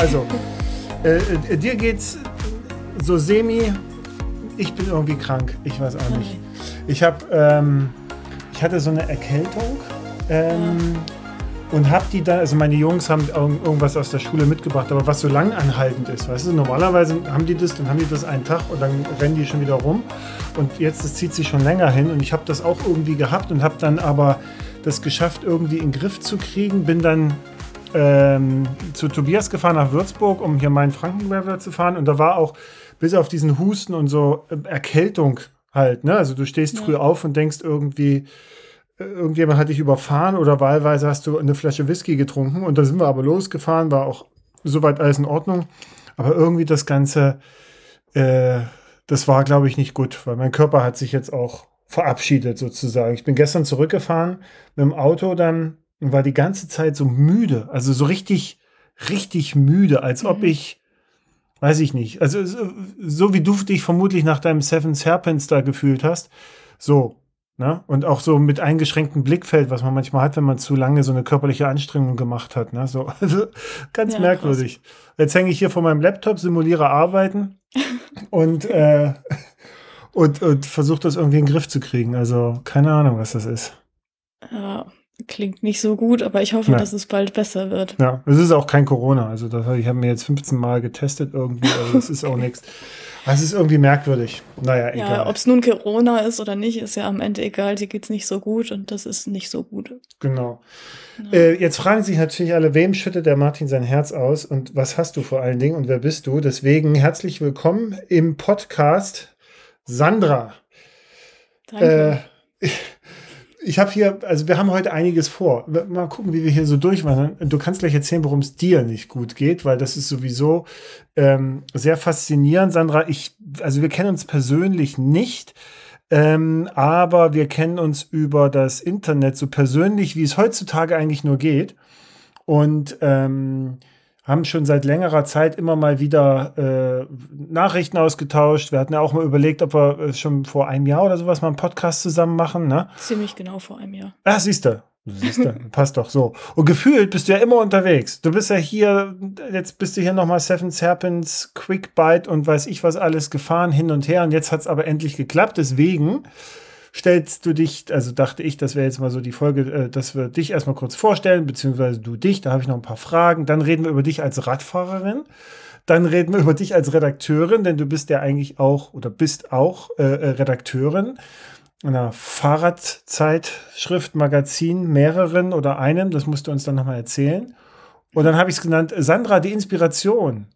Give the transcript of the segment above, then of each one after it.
Also, äh, äh, dir geht's so semi. Ich bin irgendwie krank. Ich weiß auch nicht. Ich habe, ähm, ich hatte so eine Erkältung. Ähm, und hab die dann, also meine Jungs haben irgendwas aus der Schule mitgebracht, aber was so langanhaltend ist, weißt du, normalerweise haben die das, dann haben die das einen Tag und dann rennen die schon wieder rum und jetzt, das zieht sich schon länger hin und ich habe das auch irgendwie gehabt und habe dann aber das geschafft, irgendwie in den Griff zu kriegen, bin dann ähm, zu Tobias gefahren nach Würzburg, um hier meinen Frankenwerfer zu fahren und da war auch bis auf diesen Husten und so äh, Erkältung halt, ne, also du stehst ja. früh auf und denkst irgendwie, irgendjemand hat dich überfahren oder wahlweise hast du eine Flasche Whisky getrunken und da sind wir aber losgefahren, war auch soweit alles in Ordnung. Aber irgendwie das Ganze, äh, das war, glaube ich, nicht gut, weil mein Körper hat sich jetzt auch verabschiedet sozusagen. Ich bin gestern zurückgefahren mit dem Auto dann und war die ganze Zeit so müde, also so richtig, richtig müde, als ob mhm. ich, weiß ich nicht, also so, so wie du dich vermutlich nach deinem Seven Serpents da gefühlt hast, so Ne? Und auch so mit eingeschränktem Blickfeld, was man manchmal hat, wenn man zu lange so eine körperliche Anstrengung gemacht hat. Ne? So, also ganz ja, merkwürdig. Krass. Jetzt hänge ich hier vor meinem Laptop, simuliere Arbeiten und, äh, und, und versuche das irgendwie in den Griff zu kriegen. Also keine Ahnung, was das ist. Ja, klingt nicht so gut, aber ich hoffe, ja. dass es bald besser wird. Ja, es ist auch kein Corona. Also das, ich habe mir jetzt 15 Mal getestet irgendwie, also das ist auch nichts. Das ist irgendwie merkwürdig. Naja, egal. Ja, ob es nun Corona ist oder nicht, ist ja am Ende egal. Dir geht es nicht so gut und das ist nicht so gut. Genau. Ja. Äh, jetzt fragen sich natürlich alle, wem schüttet der Martin sein Herz aus und was hast du vor allen Dingen und wer bist du? Deswegen herzlich willkommen im Podcast Sandra. Danke. Äh, ich habe hier, also wir haben heute einiges vor. Mal gucken, wie wir hier so durchmachen. Du kannst gleich erzählen, warum es dir nicht gut geht, weil das ist sowieso ähm, sehr faszinierend, Sandra. Ich, also wir kennen uns persönlich nicht, ähm, aber wir kennen uns über das Internet so persönlich, wie es heutzutage eigentlich nur geht. Und ähm, haben schon seit längerer Zeit immer mal wieder äh, Nachrichten ausgetauscht. Wir hatten ja auch mal überlegt, ob wir äh, schon vor einem Jahr oder sowas mal einen Podcast zusammen machen. Ne? Ziemlich genau vor einem Jahr. Ach, siehst du. Siehst du, passt doch so. Und gefühlt bist du ja immer unterwegs. Du bist ja hier, jetzt bist du hier nochmal Seven Serpents, Quick Bite und weiß ich was alles gefahren, hin und her. Und jetzt hat es aber endlich geklappt. Deswegen stellst du dich, also dachte ich, das wäre jetzt mal so die Folge, äh, dass wir dich erstmal kurz vorstellen, beziehungsweise du dich, da habe ich noch ein paar Fragen. Dann reden wir über dich als Radfahrerin. Dann reden wir über dich als Redakteurin, denn du bist ja eigentlich auch oder bist auch äh, äh Redakteurin einer Fahrradzeitschrift, Magazin, mehreren oder einem, das musst du uns dann nochmal erzählen. Und dann habe ich es genannt, Sandra, die Inspiration.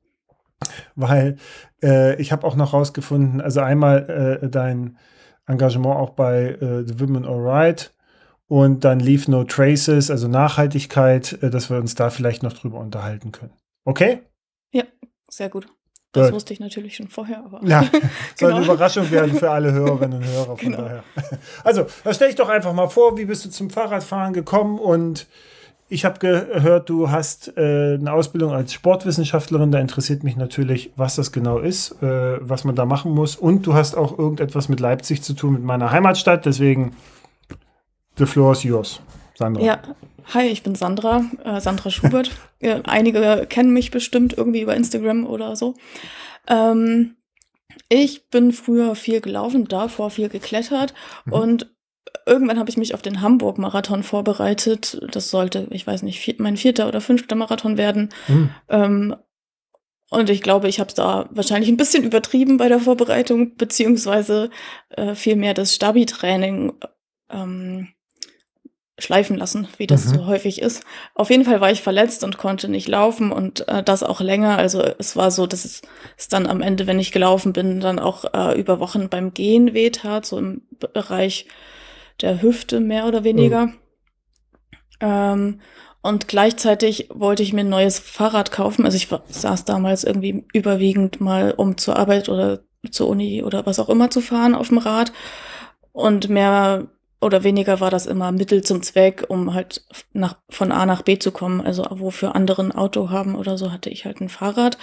Weil äh, ich habe auch noch rausgefunden, also einmal äh, dein Engagement auch bei äh, The Women Alright und dann Leave No Traces, also Nachhaltigkeit, äh, dass wir uns da vielleicht noch drüber unterhalten können. Okay? Ja, sehr gut. Das gut. wusste ich natürlich schon vorher, aber. Ja, soll genau. eine Überraschung werden für alle Hörerinnen und Hörer. Von genau. daher. Also, da stelle ich doch einfach mal vor, wie bist du zum Fahrradfahren gekommen und ich habe gehört, du hast äh, eine Ausbildung als Sportwissenschaftlerin. Da interessiert mich natürlich, was das genau ist, äh, was man da machen muss. Und du hast auch irgendetwas mit Leipzig zu tun, mit meiner Heimatstadt. Deswegen, the floor is yours, Sandra. Ja, hi, ich bin Sandra, äh, Sandra Schubert. einige kennen mich bestimmt irgendwie über Instagram oder so. Ähm, ich bin früher viel gelaufen, davor viel geklettert mhm. und irgendwann habe ich mich auf den Hamburg-Marathon vorbereitet. Das sollte, ich weiß nicht, vier, mein vierter oder fünfter Marathon werden. Mhm. Ähm, und ich glaube, ich habe es da wahrscheinlich ein bisschen übertrieben bei der Vorbereitung, beziehungsweise äh, vielmehr das Stabi-Training ähm, schleifen lassen, wie das mhm. so häufig ist. Auf jeden Fall war ich verletzt und konnte nicht laufen und äh, das auch länger. Also es war so, dass es, es dann am Ende, wenn ich gelaufen bin, dann auch äh, über Wochen beim Gehen wehtat, so im Bereich der Hüfte mehr oder weniger. Mhm. Ähm, und gleichzeitig wollte ich mir ein neues Fahrrad kaufen. Also ich saß damals irgendwie überwiegend mal, um zur Arbeit oder zur Uni oder was auch immer zu fahren auf dem Rad. Und mehr oder weniger war das immer Mittel zum Zweck, um halt nach, von A nach B zu kommen. Also wo für anderen Auto haben oder so hatte ich halt ein Fahrrad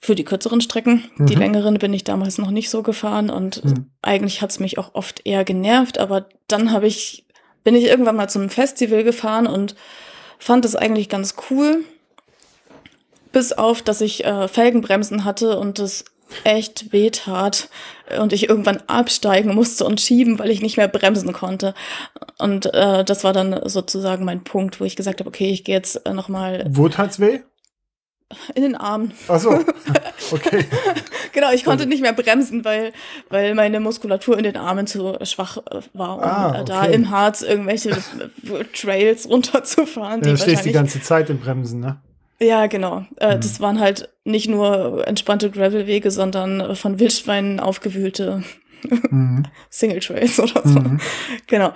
für die kürzeren Strecken. Mhm. Die längeren bin ich damals noch nicht so gefahren und mhm. eigentlich hat es mich auch oft eher genervt, aber dann habe ich, bin ich irgendwann mal zum Festival gefahren und fand es eigentlich ganz cool. Bis auf, dass ich äh, Felgenbremsen hatte und es echt wehtat und ich irgendwann absteigen musste und schieben, weil ich nicht mehr bremsen konnte. Und äh, das war dann sozusagen mein Punkt, wo ich gesagt habe, okay, ich gehe jetzt äh, noch mal. Wo tat's weh? In den Armen. Ach so, okay. genau, ich konnte nicht mehr bremsen, weil, weil meine Muskulatur in den Armen zu schwach äh, war, um Ah, äh, da okay. im Harz irgendwelche äh, Trails runterzufahren. Ja, du stehst die ganze Zeit im Bremsen, ne? ja, genau. Äh, Mhm. Das waren halt nicht nur entspannte Gravelwege, sondern von Wildschweinen aufgewühlte Mhm. Single Trails oder so. Mhm. Genau.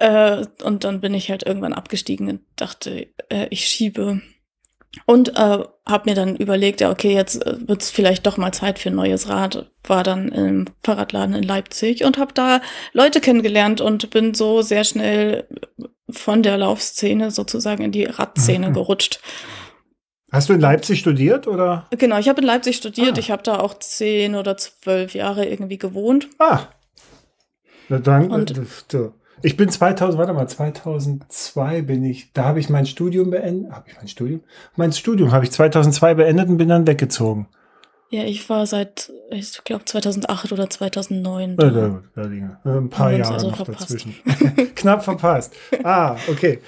Äh, und dann bin ich halt irgendwann abgestiegen und dachte, äh, ich schiebe. Und äh, habe mir dann überlegt, ja, okay, jetzt äh, wird es vielleicht doch mal Zeit für ein neues Rad. War dann im Fahrradladen in Leipzig und habe da Leute kennengelernt und bin so sehr schnell von der Laufszene sozusagen in die Radszene Mhm. gerutscht. Hast du in Leipzig studiert oder? Genau, ich habe in Leipzig studiert. Ah. Ich habe da auch zehn oder zwölf Jahre irgendwie gewohnt. Ah. Na dann, Und- äh, so. Ich bin 2000, warte mal, 2002 bin ich, da habe ich mein Studium beendet. Habe ich mein Studium? Mein Studium habe ich 2002 beendet und bin dann weggezogen. Ja, ich war seit, ich glaube, 2008 oder 2009. Äh, da. da, da ein paar Jahre also noch verpasst. dazwischen. Knapp verpasst. Ah, okay.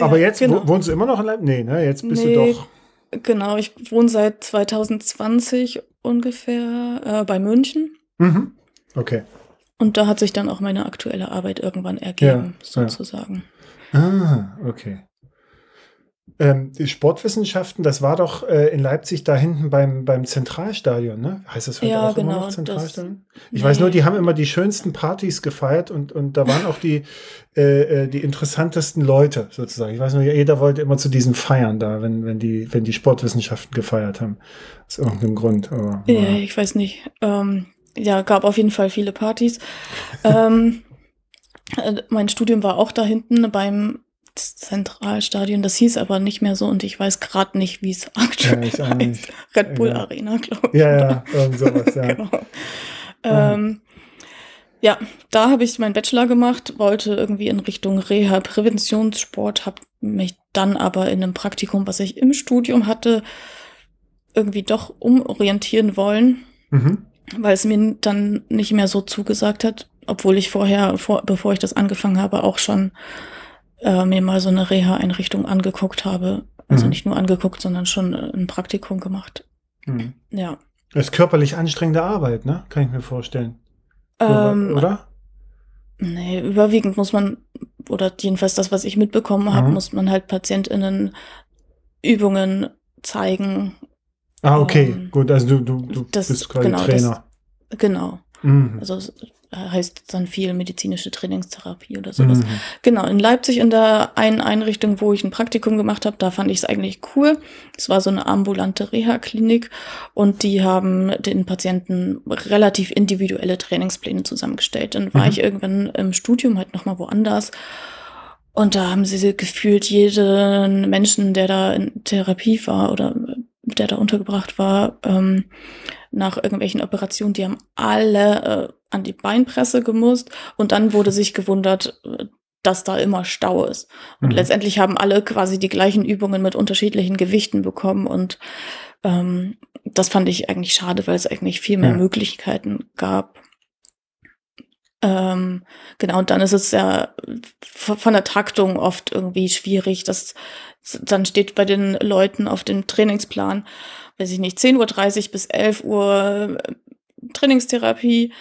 Aber Ja, jetzt genau. wo- wohnst du immer noch in Leipzig? Nee, ne? Jetzt bist Nee. du doch. Genau, ich wohne seit 2020 ungefähr äh, bei München. Mhm. Okay. Und da hat sich dann auch meine aktuelle Arbeit irgendwann ergeben, Ja, ja. sozusagen. Ah, okay. Ähm, die Sportwissenschaften, das war doch äh, in Leipzig da hinten beim, beim Zentralstadion, ne? Heißt das heute Ja, auch immer genau, noch das- Zentralstadion? Ich nee. weiß nur, die haben immer die schönsten Partys gefeiert und, und da waren auch die, äh, äh, die interessantesten Leute sozusagen. Ich weiß nur, jeder wollte immer zu diesen Feiern da, wenn, wenn, die, wenn die Sportwissenschaften gefeiert haben. Aus irgendeinem Grund. Aber, Ja, ja. ich weiß nicht. Ähm, ja, gab auf jeden Fall viele Partys. ähm, äh, mein Studium war auch da hinten beim Zentralstadion. Das hieß aber nicht mehr so und ich weiß gerade nicht, wie es aktuell auch heißt. Red Bull Ja. Arena, glaube ich. ja, ja, irgend sowas, ja. Genau. Ähm, ja, da habe ich meinen Bachelor gemacht, wollte irgendwie in Richtung Reha, Präventionssport, habe mich dann aber in einem Praktikum, was ich im Studium hatte, irgendwie doch umorientieren wollen, Mhm. Weil es mir dann nicht mehr so zugesagt hat, obwohl ich vorher, vor, bevor ich das angefangen habe, auch schon äh, mir mal so eine Reha-Einrichtung angeguckt habe. Also Mhm. nicht nur angeguckt, sondern schon äh, ein Praktikum gemacht. Mhm. Ja. Das ist körperlich anstrengende Arbeit, ne? Kann ich mir vorstellen. Ähm, Oder? Nee, überwiegend muss man, oder jedenfalls das, was ich mitbekommen habe, Mhm. muss man halt PatientInnen Übungen zeigen. Ah, okay, ähm, gut. Also du, du, du das- bist quasi genau, Trainer. Genau. Mhm. Also es heißt dann viel medizinische Trainingstherapie oder sowas. Mhm. Genau, in Leipzig in der einen Einrichtung, wo ich ein Praktikum gemacht habe, da fand ich es eigentlich cool. Es war so eine ambulante Reha-Klinik und die haben den Patienten relativ individuelle Trainingspläne zusammengestellt. Dann war Mhm. ich irgendwann im Studium halt nochmal woanders und da haben sie gefühlt jeden Menschen, der da in Therapie war oder der da untergebracht war, ähm, nach irgendwelchen Operationen, die haben alle äh, an die Beinpresse gemusst und dann wurde sich gewundert, äh, dass da immer Stau ist. Und Mhm. letztendlich haben alle quasi die gleichen Übungen mit unterschiedlichen Gewichten bekommen und ähm, das fand ich eigentlich schade, weil es eigentlich viel mehr Ja. Möglichkeiten gab. Ähm, genau, und dann ist es ja von der Taktung oft irgendwie schwierig. dass dann steht bei den Leuten auf dem Trainingsplan, weiß ich nicht, 10.30 Uhr bis 11 Uhr äh, Trainingstherapie,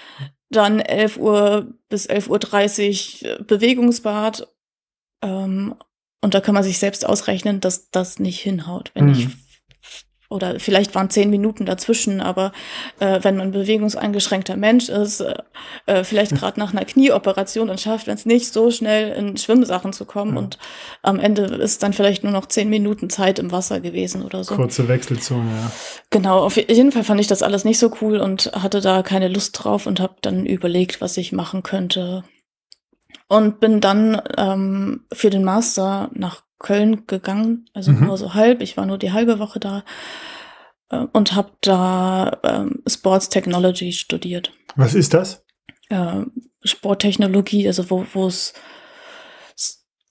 dann 11 Uhr bis 11.30 Uhr äh, Bewegungsbad. Ähm, und da kann man sich selbst ausrechnen, dass das nicht hinhaut, wenn Mhm. ich oder vielleicht waren zehn Minuten dazwischen, aber äh, wenn man ein bewegungseingeschränkter Mensch ist, äh, äh, vielleicht gerade nach einer Knieoperation und schafft es nicht, so schnell in Schwimmsachen zu kommen Ja. und am Ende ist dann vielleicht nur noch zehn Minuten Zeit im Wasser gewesen oder so. Kurze Wechselzone, ja. Genau, auf jeden Fall fand ich das alles nicht so cool und hatte da keine Lust drauf und habe dann überlegt, was ich machen könnte. Und bin dann ähm, für den Master nach Köln gegangen, also Mhm. nur so halb. Ich war nur die halbe Woche da äh, und habe da ähm, Sports Technology studiert. Was ist das? Äh, Sporttechnologie, also wo es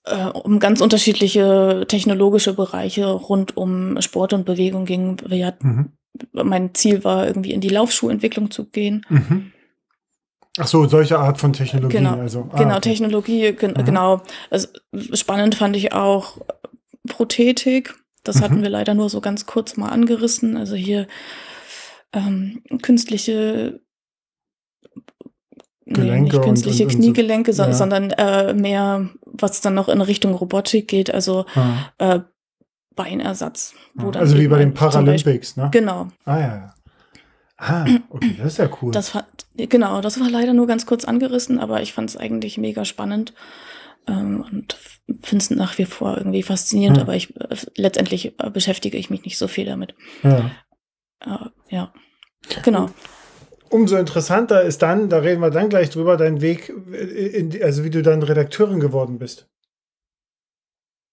äh, um ganz unterschiedliche technologische Bereiche rund um Sport und Bewegung ging. Wir hatten, mhm. Mein Ziel war, irgendwie in die Laufschuhentwicklung zu gehen. Mhm. Ach so, solche Art von Technologie. Genau, also. Ah, genau okay. Technologie, gen mhm. genau. Also, spannend fand ich auch Prothetik. Das mhm. hatten wir leider nur so ganz kurz mal angerissen. Also hier ähm, künstliche Gelenke nee, nicht künstliche und, und, Kniegelenke, so, ja. sondern äh, mehr, was dann noch in Richtung Robotik geht, also ah. äh, Beinersatz. Ah. also wie bei den Paralympics, ne? Genau. Ah ja. Ah, okay, das ist ja cool. Das war, genau, das war leider nur ganz kurz angerissen, aber ich fand es eigentlich mega spannend ähm, und finde es nach wie vor irgendwie faszinierend, hm. aber ich äh, letztendlich äh, beschäftige ich mich nicht so viel damit. Ja. Äh, ja. Genau. Umso interessanter ist dann, da reden wir dann gleich drüber, dein Weg, in, also wie du dann Redakteurin geworden bist.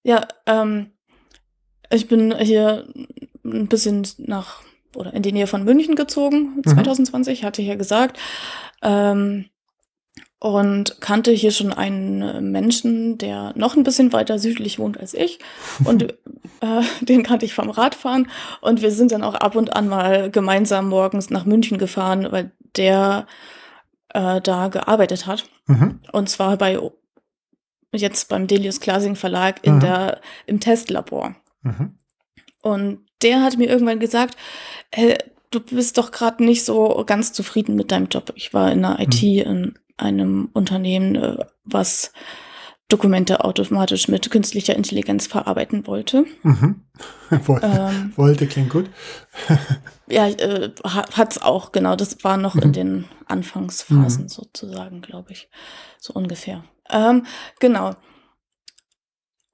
Ja, ähm, ich bin hier ein bisschen nach oder in die Nähe von München gezogen, 2020, mhm. hatte ich ja gesagt. Ähm, und kannte hier schon einen Menschen, der noch ein bisschen weiter südlich wohnt als ich. Und äh, den kannte ich vom Radfahren. Und wir sind dann auch ab und an mal gemeinsam morgens nach München gefahren, weil der äh, da gearbeitet hat. Mhm. Und zwar bei jetzt beim Delius Klasing Verlag in mhm. der, im Testlabor. Mhm. Und der hat mir irgendwann gesagt, hey, du bist doch gerade nicht so ganz zufrieden mit deinem Job. Ich war in der IT mhm. in einem Unternehmen, äh, was Dokumente automatisch mit künstlicher Intelligenz verarbeiten wollte. Mhm. wollte, ähm, wollte, klingt gut. ja, äh, hat es auch, genau. Das war noch mhm. in den Anfangsphasen mhm. sozusagen, glaube ich. So ungefähr. Ähm, genau.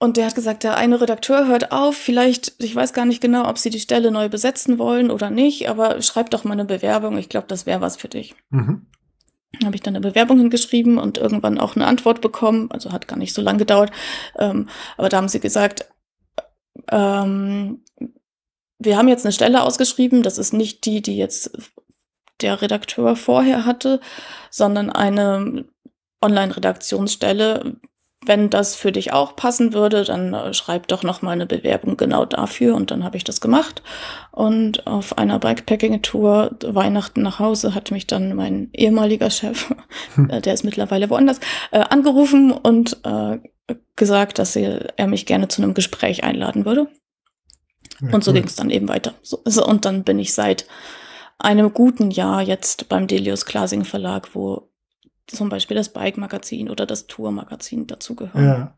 Und der hat gesagt, der eine Redakteur hört auf, vielleicht, ich weiß gar nicht genau, ob sie die Stelle neu besetzen wollen oder nicht, aber schreib doch mal eine Bewerbung, ich glaube, das wäre was für dich. Mhm. Habe ich dann eine Bewerbung hingeschrieben und irgendwann auch eine Antwort bekommen, also hat gar nicht so lange gedauert, ähm, aber da haben sie gesagt, ähm, wir haben jetzt eine Stelle ausgeschrieben, das ist nicht die, die jetzt der Redakteur vorher hatte, sondern eine Online-Redaktionsstelle, wenn das für dich auch passen würde, dann äh, schreib doch noch mal eine Bewerbung genau dafür. Und dann habe ich das gemacht. Und auf einer Bikepacking-Tour Weihnachten nach Hause hat mich dann mein ehemaliger Chef, hm. Äh, der ist mittlerweile woanders, äh, angerufen und äh, gesagt, dass er, er, mich gerne zu einem Gespräch einladen würde. Ja, und so cool. ging es dann eben weiter. So, so, und dann bin ich seit einem guten Jahr jetzt beim Delius Klasing Verlag, wo zum Beispiel das Bike-Magazin oder das Tour-Magazin dazugehören. Ja.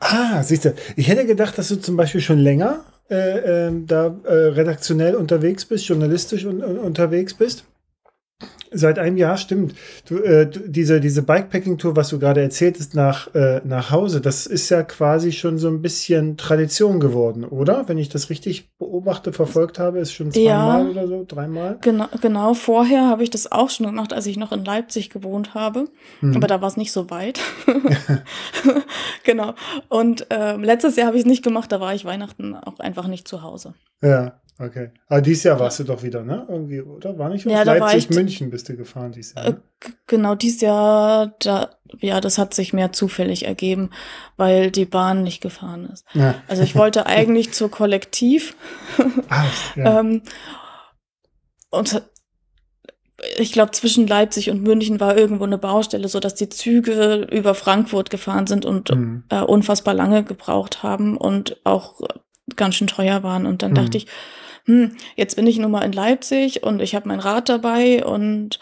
Ah, siehst du, ich hätte gedacht, dass du zum Beispiel schon länger äh, äh, da äh, redaktionell unterwegs bist, journalistisch un unterwegs bist. Seit einem Jahr, stimmt. Du, äh, diese, diese Bikepacking-Tour, was du gerade erzählt hast, nach, äh, nach Hause, das ist ja quasi schon so ein bisschen Tradition geworden, oder? Wenn ich das richtig beobachte, verfolgt habe, ist schon zweimal ja, oder so, dreimal? Genau, genau. Vorher habe ich das auch schon gemacht, als ich noch in Leipzig gewohnt habe. Mhm. Aber da war es nicht so weit. genau. Und äh, letztes Jahr habe ich es nicht gemacht, da war ich Weihnachten auch einfach nicht zu Hause. Ja. Okay. Aber dieses Jahr warst du doch wieder, ne? Irgendwie, oder? War nicht ja, Leipzig, München bist du gefahren dieses Jahr. Ne? Äh, genau, dieses Jahr, da, ja, das hat sich mehr zufällig ergeben, weil die Bahn nicht gefahren ist. Ja. Also ich wollte eigentlich zur Kollektiv. Ah, ja. ähm, und ich glaube, zwischen Leipzig und München war irgendwo eine Baustelle, so dass die Züge über Frankfurt gefahren sind und mhm. äh, unfassbar lange gebraucht haben und auch ganz schön teuer waren. Und dann mhm. dachte ich, hm, jetzt bin ich nun mal in Leipzig und ich habe mein Rad dabei und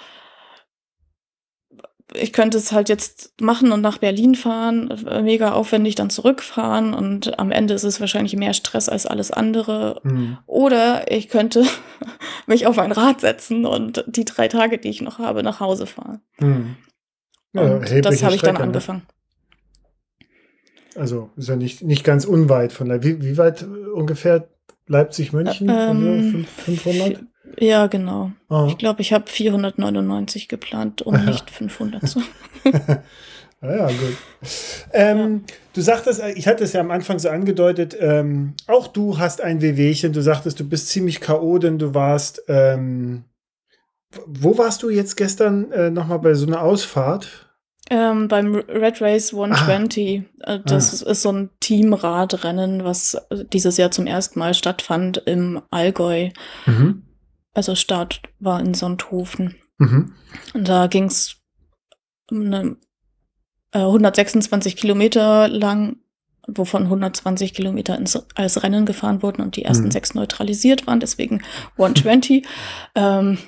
ich könnte es halt jetzt machen und nach Berlin fahren, mega aufwendig dann zurückfahren und am Ende ist es wahrscheinlich mehr Stress als alles andere. Mhm. Oder ich könnte mich auf ein Rad setzen und die drei Tage, die ich noch habe, nach Hause fahren. Mhm. Ja, das habe ich dann ne? angefangen. Also ist ja nicht, nicht ganz unweit von der. Wie, wie weit ungefähr Leipzig-München? Ähm, 500? Ja, genau. Oh. Ich glaube, ich habe 499 geplant, um nicht 500 zu. ja, gut. Ähm, ja. Du sagtest, ich hatte es ja am Anfang so angedeutet, ähm, auch du hast ein Wehwehchen. Du sagtest, du bist ziemlich K.O., denn du warst, ähm, wo warst du jetzt gestern äh, nochmal bei so einer Ausfahrt? Ähm, beim Red Race 120. Ah. Das ah. ist so ein Teamradrennen, was dieses Jahr zum ersten Mal stattfand im Allgäu. Mhm. Also Start war in Sonthofen. Mhm. Und da ging es eine, äh, 126 Kilometer lang, wovon 120 Kilometer ins, als Rennen gefahren wurden und die ersten mhm. sechs neutralisiert waren, deswegen 120. ähm,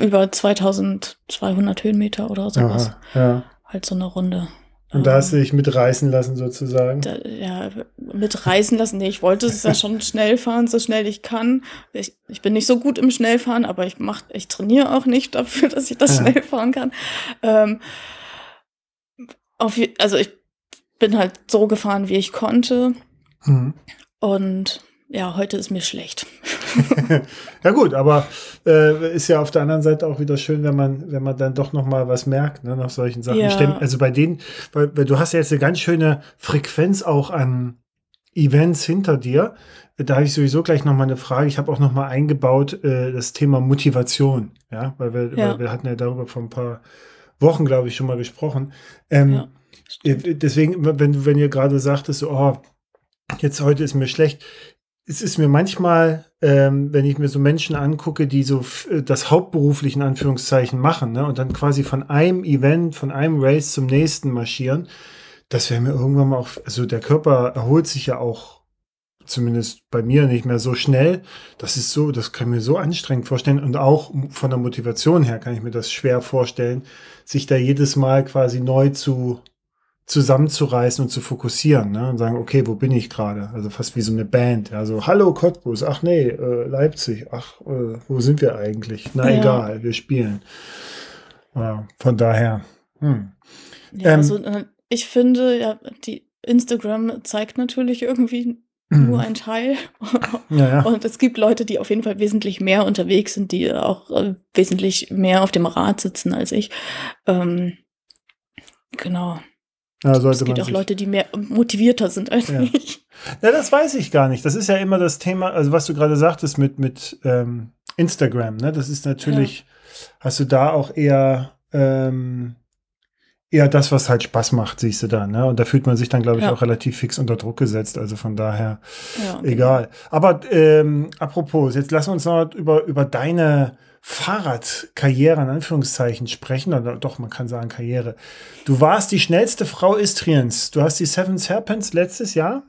über 2200 Höhenmeter oder sowas. Aha, ja halt so eine Runde. Und da hast du ähm, dich mitreißen lassen, sozusagen? Da, ja, mitreißen lassen. Nee, ich wollte es ja schon schnell fahren, so schnell ich kann. Ich, ich bin nicht so gut im Schnellfahren, aber ich mach, ich trainiere auch nicht dafür, dass ich das ja. schnell fahren kann. Ähm, auf, also ich bin halt so gefahren, wie ich konnte. Mhm. Und ja, heute ist mir schlecht. ja gut, aber äh, ist ja auf der anderen Seite auch wieder schön, wenn man, wenn man dann doch noch mal was merkt, ne, nach solchen Sachen. Ja. Also bei denen, weil, weil du hast ja jetzt eine ganz schöne Frequenz auch an Events hinter dir. Da habe ich sowieso gleich noch mal eine Frage. Ich habe auch noch mal eingebaut äh, das Thema Motivation, ja, weil wir, ja. Weil wir hatten ja darüber vor ein paar Wochen, glaube ich, schon mal gesprochen. Ähm, ja, äh, deswegen, wenn, wenn ihr gerade sagtest, so, oh, jetzt heute ist mir schlecht, es ist mir manchmal, ähm, wenn ich mir so Menschen angucke, die so äh, das hauptberuflich in Anführungszeichen machen, ne, und dann quasi von einem Event, von einem Race zum nächsten marschieren, das wäre mir irgendwann mal auch, also der Körper erholt sich ja auch zumindest bei mir nicht mehr so schnell. Das ist so, das kann ich mir so anstrengend vorstellen. Und auch von der Motivation her kann ich mir das schwer vorstellen, sich da jedes Mal quasi neu zu zusammenzureißen und zu fokussieren ne? und sagen, okay, wo bin ich gerade? Also fast wie so eine Band. Ja, so, hallo Cottbus, ach nee, äh, Leipzig, ach, äh, wo sind wir eigentlich? Na ja. egal, wir spielen. Ja, von daher. Hm. Ja, ähm, also äh, ich finde, ja, die Instagram zeigt natürlich irgendwie nur ein Teil. Ja, ja. Und es gibt Leute, die auf jeden Fall wesentlich mehr unterwegs sind, die auch äh, wesentlich mehr auf dem Rad sitzen als ich. Ähm, genau. Ja, es gibt auch Leute, die mehr motivierter sind als ja. ich. Ja, das weiß ich gar nicht. Das ist ja immer das Thema, also was du gerade sagtest mit, mit ähm, Instagram, ne? Das ist natürlich, ja. hast du da auch eher, ähm, eher das, was halt Spaß macht, siehst du da, ne? Und da fühlt man sich dann, glaube ich, ja. auch relativ fix unter Druck gesetzt. Also von daher egal. Genau. Aber ähm, apropos, jetzt lass uns noch über, über deine Fahrradkarriere in Anführungszeichen sprechen, oder doch, man kann sagen Karriere. Du warst die schnellste Frau Istriens. Du hast die Seven Serpents letztes Jahr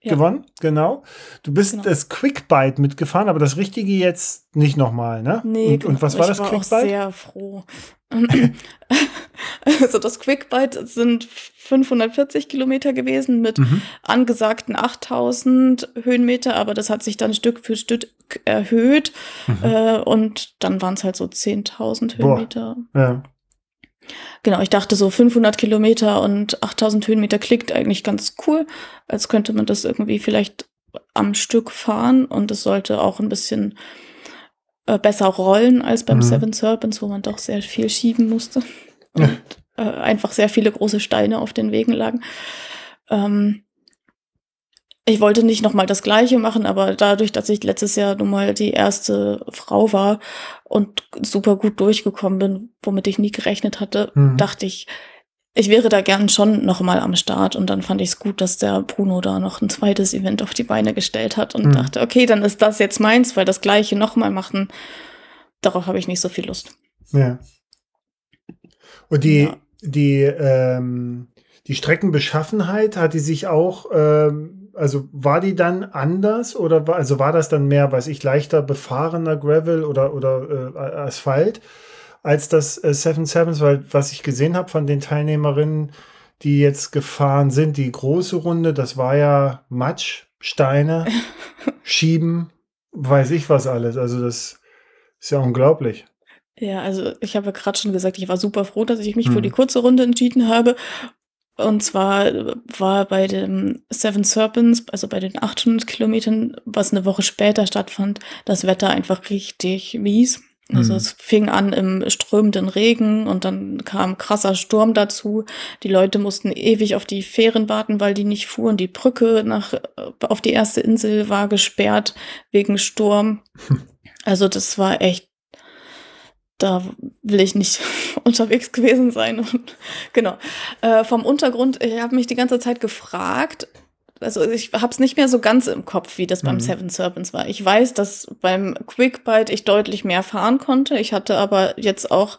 ja. gewonnen, genau. Du bist genau. das Quickbite mitgefahren, aber das Richtige jetzt nicht nochmal, ne? Nee, und, und was war das war Quickbite? Ich war sehr froh. also das Quickbite sind 540 Kilometer gewesen mit mhm. angesagten 8000 Höhenmeter, aber das hat sich dann Stück für Stück erhöht mhm. äh, und dann waren es halt so 10.000 Höhenmeter. Boah. Ja. Genau, ich dachte so 500 Kilometer und 8000 Höhenmeter klickt eigentlich ganz cool, als könnte man das irgendwie vielleicht am Stück fahren und es sollte auch ein bisschen äh, besser rollen als beim mhm. Seven Serpents, wo man doch sehr viel schieben musste und äh, einfach sehr viele große Steine auf den Wegen lagen. Ähm, ich wollte nicht nochmal das Gleiche machen, aber dadurch, dass ich letztes Jahr nun mal die erste Frau war und super gut durchgekommen bin, womit ich nie gerechnet hatte, mhm. dachte ich, ich wäre da gern schon nochmal am Start. Und dann fand ich es gut, dass der Bruno da noch ein zweites Event auf die Beine gestellt hat und mhm. dachte, okay, dann ist das jetzt meins, weil das Gleiche nochmal machen, darauf habe ich nicht so viel Lust. Ja. Und die, ja. die, ähm, die Streckenbeschaffenheit hat die sich auch ähm, also war die dann anders oder war, also war das dann mehr, weiß ich, leichter befahrener Gravel oder, oder äh, Asphalt als das äh, Seven Sevens, weil was ich gesehen habe von den Teilnehmerinnen, die jetzt gefahren sind, die große Runde, das war ja Matsch, Steine, Schieben, weiß ich was alles. Also das ist ja unglaublich. Ja, also ich habe ja gerade schon gesagt, ich war super froh, dass ich mich hm. für die kurze Runde entschieden habe. Und zwar war bei dem Seven Serpents, also bei den 800 Kilometern, was eine Woche später stattfand, das Wetter einfach richtig mies. Also mhm. es fing an im strömenden Regen und dann kam krasser Sturm dazu. Die Leute mussten ewig auf die Fähren warten, weil die nicht fuhren. Die Brücke nach, auf die erste Insel war gesperrt wegen Sturm. Also das war echt da will ich nicht unterwegs gewesen sein. Und, genau. Äh, vom Untergrund, ich habe mich die ganze Zeit gefragt, also ich habe es nicht mehr so ganz im Kopf, wie das beim mhm. Seven Serpents war. Ich weiß, dass beim Quickbite ich deutlich mehr fahren konnte. Ich hatte aber jetzt auch,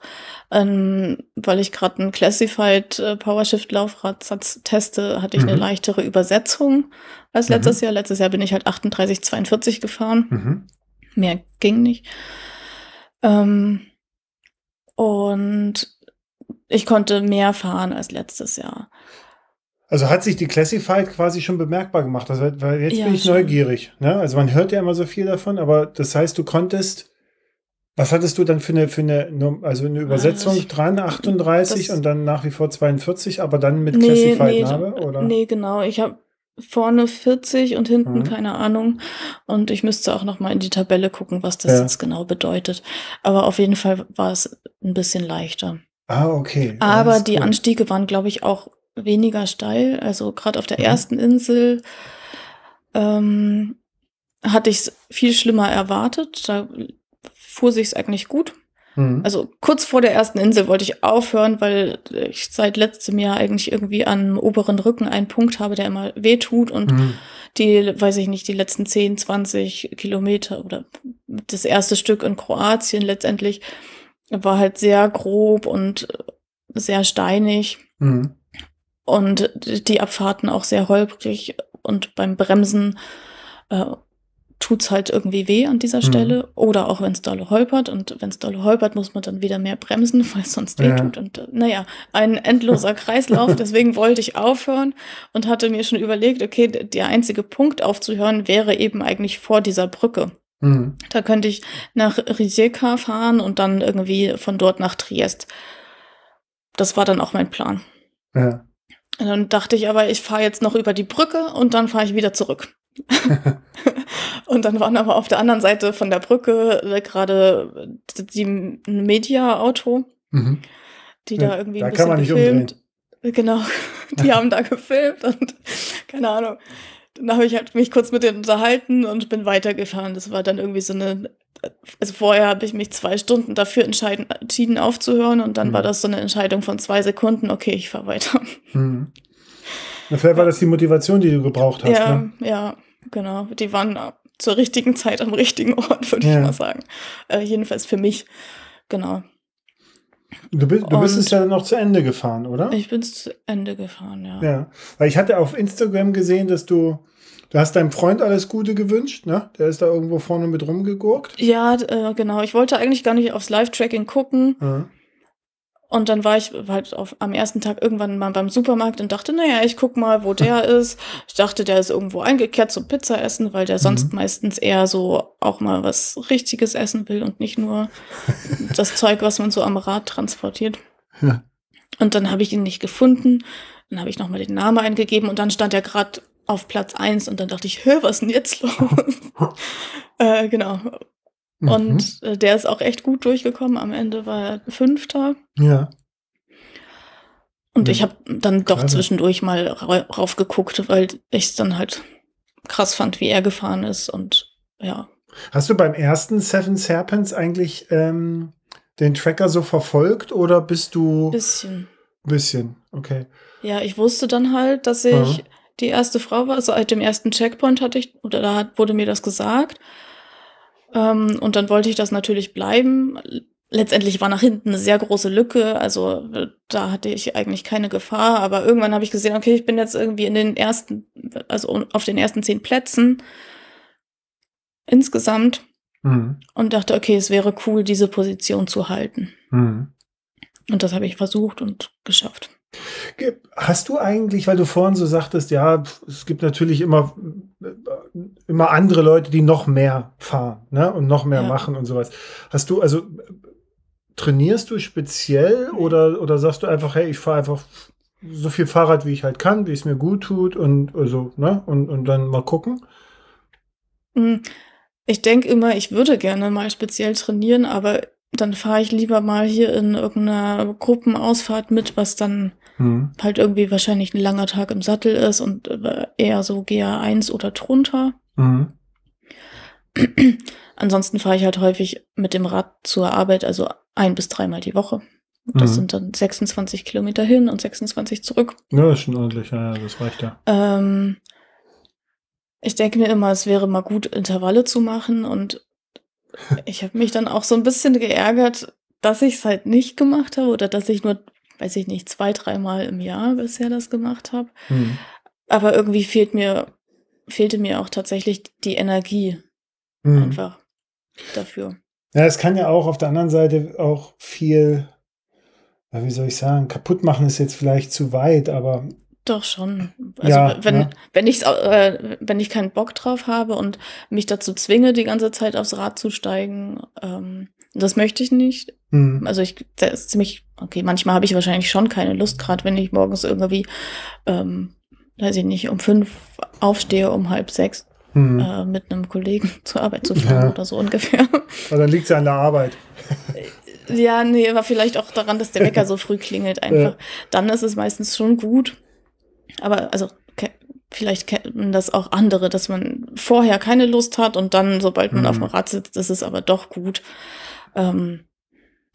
ähm, weil ich gerade einen Classified äh, PowerShift Laufradsatz teste, hatte ich mhm. eine leichtere Übersetzung als letztes mhm. Jahr. Letztes Jahr bin ich halt 38, 42 gefahren. Mhm. Mehr ging nicht. Ähm, und ich konnte mehr fahren als letztes Jahr. Also hat sich die Classified quasi schon bemerkbar gemacht. Also, weil jetzt ja, bin ich schon. neugierig. Ne? Also man hört ja immer so viel davon, aber das heißt, du konntest. Was hattest du dann für eine, für eine, also eine Übersetzung also ich, dran, 38 und dann nach wie vor 42, aber dann mit nee, Classified nee, Name, oder? Nee, genau. Ich habe vorne 40 und hinten mhm. keine Ahnung. Und ich müsste auch noch mal in die Tabelle gucken, was das ja. jetzt genau bedeutet. Aber auf jeden Fall war es ein bisschen leichter. Ah, okay. Aber die gut. Anstiege waren, glaube ich, auch weniger steil. Also gerade auf der mhm. ersten Insel ähm, hatte ich es viel schlimmer erwartet. Da fuhr sich es eigentlich gut. Mhm. Also kurz vor der ersten Insel wollte ich aufhören, weil ich seit letztem Jahr eigentlich irgendwie am oberen Rücken einen Punkt habe, der immer wehtut und mhm. die, weiß ich nicht, die letzten 10, 20 Kilometer oder das erste Stück in Kroatien letztendlich war halt sehr grob und sehr steinig. Mhm. Und die Abfahrten auch sehr holprig und beim Bremsen äh, tut's halt irgendwie weh an dieser mhm. Stelle. Mhm. Oder auch wenn es dolle holpert. Und wenn es dolle holpert, muss man dann wieder mehr bremsen, weil es sonst weh tut. Und äh, naja, ein endloser Kreislauf. Deswegen wollte ich aufhören und hatte mir schon überlegt, okay, der einzige Punkt aufzuhören wäre eben eigentlich vor dieser Brücke. Mhm. Da könnte ich nach Rijeka fahren und dann irgendwie von dort nach Triest. Das war dann auch mein Plan. Ja. Und dann dachte ich aber, ich fahre jetzt noch über die Brücke und dann fahre ich wieder zurück. und dann waren aber auf der anderen Seite von der Brücke äh, gerade die Media-Auto, mhm. die da irgendwie da ein bisschen gefilmt. Umdrehen. Genau, die haben da gefilmt und keine Ahnung. Dann habe ich halt mich kurz mit denen unterhalten und bin weitergefahren. Das war dann irgendwie so eine also vorher habe ich mich zwei Stunden dafür entschieden aufzuhören und dann mhm. war das so eine Entscheidung von zwei Sekunden, okay, ich fahre weiter. Mhm. Na, vielleicht war das die Motivation, die du gebraucht hast. Ja, ne? ja, genau. Die waren zur richtigen Zeit am richtigen Ort, würde ja. ich mal sagen. Äh, jedenfalls für mich, genau. Du, bist, du bist es ja noch zu Ende gefahren, oder? Ich bin zu Ende gefahren, ja. Ja, weil ich hatte auf Instagram gesehen, dass du Du hast deinem Freund alles Gute gewünscht, ne? Der ist da irgendwo vorne mit rumgegurkt. Ja, äh, genau. Ich wollte eigentlich gar nicht aufs Live-Tracking gucken. Mhm. Und dann war ich halt auf, am ersten Tag irgendwann mal beim Supermarkt und dachte, naja, ich guck mal, wo der ist. Ich dachte, der ist irgendwo eingekehrt zum Pizza essen, weil der sonst mhm. meistens eher so auch mal was Richtiges essen will und nicht nur das Zeug, was man so am Rad transportiert. Ja. Und dann habe ich ihn nicht gefunden. Dann habe ich nochmal den Namen eingegeben und dann stand er gerade auf Platz eins und dann dachte ich, hör, was ist denn jetzt los? äh, genau. Mhm. Und äh, der ist auch echt gut durchgekommen. Am Ende war er Fünfter. Ja. Und ja. ich habe dann doch Gerade. zwischendurch mal raufgeguckt, weil ich es dann halt krass fand, wie er gefahren ist. Und ja. Hast du beim ersten Seven Serpents eigentlich ähm, den Tracker so verfolgt oder bist du. Bisschen. Bisschen, okay. Ja, ich wusste dann halt, dass ich. Mhm die erste Frau war. Seit also dem ersten Checkpoint hatte ich, oder da hat, wurde mir das gesagt. Ähm, und dann wollte ich das natürlich bleiben. Letztendlich war nach hinten eine sehr große Lücke, also da hatte ich eigentlich keine Gefahr, aber irgendwann habe ich gesehen, okay, ich bin jetzt irgendwie in den ersten, also auf den ersten zehn Plätzen insgesamt mhm. und dachte, okay, es wäre cool, diese Position zu halten. Mhm. Und das habe ich versucht und geschafft. Hast du eigentlich, weil du vorhin so sagtest, ja, es gibt natürlich immer, immer andere Leute, die noch mehr fahren ne? und noch mehr ja. machen und sowas. Hast du, also trainierst du speziell oder, oder sagst du einfach, hey, ich fahre einfach so viel Fahrrad, wie ich halt kann, wie es mir gut tut und also, ne? Und, und dann mal gucken? Hm, ich denke immer, ich würde gerne mal speziell trainieren, aber dann fahre ich lieber mal hier in irgendeiner Gruppenausfahrt mit, was dann hm. halt irgendwie wahrscheinlich ein langer Tag im Sattel ist und äh, eher so GA1 oder drunter. Mhm. Ansonsten fahre ich halt häufig mit dem Rad zur Arbeit, also ein bis dreimal die Woche. Das Mhm. sind dann 26 Kilometer hin und 26 zurück. Ja, ist schon ordentlich, ja, ja, das reicht ja. Ähm, ich denke mir immer, es wäre mal gut, Intervalle zu machen. Und ich habe mich dann auch so ein bisschen geärgert, dass ich es halt nicht gemacht habe oder dass ich nur, weiß ich nicht, zwei, dreimal im Jahr bisher das gemacht habe. Mhm. Aber irgendwie fehlt mir, fehlte mir auch tatsächlich die Energie Mhm. einfach dafür. Ja, es kann ja auch auf der anderen Seite auch viel, wie soll ich sagen, kaputt machen ist jetzt vielleicht zu weit, aber Doch schon. Also Ja, wenn, ne? wenn, ich, äh, wenn ich keinen Bock drauf habe und mich dazu zwinge, die ganze Zeit aufs Rad zu steigen, ähm, das möchte ich nicht. mhm. Also ich, das ist ziemlich, okay, manchmal habe ich wahrscheinlich schon keine Lust, gerade wenn ich morgens irgendwie, ähm, weiß ich nicht, um fünf aufstehe, um halb sechs Mhm. äh, mit einem Kollegen zur Arbeit zu fahren Ja. oder so ungefähr. Aber dann liegt es ja an der Arbeit. Ja, nee, aber vielleicht auch daran, dass der Wecker so früh klingelt einfach. Ja. Dann ist es meistens schon gut. Aber also vielleicht kennen das auch andere, dass man vorher keine Lust hat und dann, sobald man Mhm. auf dem Rad sitzt, ist es aber doch gut. Ähm,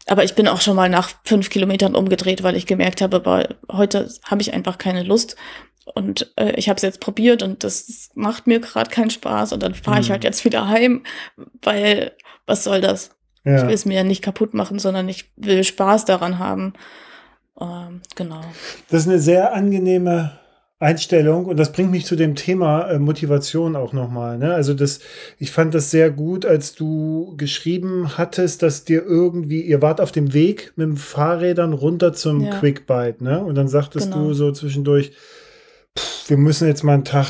aber ich bin auch schon mal nach fünf Kilometern umgedreht, weil ich gemerkt habe, boah, heute habe ich einfach keine Lust. Und äh, ich habe es jetzt probiert und das macht mir gerade keinen Spaß. Und dann fahre ich Mhm. halt jetzt wieder heim, weil was soll das? Ich Ja. will es mir ja nicht kaputt machen, sondern ich will Spaß daran haben. Ähm, genau. Das ist eine sehr angenehme Einstellung und das bringt mich zu dem Thema äh, Motivation auch nochmal. Ne? Also das, ich fand das sehr gut, als du geschrieben hattest, dass dir irgendwie, ihr wart auf dem Weg mit dem Fahrrädern runter zum Ja. Quickbite, ne? Und dann sagtest Genau. du so zwischendurch, pff, wir müssen jetzt mal einen Tag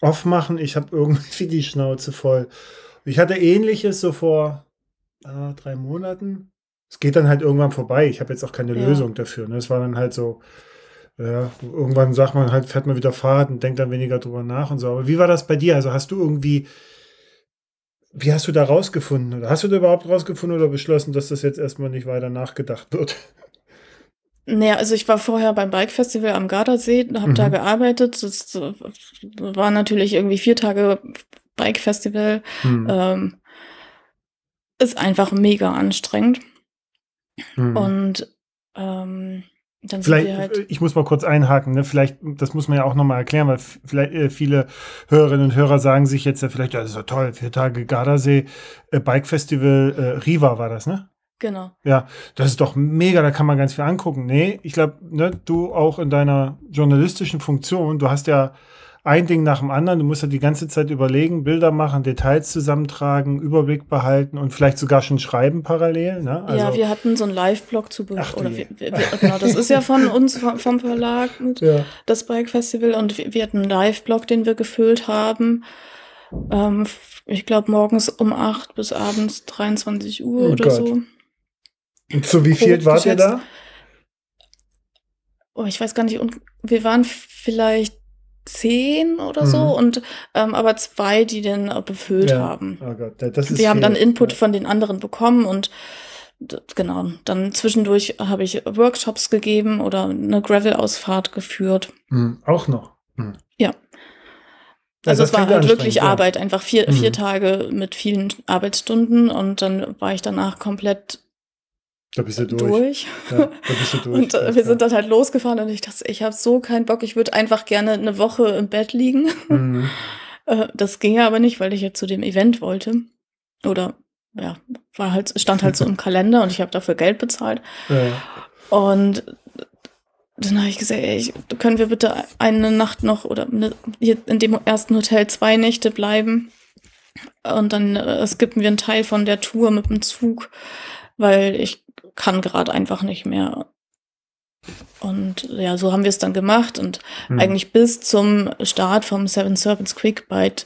off machen, ich habe irgendwie die Schnauze voll. Ich hatte ähnliches so vor ah, drei Monaten. Es geht dann halt irgendwann vorbei. Ich habe jetzt auch keine Ja. Lösung dafür. Ne? Es war dann halt so, ja, irgendwann sagt man halt, fährt man wieder Fahrt und denkt dann weniger drüber nach und so. Aber wie war das bei dir? Also hast du irgendwie, wie hast du da rausgefunden? Oder hast du da überhaupt rausgefunden oder beschlossen, dass das jetzt erstmal nicht weiter nachgedacht wird? Naja, also ich war vorher beim Bike Festival am Gardasee, habe Mhm. da gearbeitet. Das war natürlich irgendwie vier Tage Bike Festival. Hm. Ähm, ist einfach mega anstrengend. Hm. Und ähm, dann Vielleicht, halt. ich muss mal kurz einhaken, ne? vielleicht, das muss man ja auch nochmal erklären, weil vielleicht äh, viele Hörerinnen und Hörer sagen sich jetzt ja vielleicht, ja, das ist doch toll, vier Tage Gardasee, äh, Bike Festival, äh, Riva war das, ne? Genau. Ja, das ist doch mega, da kann man ganz viel angucken. Nee, ich glaube, ne, du auch in deiner journalistischen Funktion, du hast ja ein Ding nach dem anderen, du musst ja die ganze Zeit überlegen, Bilder machen, Details zusammentragen, Überblick behalten und vielleicht sogar schon schreiben parallel. Ne? Also, ja, wir hatten so einen Live-Blog zu Ach oder wir, wir, genau, das ist ja von uns vom, vom Verlag ja. das Bike Festival und wir, wir hatten einen Live-Blog, den wir gefüllt haben. Ähm, ich glaube morgens um 8 bis abends 23 Uhr Oh oder Gott. so. Und zu wie viel wart ihr da? Oh, ich weiß gar nicht, und wir waren vielleicht zehn oder so Mhm. und ähm, aber zwei, die den äh, befüllt Ja. haben. Oh Gott, das ist Wir haben dann Input Ja. von den anderen bekommen und genau, dann zwischendurch habe ich Workshops gegeben oder eine Gravel-Ausfahrt geführt. Hm, auch noch. Hm. Ja. Also das es war halt wirklich ja. Arbeit, einfach vier, Mhm. vier Tage mit vielen Arbeitsstunden und dann war ich danach komplett Da bist du durch. durch. Ja, da bist du durch. Und äh, wir sind dann halt losgefahren und ich dachte, ich habe so keinen Bock, ich würde einfach gerne eine Woche im Bett liegen. Mhm. Äh, Das ging ja aber nicht, weil ich ja zu dem Event wollte. Oder ja, war halt, stand halt so im Kalender und ich habe dafür Geld bezahlt. Ja. Und dann habe ich gesagt, ey, ich, können wir bitte eine Nacht noch oder eine, hier in dem ersten Hotel zwei Nächte bleiben? Und dann äh, skippen wir einen Teil von der Tour mit dem Zug, weil ich kann gerade einfach nicht mehr. Und ja, so haben wir es dann gemacht und Hm. eigentlich bis zum Start vom Seven Serpents Quick Bite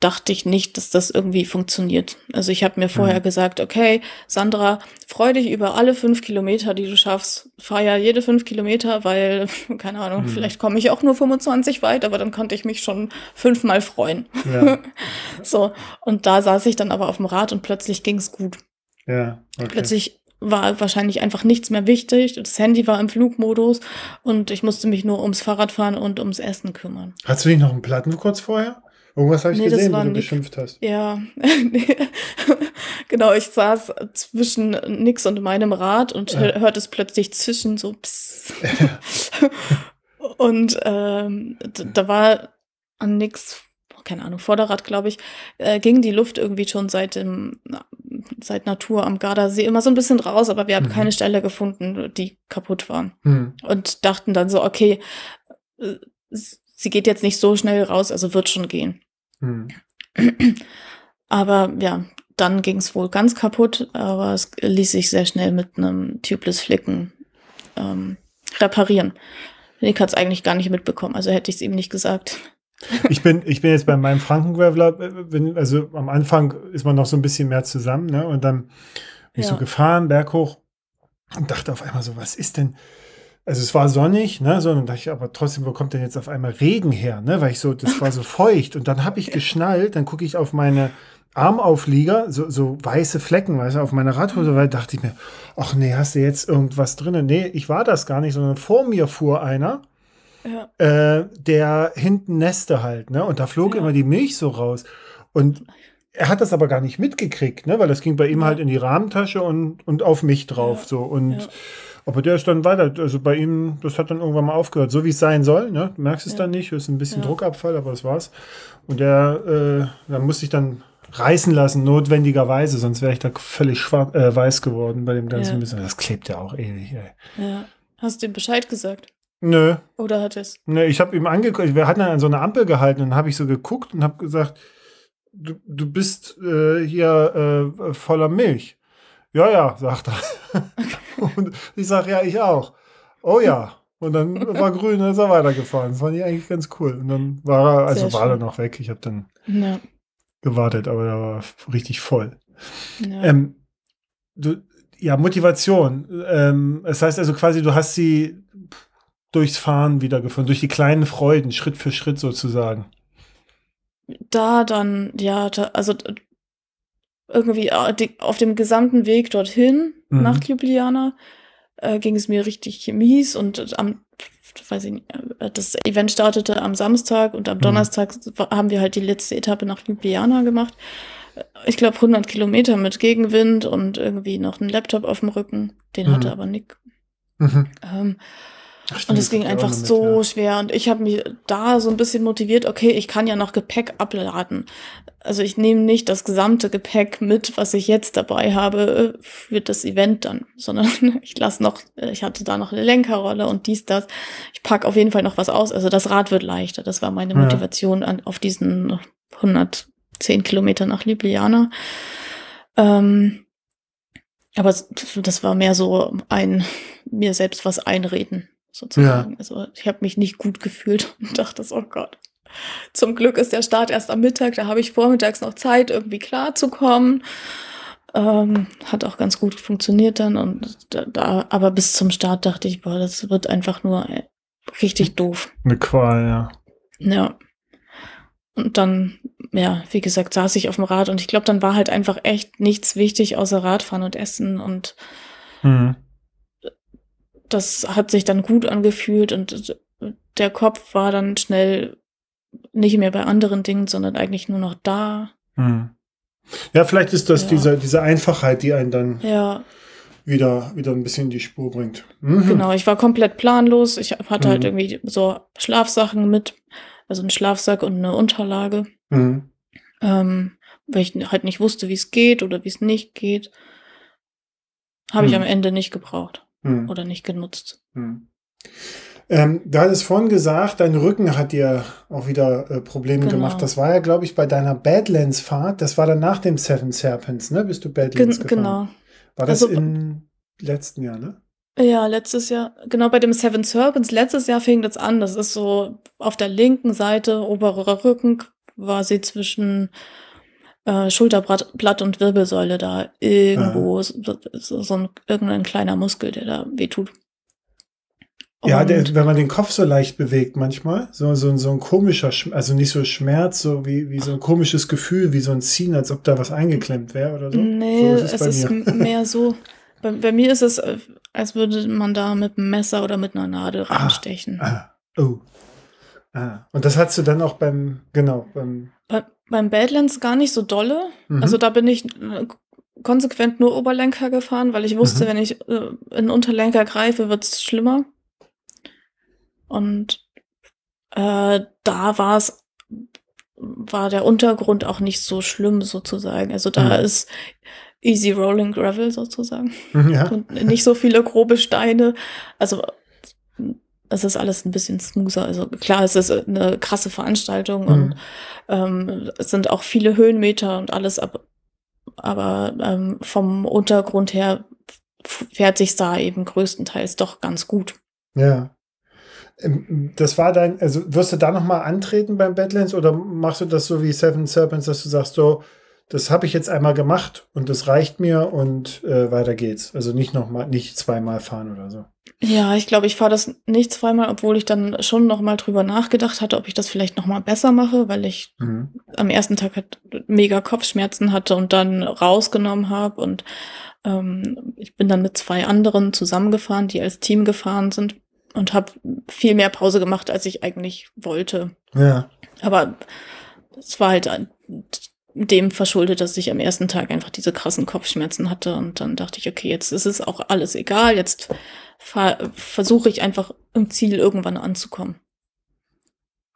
dachte ich nicht, dass das irgendwie funktioniert. Also ich habe mir vorher Mhm. gesagt, okay, Sandra, freu dich über alle fünf Kilometer, die du schaffst. Fahr ja jede fünf Kilometer, weil, keine Ahnung, Mhm. vielleicht komme ich auch nur 25 weit, aber dann konnte ich mich schon fünfmal freuen. Ja, So, und da saß ich dann aber auf dem Rad und plötzlich ging's gut. Ja. Okay. Plötzlich war wahrscheinlich einfach nichts mehr wichtig. Das Handy war im Flugmodus und ich musste mich nur ums Fahrradfahren und ums Essen kümmern. Hast du nicht noch einen Platten kurz vorher? Irgendwas habe ich Nee, gesehen, wo du geschimpft hast. Ja, genau, ich saß zwischen Nix und meinem Rad und Ja. hör- hörte es plötzlich zischen, so pss. Und ähm, da war an Nix, keine Ahnung, Vorderrad, glaube ich, äh, ging die Luft irgendwie schon seit dem, seit Natur am Gardasee immer so ein bisschen raus, aber wir haben Mhm. keine Stelle gefunden, die kaputt waren. Hm. Und dachten dann so, okay, äh, sie geht jetzt nicht so schnell raus, also wird schon gehen. Hm. Aber ja, dann ging es wohl ganz kaputt, aber es ließ sich sehr schnell mit einem Tubeless Flicken ähm, reparieren. Nick hat es eigentlich gar nicht mitbekommen, also hätte ich es ihm nicht gesagt. Ich bin, ich bin jetzt bei meinem Frankengraveler, äh, bin, also am Anfang ist man noch so ein bisschen mehr zusammen, ne? Und dann bin ich Ja. so gefahren, berghoch, und dachte auf einmal so, was ist denn? Also es war sonnig, ne? So, und dann dachte ich, aber trotzdem, wo kommt denn jetzt auf einmal Regen her, ne? Weil ich so, das war so feucht. Und dann habe ich geschnallt, dann gucke ich auf meine Armauflieger, so, so weiße Flecken, weißt du, auf meiner Radhose, weil dachte ich mir, ach nee, hast du jetzt irgendwas drin? Nee, ich war das gar nicht, sondern vor mir fuhr einer Ja, äh, der hinten Neste halt, ne? Und da flog Ja. immer die Milch so raus. Und er hat das aber gar nicht mitgekriegt, ne? Weil das ging bei ihm Ja. halt in die Rahmentasche und, und auf mich drauf. So. Und aber der ist dann weiter, also bei ihm, das hat dann irgendwann mal aufgehört, so wie es sein soll, ne? Du merkst es dann nicht, ist ein bisschen. Druckabfall, aber das war's. Und der, äh, da musste ich dann reißen lassen, notwendigerweise, sonst wäre ich da völlig schwarz, äh, weiß geworden bei dem ganzen Ja. bisschen. Das klebt ja auch ewig, ey. ja. Hast du ihm Bescheid gesagt? Nö, Oder hat es? Ne, ich habe ihm angeguckt, wir hatten dann an so einer Ampel gehalten und dann habe ich so geguckt und habe gesagt, du, du bist äh, hier äh, voller Milch. Ja, ja, sagt er. und ich sage, ja, ich auch. Oh ja. Und dann war grün und ist er weitergefahren. Das fand ich eigentlich ganz cool. Und dann war er, also war er noch weg. Ich habe dann Ja. gewartet, aber er war richtig voll. ja. Ähm, du, ja, Motivation. Ähm, das heißt also quasi, du hast sie durchs Fahren wiedergefunden, durch die kleinen Freuden, Schritt für Schritt sozusagen. da dann, ja, da, also irgendwie äh, die, auf dem gesamten Weg dorthin Mhm. nach Ljubljana äh, ging es mir richtig mies und am, weiß ich nicht, äh, das Event startete am Samstag und am Mhm. Donnerstag haben wir halt die letzte Etappe nach Ljubljana gemacht. Äh, Ich glaube 100 Kilometer mit Gegenwind und irgendwie noch einen Laptop auf dem Rücken. Den Mhm. hatte aber Nick. Mhm. Ähm, stimmt, und es ging einfach mit, so ja. schwer. Und ich habe mich da so ein bisschen motiviert, okay, ich kann ja noch Gepäck abladen. Also ich nehme nicht das gesamte Gepäck mit, was ich jetzt dabei habe, für das Event dann, sondern ich lasse noch, ich hatte da noch eine Lenkerrolle und dies, das. Ich pack auf jeden Fall noch was aus. Also das Rad wird leichter. Das war meine. Motivation an, auf diesen 110 Kilometer nach Ljubljana. Ähm, aber das war mehr so ein mir selbst was einreden, sozusagen. Also ich habe mich nicht gut gefühlt und dachte, oh Gott. Zum Glück ist der Start erst am Mittag, da habe ich vormittags noch Zeit, irgendwie klarzukommen. Ähm, hat auch ganz gut funktioniert dann. Und da, da, aber bis zum Start dachte ich, boah, das wird einfach nur äh, richtig doof. Eine Qual, ja. Ja. Und dann, ja, wie gesagt, saß ich auf dem Rad und ich glaube, dann war halt einfach echt nichts wichtig außer Radfahren und Essen und Mhm. Das hat sich dann gut angefühlt und der Kopf war dann schnell nicht mehr bei anderen Dingen, sondern eigentlich nur noch da. Mhm. Ja, vielleicht ist das Ja. diese, diese Einfachheit, die einen dann Ja, wieder, wieder ein bisschen in die Spur bringt. Mhm. genau. Ich war komplett planlos. Ich hatte halt Mhm. irgendwie so Schlafsachen mit, also einen Schlafsack und eine Unterlage, Mhm. ähm, weil ich halt nicht wusste, wie es geht oder wie es nicht geht. Habe ich Mhm. am Ende nicht gebraucht Mhm. oder nicht genutzt. Mhm. Ähm, du hattest vorhin gesagt, dein Rücken hat dir auch wieder äh, Probleme Genau. gemacht. Das war ja, glaube ich, bei deiner Badlands-Fahrt. Das war dann nach dem Seven Serpents, ne? Bist du Badlands Gen gefahren? genau. War das Also- im letzten Jahr, ne? Ja, letztes Jahr, genau bei dem Seven Serpents, letztes Jahr fing das an. Das ist so auf der linken Seite, oberer Rücken, quasi zwischen äh, Schulterblatt Blatt und Wirbelsäule da irgendwo so, so, so ein irgendein kleiner Muskel, der da wehtut. Ja, Und- der, wenn man den Kopf so leicht bewegt manchmal, so, so, so ein komischer, Schm- also nicht so Schmerz, so wie, wie so ein komisches Gefühl, wie so ein Ziehen, als ob da was eingeklemmt wäre oder so. Nee, so es ist bei mir. mehr so. Bei, bei mir ist es, äh, als würde man da mit einem Messer oder mit einer Nadel reinstechen. Ah, oh. Ah. Und das hattest du dann auch beim, genau, beim, Beim Badlands gar nicht so dolle. Mhm. Also da bin ich äh, konsequent nur Oberlenker gefahren, weil ich wusste, Mhm. wenn ich äh, in Unterlenker greife, wird's schlimmer. Und äh, da war es, war der Untergrund auch nicht so schlimm sozusagen. Also da Mhm. ist easy rolling gravel sozusagen Ja. und nicht so viele grobe Steine. Also es ist alles ein bisschen smoother. Also klar, es ist eine krasse Veranstaltung Mhm. und ähm, es sind auch viele Höhenmeter und alles, aber, aber ähm, vom Untergrund her fährt sich da eben größtenteils doch ganz gut. Ja. Ähm, Das war dein, also wirst du da nochmal antreten beim Badlands oder machst du das so wie Seven Serpents, dass du sagst, so, das habe ich jetzt einmal gemacht und das reicht mir und äh, weiter geht's. Also nicht nochmal, nicht zweimal fahren oder so. Ja, ich glaube, ich fahre das nicht zweimal, obwohl ich dann schon noch mal drüber nachgedacht hatte, ob ich das vielleicht noch mal besser mache, weil ich Mhm. am ersten Tag halt mega Kopfschmerzen hatte und dann rausgenommen habe und ähm, ich bin dann mit zwei anderen zusammengefahren, die als Team gefahren sind und habe viel mehr Pause gemacht, als ich eigentlich wollte. Ja. Aber es war halt dem verschuldet, dass ich am ersten Tag einfach diese krassen Kopfschmerzen hatte und dann dachte ich, okay, jetzt ist es auch alles egal, jetzt ver versuche ich einfach im Ziel irgendwann anzukommen.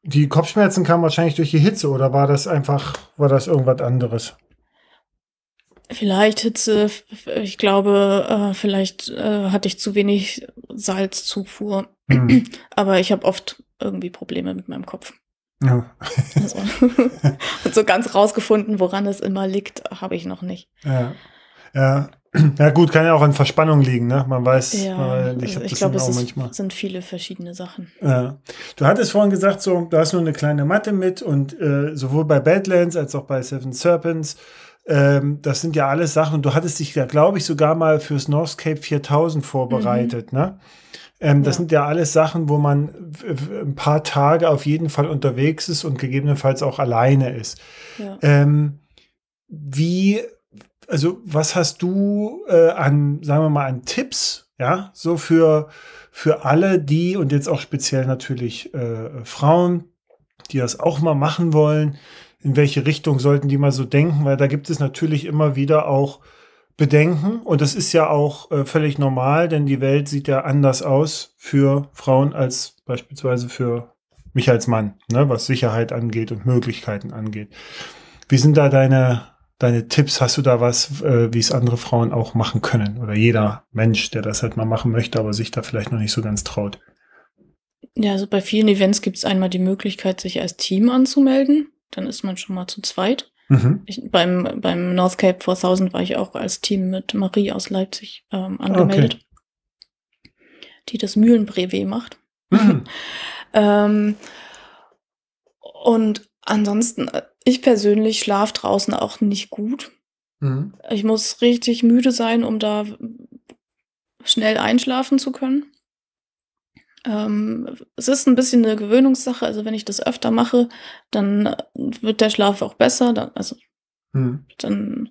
Die Kopfschmerzen kamen wahrscheinlich durch die Hitze oder war das einfach, war das irgendwas anderes? Vielleicht Hitze, ich glaube, äh, vielleicht äh, hatte ich zu wenig Salzzufuhr, Hm. aber ich habe oft irgendwie Probleme mit meinem Kopf. Ja. Also, so ganz rausgefunden, woran es immer liegt, habe ich noch nicht. Ja. Ja. Ja, gut, kann ja auch an Verspannung liegen, ne? Man weiß, Ja, man, ich also ich glaube, es auch ist, sind viele verschiedene Sachen. Ja. Du hattest vorhin gesagt, so, du hast nur eine kleine Matte mit und äh, sowohl bei Badlands als auch bei Seven Serpents, ähm, das sind ja alles Sachen und du hattest dich ja, glaube ich, sogar mal fürs Northscape 4000 vorbereitet, ne? Ähm, das Ja. sind ja alles Sachen, wo man ein paar Tage auf jeden Fall unterwegs ist und gegebenenfalls auch alleine ist. Ja. Ähm, wie, also was hast du äh, an, sagen wir mal, an Tipps, ja, so für, für alle, die und jetzt auch speziell natürlich äh, Frauen, die das auch mal machen wollen, in welche Richtung sollten die mal so denken, weil da gibt es natürlich immer wieder auch Bedenken und das ist ja auch äh, völlig normal, denn die Welt sieht ja anders aus für Frauen als beispielsweise für mich als Mann, ne, was Sicherheit angeht und Möglichkeiten angeht. Wie sind da deine, deine Tipps? Hast du da was, äh, wie es andere Frauen auch machen können? Oder jeder Mensch, der das halt mal machen möchte, aber sich da vielleicht noch nicht so ganz traut? ja, also bei vielen Events gibt es einmal die Möglichkeit, sich als Team anzumelden. Dann ist man schon mal zu zweit. Mhm. Ich, beim, beim North Cape 4000 war ich auch als Team mit Marie aus Leipzig ähm, angemeldet, die das Mühlenbrevet macht. Mhm. Ähm, und ansonsten, äh, ich persönlich schlafe draußen auch nicht gut. Mhm. Ich muss richtig müde sein, um da schnell einschlafen zu können. Ähm, es ist ein bisschen eine Gewöhnungssache. Also wenn ich das öfter mache, dann wird der Schlaf auch besser. Dann, also Mhm. dann,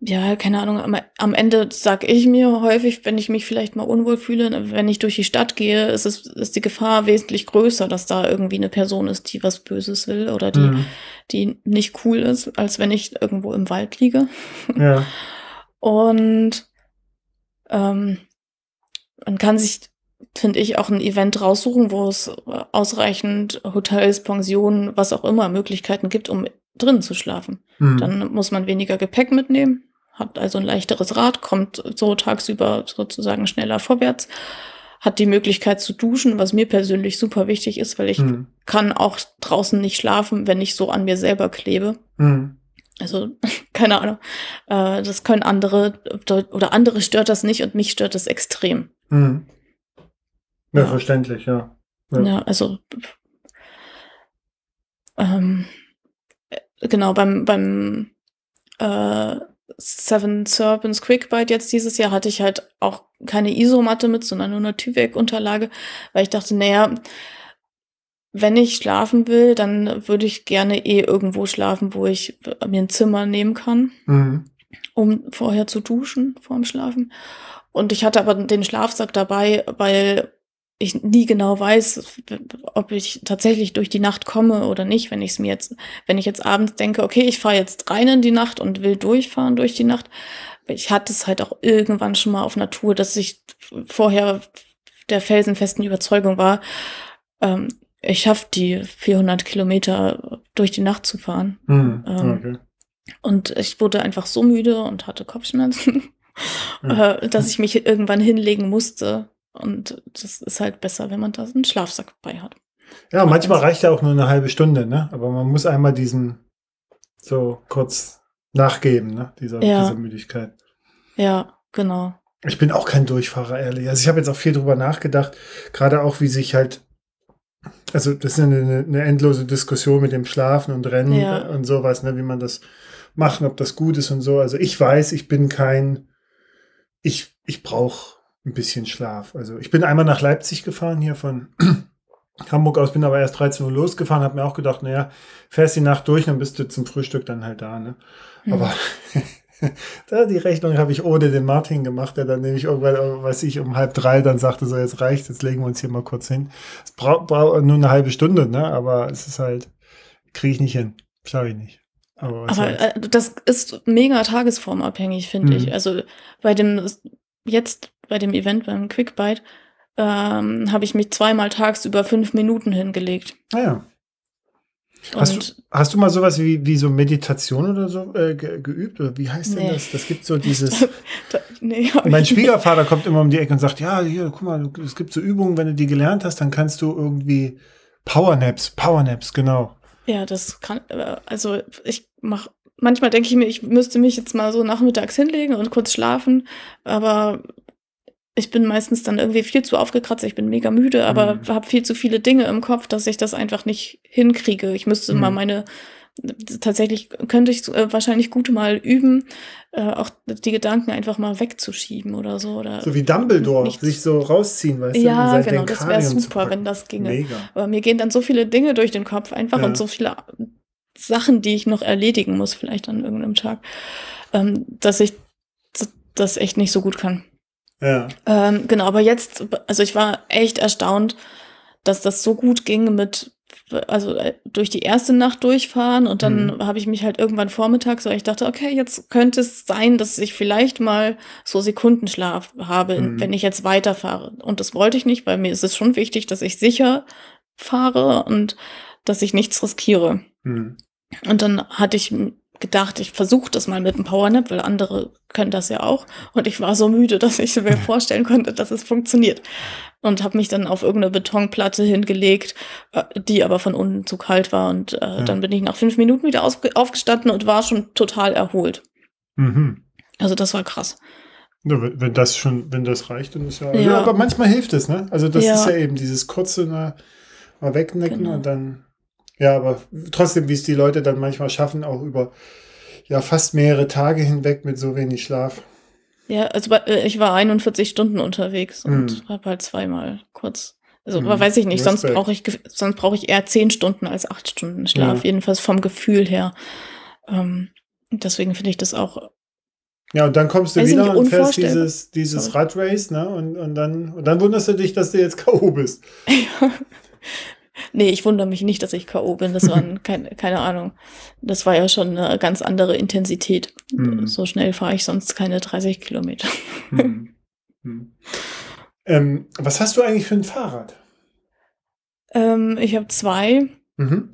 ja, keine Ahnung, am, am Ende sag ich mir häufig, wenn ich mich vielleicht mal unwohl fühle, wenn ich durch die Stadt gehe, ist, es, ist die Gefahr wesentlich größer, dass da irgendwie eine Person ist, die was Böses will oder die, Mhm. die nicht cool ist, als wenn ich irgendwo im Wald liege. Ja. Und ähm, man kann sich, finde ich, auch ein Event raussuchen, wo es ausreichend Hotels, Pensionen, was auch immer Möglichkeiten gibt, um drin zu schlafen. Mhm. Dann muss man weniger Gepäck mitnehmen, hat also ein leichteres Rad, kommt so tagsüber sozusagen schneller vorwärts, hat die Möglichkeit zu duschen, was mir persönlich super wichtig ist, weil ich Mhm. kann auch draußen nicht schlafen, wenn ich so an mir selber klebe. Mhm. Also, keine Ahnung. Äh, das können andere oder andere stört das nicht und mich stört das extrem. Ja, Ja. verständlich, ja. Ja. Ja, also ähm, äh, genau, beim, beim äh, Seven Serpents Quickbite jetzt dieses Jahr hatte ich halt auch keine Isomatte mit, sondern nur eine Tyvek-Unterlage, weil ich dachte, naja, wenn ich schlafen will, dann würde ich gerne eh irgendwo schlafen, wo ich mir ein Zimmer nehmen kann. Mhm. um vorher zu duschen, vorm Schlafen. Und ich hatte aber den Schlafsack dabei, weil ich nie genau weiß, ob ich tatsächlich durch die Nacht komme oder nicht, wenn ich es mir jetzt, wenn ich jetzt abends denke, okay, ich fahre jetzt rein in die Nacht und will durchfahren durch die Nacht. Ich hatte es halt auch irgendwann schon mal auf Natur, dass ich vorher der felsenfesten Überzeugung war, ähm, ich schaffe die 400 Kilometer durch die Nacht zu fahren. Hm, Ähm, okay. Und ich wurde einfach so müde und hatte Kopfschmerzen, Ja. äh, dass ich mich irgendwann hinlegen musste. Und das ist halt besser, wenn man da einen Schlafsack bei hat. Ja, manchmal reicht ja auch nur eine halbe Stunde, ne? Aber man muss einmal diesen so kurz nachgeben, ne? Dieser, Ja. dieser Müdigkeit. Ja, genau. Ich bin auch kein Durchfahrer, ehrlich. Also ich habe jetzt auch viel drüber nachgedacht, gerade auch, wie sich halt, also das ist eine, eine endlose Diskussion mit dem Schlafen und Rennen Ja. und sowas, ne? wie man das machen, ob das gut ist und so. Also ich weiß, ich bin kein, ich, ich brauche ein bisschen Schlaf. Also ich bin einmal nach Leipzig gefahren, hier von Hamburg aus, bin aber erst 13 Uhr losgefahren, habe mir auch gedacht, naja, fährst die Nacht durch, dann bist du zum Frühstück dann halt da, ne? Hm. Aber da die Rechnung habe ich ohne den Martin gemacht, der dann nämlich irgendwann, äh, weiß ich, um halb drei dann sagte, so jetzt reicht, jetzt legen wir uns hier mal kurz hin. Es braucht brauch nur eine halbe Stunde, ne? Aber es ist halt, kriege ich nicht hin. Schaffe ich nicht. Aber, Aber äh, das ist mega tagesformabhängig, finde Mhm. ich. Also bei dem, jetzt bei dem Event beim Quickbite, ähm, habe ich mich zweimal tagsüber fünf Minuten hingelegt. naja. Hast Und du, hast du mal sowas wie, wie so Meditation oder so äh, ge, geübt? Oder wie heißt denn Nee. das? Das gibt so dieses. da, nee, Mein. Schwiegervater kommt immer um die Ecke und sagt, ja, hier, guck mal, es gibt so Übungen, wenn du die gelernt hast, dann kannst du irgendwie Powernaps, Powernaps, genau. Ja, das kann, äh, also ich mach, manchmal denke ich mir, ich müsste mich jetzt mal so nachmittags hinlegen und kurz schlafen, aber ich bin meistens dann irgendwie viel zu aufgekratzt, ich bin mega müde, aber Mhm. habe viel zu viele Dinge im Kopf, dass ich das einfach nicht hinkriege. Ich müsste mal Mhm. meine, tatsächlich könnte ich äh, wahrscheinlich gut mal üben, äh, auch die Gedanken einfach mal wegzuschieben oder so. Oder So wie Dumbledore, Nichts. sich so rausziehen, weißt du? in ja, genau, das wäre super, wenn das ginge. Mega. Aber mir gehen dann so viele Dinge durch den Kopf einfach Ja. und so viele Sachen, die ich noch erledigen muss, vielleicht an irgendeinem Tag, ähm, dass ich das echt nicht so gut kann. Ja. Ähm, genau, aber jetzt, also ich war echt erstaunt, dass das so gut ging mit, also äh, durch die erste Nacht durchfahren und dann Mhm. habe ich mich halt irgendwann vormittags, weil ich dachte, okay, jetzt könnte es sein, dass ich vielleicht mal so Sekundenschlaf habe, Mhm. wenn ich jetzt weiterfahre. Und das wollte ich nicht, weil mir ist es schon wichtig, dass ich sicher fahre und dass ich nichts riskiere. Hm. Und dann hatte ich gedacht, ich versuche das mal mit einem Powernap, weil andere können das ja auch. Und ich war so müde, dass ich mir vorstellen konnte, dass es funktioniert. Und habe mich dann auf irgendeine Betonplatte hingelegt, äh, die aber von unten zu kalt war. Und äh, Ja. dann bin ich nach fünf Minuten wieder aufgestanden und war schon total erholt. Mhm. Also das war krass. Ja, wenn, das schon, wenn das reicht, dann ist ja. ja. Ja. aber manchmal hilft es, ne? Also das Ja. ist ja eben dieses kurze mal wegnecken Genau. und dann. Ja, aber trotzdem, wie es die Leute dann manchmal schaffen, auch über ja fast mehrere Tage hinweg mit so wenig Schlaf. Ja, also äh, ich war 41 Stunden unterwegs und Mhm. habe halt zweimal kurz. Also Mhm. weiß ich nicht, sonst brauche ich sonst brauche ich eher 10 Stunden als 8 Stunden Schlaf, Ja. jedenfalls vom Gefühl her. Ähm, deswegen finde ich das auch. Ja, und dann kommst du ich wieder nicht, und fährst dieses, dieses Sorry. Radrace, ne? Und, und, dann, und dann wunderst du dich, dass du jetzt K.O. bist. nee, ich wundere mich nicht, dass ich K.O. bin. Das waren keine, keine Ahnung. Das war ja schon eine ganz andere Intensität. Mhm. So schnell fahre ich sonst keine 30 Kilometer. Hm. Hm. Ähm, was hast du eigentlich für ein Fahrrad? Ähm, ich habe zwei. Mhm.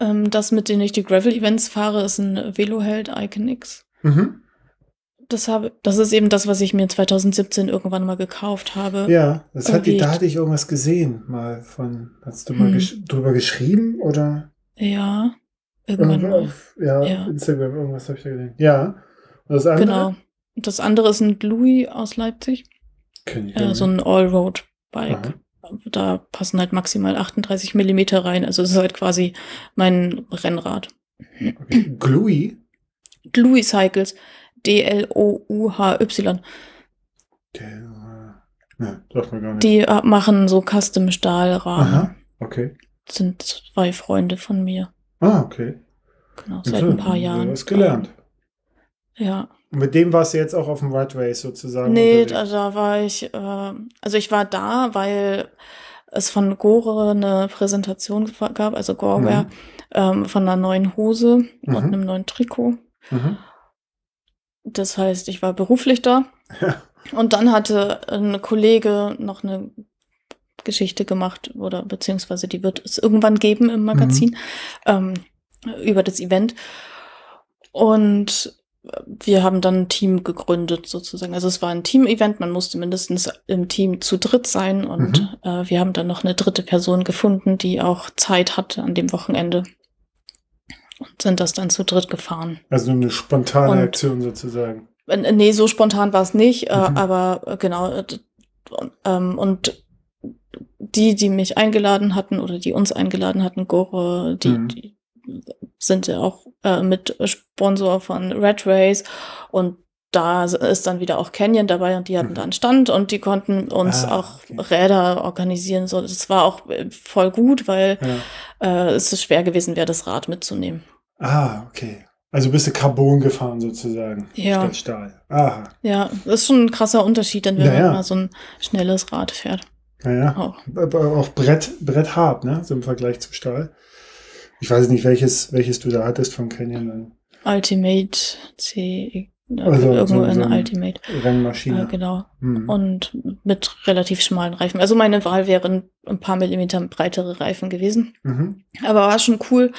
Ähm, das, mit denen ich die Gravel-Events fahre, ist ein Veloheld Icon X. Mhm. Das, habe, das ist eben das, was ich mir 2017 irgendwann mal gekauft habe. Ja, das hat die, da hatte ich irgendwas gesehen, mal von, hast du mal Hm. gesch drüber geschrieben oder Ja, irgendwann irgendwo ja, Ja. Instagram, irgendwas habe ich da gesehen. Ja. Und das andere? Genau. Das andere ist ein Louis aus Leipzig. Kenn ich Äh, so ein Allroad-Bike. Aha. Da passen halt maximal 38 Millimeter rein. Also es ist halt quasi mein Rennrad. Okay. Gluey? Louis Cycles. D-L-O-U-H-Y. Ja, sagt mir gar nicht. Die äh, machen so Custom-Stahlrahmen. Aha, okay. Sind zwei Freunde von mir. Ah, okay. Genau, seit ein paar. Jahren. Was gelernt. Ja. Und mit dem warst du jetzt auch auf dem Ride Race sozusagen? Nee, unterwegs? da, da war ich, äh, also ich war da, weil es von Gore eine Präsentation gab, also Goreware, Mhm. ähm, von einer neuen Hose Mhm. und einem neuen Trikot. Mhm. Das heißt, ich war beruflich da. Ja. Und dann hatte ein Kollege noch eine Geschichte gemacht oder beziehungsweise die wird es irgendwann geben im Magazin ähm, über das Event. Und wir haben dann ein Team gegründet sozusagen. Also es war ein Team-Event, man musste mindestens im Team zu dritt sein und Mhm. äh, wir haben dann noch eine dritte Person gefunden, die auch Zeit hatte an dem Wochenende und sind das dann zu dritt gefahren. Also eine spontane Und- Aktion sozusagen. Nee, so spontan war es nicht, äh, Mhm. aber äh, genau. äh, ähm, und die, die mich eingeladen hatten oder die uns eingeladen hatten, Gore, die, Mhm. die sind ja auch mit Sponsor von Red Race und da ist dann wieder auch Canyon dabei und die hatten Mhm. da einen Stand und die konnten uns Ah, auch okay. Räder organisieren. So, das war auch voll gut, weil Ja. äh, es schwer gewesen wäre, das Rad mitzunehmen. Ah, okay. Also bist du Carbon gefahren sozusagen. Ja. Statt Stahl. Aha. Ja, das ist schon ein krasser Unterschied, denn wenn Ja, man mal so ein schnelles Rad fährt. Naja. Auch. Aber auch Brett, Brett hart, ne? So im Vergleich zum Stahl. Ich weiß nicht, welches, welches du da hattest von Canyon. dann. Ultimate C, äh, Also irgendwo so- in so Ultimate. Rennmaschine. Äh, genau. Hm. Und mit relativ schmalen Reifen. Also meine Wahl wären ein paar Millimeter breitere Reifen gewesen. Mhm. Aber war schon cool.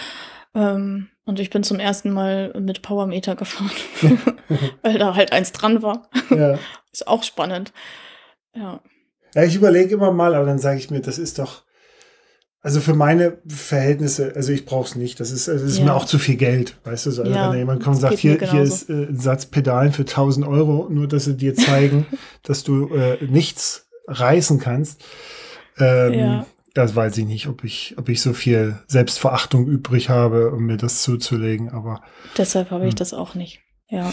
Ähm, und ich bin zum ersten Mal mit Powermeter gefahren, weil da halt eins dran war. ja. Ist auch spannend. Ja. ja, ich überlege immer mal, aber dann sage ich mir, das ist doch, also für meine Verhältnisse, also ich brauche es nicht. Das ist, das ist Ja. mir auch zu viel Geld, weißt du? So, Also Ja, wenn da jemand kommt und sagt, hier, hier ist äh, ein Satz Pedalen für 1000 Euro, nur dass sie dir zeigen, dass du äh, nichts reißen kannst. Ähm, Ja. Das weiß ich nicht, ob ich, ob ich so viel Selbstverachtung übrig habe, um mir das zuzulegen. Aber Deshalb habe ich Hm. das auch nicht. Ja.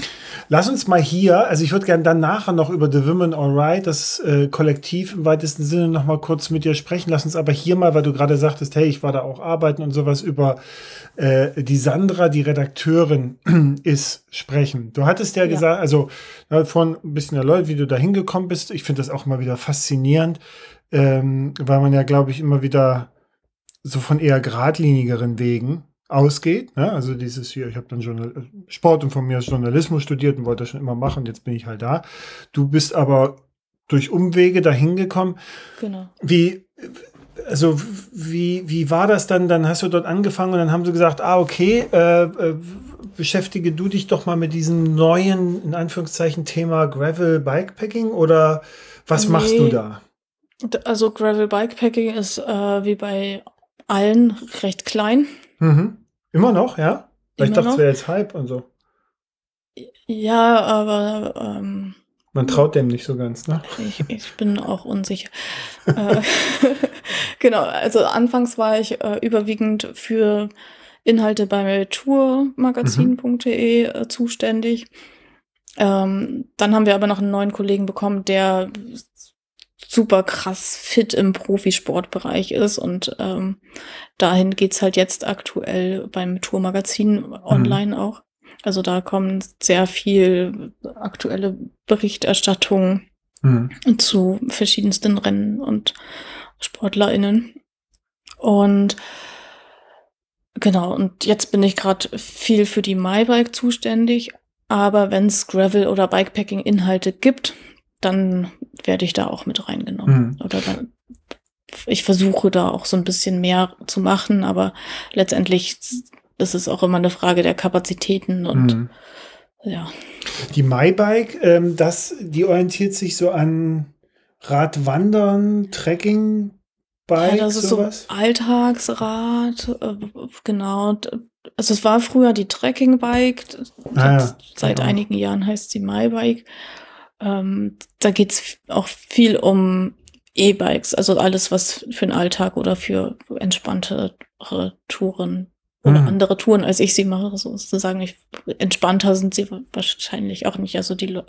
Lass uns mal hier, also ich würde gerne dann nachher noch über The Women Alright, das äh, Kollektiv im weitesten Sinne noch mal kurz mit dir sprechen. Lass uns aber hier mal, weil du gerade sagtest, hey, ich war da auch arbeiten und sowas über äh, die Sandra, die Redakteurin ist, sprechen. Du hattest ja, Ja. gesagt, also ja, von ein bisschen erläutert, wie du da hingekommen bist. Ich finde das auch immer wieder faszinierend, ähm, weil man ja, glaube ich, immer wieder so von eher geradlinigeren Wegen ausgeht. Ne? Also dieses hier, ich habe dann Journal Sport und von mir aus Journalismus studiert und wollte das schon immer machen. Jetzt bin ich halt da. Du bist aber durch Umwege dahin gekommen. Genau. Wie, also wie, wie war das dann? Dann hast du dort angefangen und dann haben sie gesagt, ah, okay, äh, äh, beschäftige du dich doch mal mit diesem neuen, in Anführungszeichen, Thema Gravel Bikepacking oder was machst du Nee. da? Also Gravel Bikepacking ist äh, wie bei allen recht klein. Mhm. Immer noch, ja? Weil ich dachte, es wäre jetzt Hype und so. Ja, aber ähm, Man traut dem nicht so ganz, ne? ich, ich bin auch unsicher. äh, genau, also anfangs war ich äh, überwiegend für Inhalte bei tourmagazin.de äh, zuständig. Ähm, dann haben wir aber noch einen neuen Kollegen bekommen, der super krass fit im Profisportbereich ist und ähm, dahin geht's halt jetzt aktuell beim Tourmagazin online auch. Also da kommen sehr viel aktuelle Berichterstattung Mhm. zu verschiedensten Rennen und SportlerInnen. Und genau, und jetzt bin ich gerade viel für die MyBike zuständig. Aber wenn es Gravel- oder Bikepacking-Inhalte gibt, dann werde ich da auch mit reingenommen. Mhm. Oder dann, ich versuche da auch so ein bisschen mehr zu machen, aber letztendlich ist es auch immer eine Frage der Kapazitäten und Mhm. ja. Die MyBike, ähm, das, die orientiert sich so an Radwandern, Trekking, Bike, Ja, das ist sowas. so Alltagsrad, äh, genau. Also es war früher die Trekkingbike, Ah, ja, seit genau. einigen Jahren heißt sie MyBike. Ähm, da geht's auch viel um E-Bikes, also alles, was für den Alltag oder für entspanntere Touren oder Mhm. andere Touren, als ich sie mache, sozusagen. Ich, entspannter sind sie wahrscheinlich auch nicht. Also die Le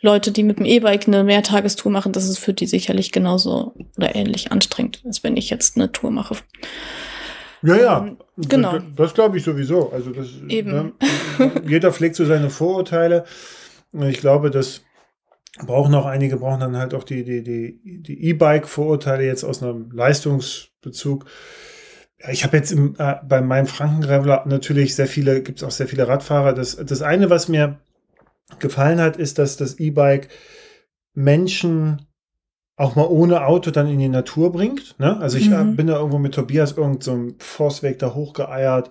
Leute, die mit dem E-Bike eine Mehrtagestour machen, das ist für die sicherlich genauso oder ähnlich anstrengend, als wenn ich jetzt eine Tour mache. Ja, ja. Ähm, genau. Das, das glaube ich sowieso. Also das, Eben. Ne, jeder pflegt so seine Vorurteile. Ich glaube, das brauchen auch einige, brauchen dann halt auch die, die, die, die E-Bike-Vorurteile jetzt aus einem Leistungsbezug. Ja, ich habe jetzt im, äh, bei meinem Frankengraveler natürlich sehr viele, gibt es auch sehr viele Radfahrer. Das, das eine, was mir gefallen hat, ist, dass das E-Bike Menschen auch mal ohne Auto dann in die Natur bringt. Ne? Also ich äh, Mhm. bin da irgendwo mit Tobias irgend so einem Forstweg da hochgeeiert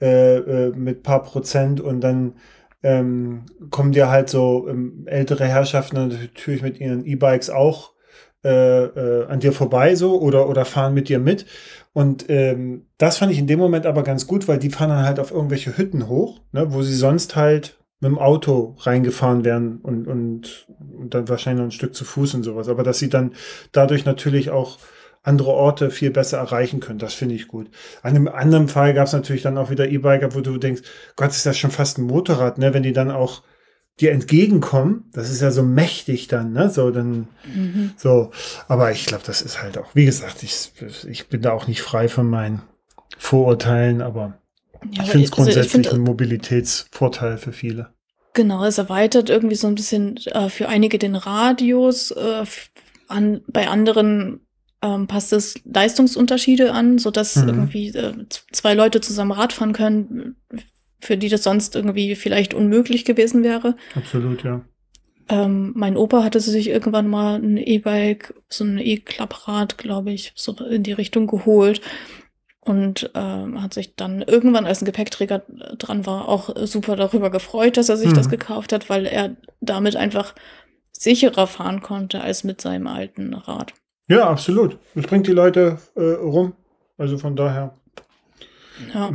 äh, äh, mit paar Prozent und dann ähm, kommen dir halt so ähm, ältere Herrschaften natürlich mit ihren E-Bikes auch äh, äh, an dir vorbei so oder, oder fahren mit dir mit. Und ähm, das fand ich in dem Moment aber ganz gut, weil die fahren dann halt auf irgendwelche Hütten hoch, ne, wo sie sonst halt mit dem Auto reingefahren wären und, und, und dann wahrscheinlich noch ein Stück zu Fuß und sowas. Aber dass sie dann dadurch natürlich auch andere Orte viel besser erreichen können, das finde ich gut. An einem anderen Fall gab es natürlich dann auch wieder E-Biker, wo du denkst, Gott, ist das schon fast ein Motorrad, ne? Wenn die dann auch dir entgegenkommen, das ist ja so mächtig dann, ne? So, dann, Mhm. so. Aber ich glaube, das ist halt auch, wie gesagt, ich, ich bin da auch nicht frei von meinen Vorurteilen, aber Ja, ich finde es also ich grundsätzlich finde, ein Mobilitätsvorteil für viele. Genau, es erweitert irgendwie so ein bisschen äh, für einige den Radius, äh, an, bei anderen ähm, passt es Leistungsunterschiede an, sodass Mhm. irgendwie äh, zwei Leute zusammen Rad fahren können, für die das sonst irgendwie vielleicht unmöglich gewesen wäre. Absolut, ja. Ähm, mein Opa hatte sich irgendwann mal ein E-Bike, so ein E-Klapprad, glaube ich, so in die Richtung geholt und ähm, hat sich dann irgendwann, als ein Gepäckträger dran war, auch super darüber gefreut, dass er sich Mhm. das gekauft hat, weil er damit einfach sicherer fahren konnte als mit seinem alten Rad. Ja, absolut. Es bringt die Leute äh, rum. Also von daher. Ja,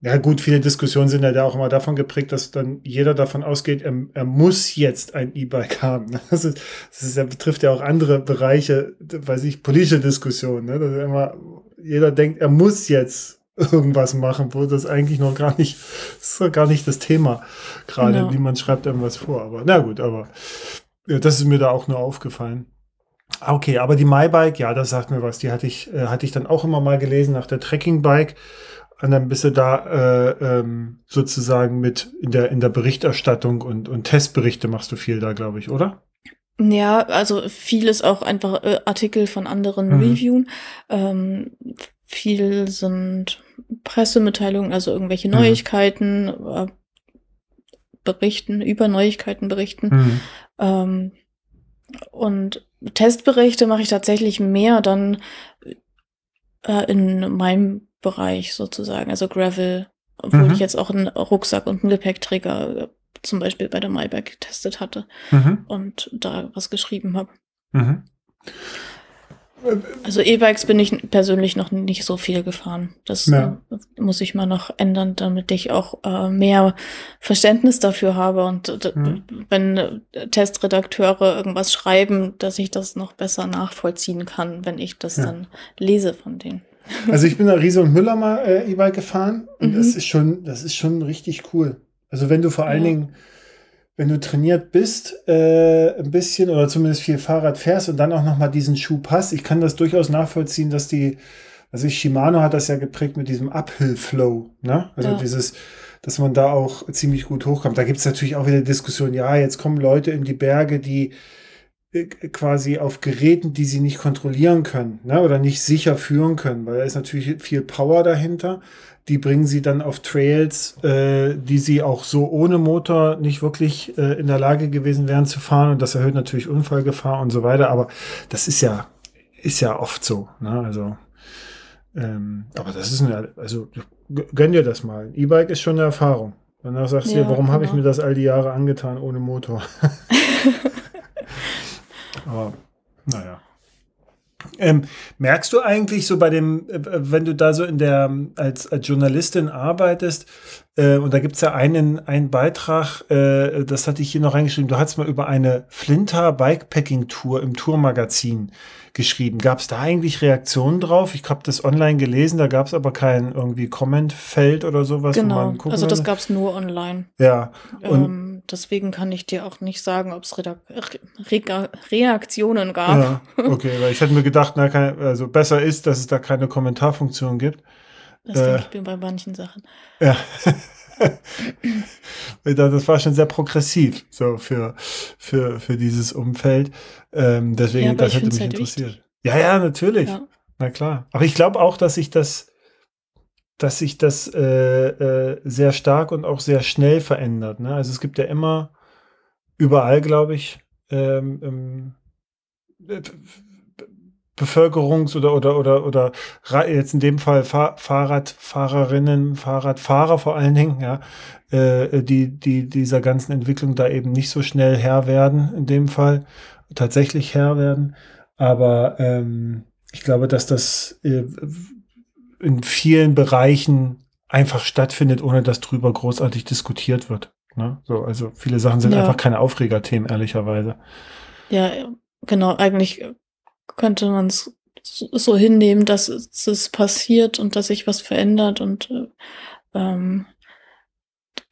Ja, gut, viele Diskussionen sind ja da auch immer davon geprägt, dass dann jeder davon ausgeht, er, er muss jetzt ein E-Bike haben. Das, ist, das ist, ja, betrifft ja auch andere Bereiche, weiß ich, politische Diskussionen. Ne? Dass immer jeder denkt, er muss jetzt irgendwas machen, wo das eigentlich noch gar nicht, das ist doch gar nicht das Thema. Gerade Genau. niemand schreibt irgendwas vor. Aber na gut, aber ja, das ist mir da auch nur aufgefallen. Ah, Okay, aber die MyBike, ja, das sagt mir was. Die hatte ich, äh, hatte ich dann auch immer mal gelesen nach der Trekking-Bike. Und dann bist du da äh, ähm, sozusagen mit in der, in der Berichterstattung und, und Testberichte machst du viel da, glaube ich, oder? ja also vieles auch einfach äh, Artikel von anderen Mhm. reviewen. Ähm, viel sind Pressemitteilungen, also irgendwelche Mhm. Neuigkeiten, äh, berichten, über Neuigkeiten berichten. Ähm, und Testberichte mache ich tatsächlich mehr dann äh, in meinem Bereich sozusagen, also Gravel, obwohl Mhm. ich jetzt auch einen Rucksack und einen Gepäckträger äh, zum Beispiel bei der Maybach getestet hatte Mhm. und da was geschrieben habe. Mhm. Also E-Bikes bin ich persönlich noch nicht so viel gefahren. Das Ja. muss ich mal noch ändern, damit ich auch äh, mehr Verständnis dafür habe und äh, Mhm. wenn äh, Testredakteure irgendwas schreiben, dass ich das noch besser nachvollziehen kann, wenn ich das Ja. dann lese von denen. Also ich bin da Riese und Müller mal äh, E-Bike gefahren und Mhm. das ist schon, das ist schon richtig cool. Also wenn du vor allen Ja. Dingen, wenn du trainiert bist, äh, ein bisschen oder zumindest viel Fahrrad fährst und dann auch noch mal diesen Schub hast, ich kann das durchaus nachvollziehen, dass die, also Shimano hat das ja geprägt mit diesem Uphill Flow, ne? Also Ja. dieses, dass man da auch ziemlich gut hochkommt. Da gibt es natürlich auch wieder Diskussionen, ja, jetzt kommen Leute in die Berge, die äh, quasi auf Geräten, die sie nicht kontrollieren können ne, oder nicht sicher führen können, weil da ist natürlich viel Power dahinter. Die bringen sie dann auf Trails, äh, die sie auch so ohne Motor nicht wirklich äh, in der Lage gewesen wären zu fahren und das erhöht natürlich Unfallgefahr und so weiter. Aber das ist ja ist ja oft so. Ne? Also ähm, aber das ist eine, also gönn dir das mal. E-Bike ist schon eine Erfahrung. Danach sagst du Ja, dir, warum habe ich genau. mir das all die Jahre angetan ohne Motor? Aber naja. Ähm, merkst du eigentlich so bei dem, äh, wenn du da so in der, als, als Journalistin arbeitest, äh, und da gibt es ja einen, einen Beitrag, äh, das hatte ich hier noch reingeschrieben, du hast mal über eine Flinter Bikepacking Tour im Tourmagazin geschrieben. Gab es da eigentlich Reaktionen drauf? Ich habe das online gelesen, da gab es aber kein irgendwie Comment-Feld oder sowas. wo genau, man gucken also das gab es nur online. Ja, Und- Ähm, deswegen kann ich dir auch nicht sagen, ob es Re Re Reaktionen gab. Ja, okay, weil ich hätte mir gedacht, na, kein, also besser ist, dass es da keine Kommentarfunktion gibt. Das äh, denke ich mir bei manchen Sachen. Ja. das war schon sehr progressiv, so für, für, für dieses Umfeld. Ähm, deswegen, ja, das hätte mich halt interessiert. Wichtig. Ja, ja, natürlich. Ja. Na klar. Aber ich glaube auch, dass sich das, dass sich das äh, äh, sehr stark und auch sehr schnell verändert. Ne? Also es gibt ja immer überall, glaube ich, ähm, ähm, Bevölkerungs- oder, oder, oder, oder jetzt in dem Fall Fahr Fahrradfahrerinnen, Fahrradfahrer vor allen Dingen, ja, äh, die, die dieser ganzen Entwicklung da eben nicht so schnell Herr werden, in dem Fall, tatsächlich Herr werden. Aber ähm, ich glaube, dass das äh, in vielen Bereichen einfach stattfindet, ohne dass drüber großartig diskutiert wird. Ne? So, also viele Sachen sind ja. einfach keine Aufregerthemen, ehrlicherweise. Ja, genau, eigentlich könnte man es so hinnehmen, dass es passiert und dass sich was verändert und äh, ähm,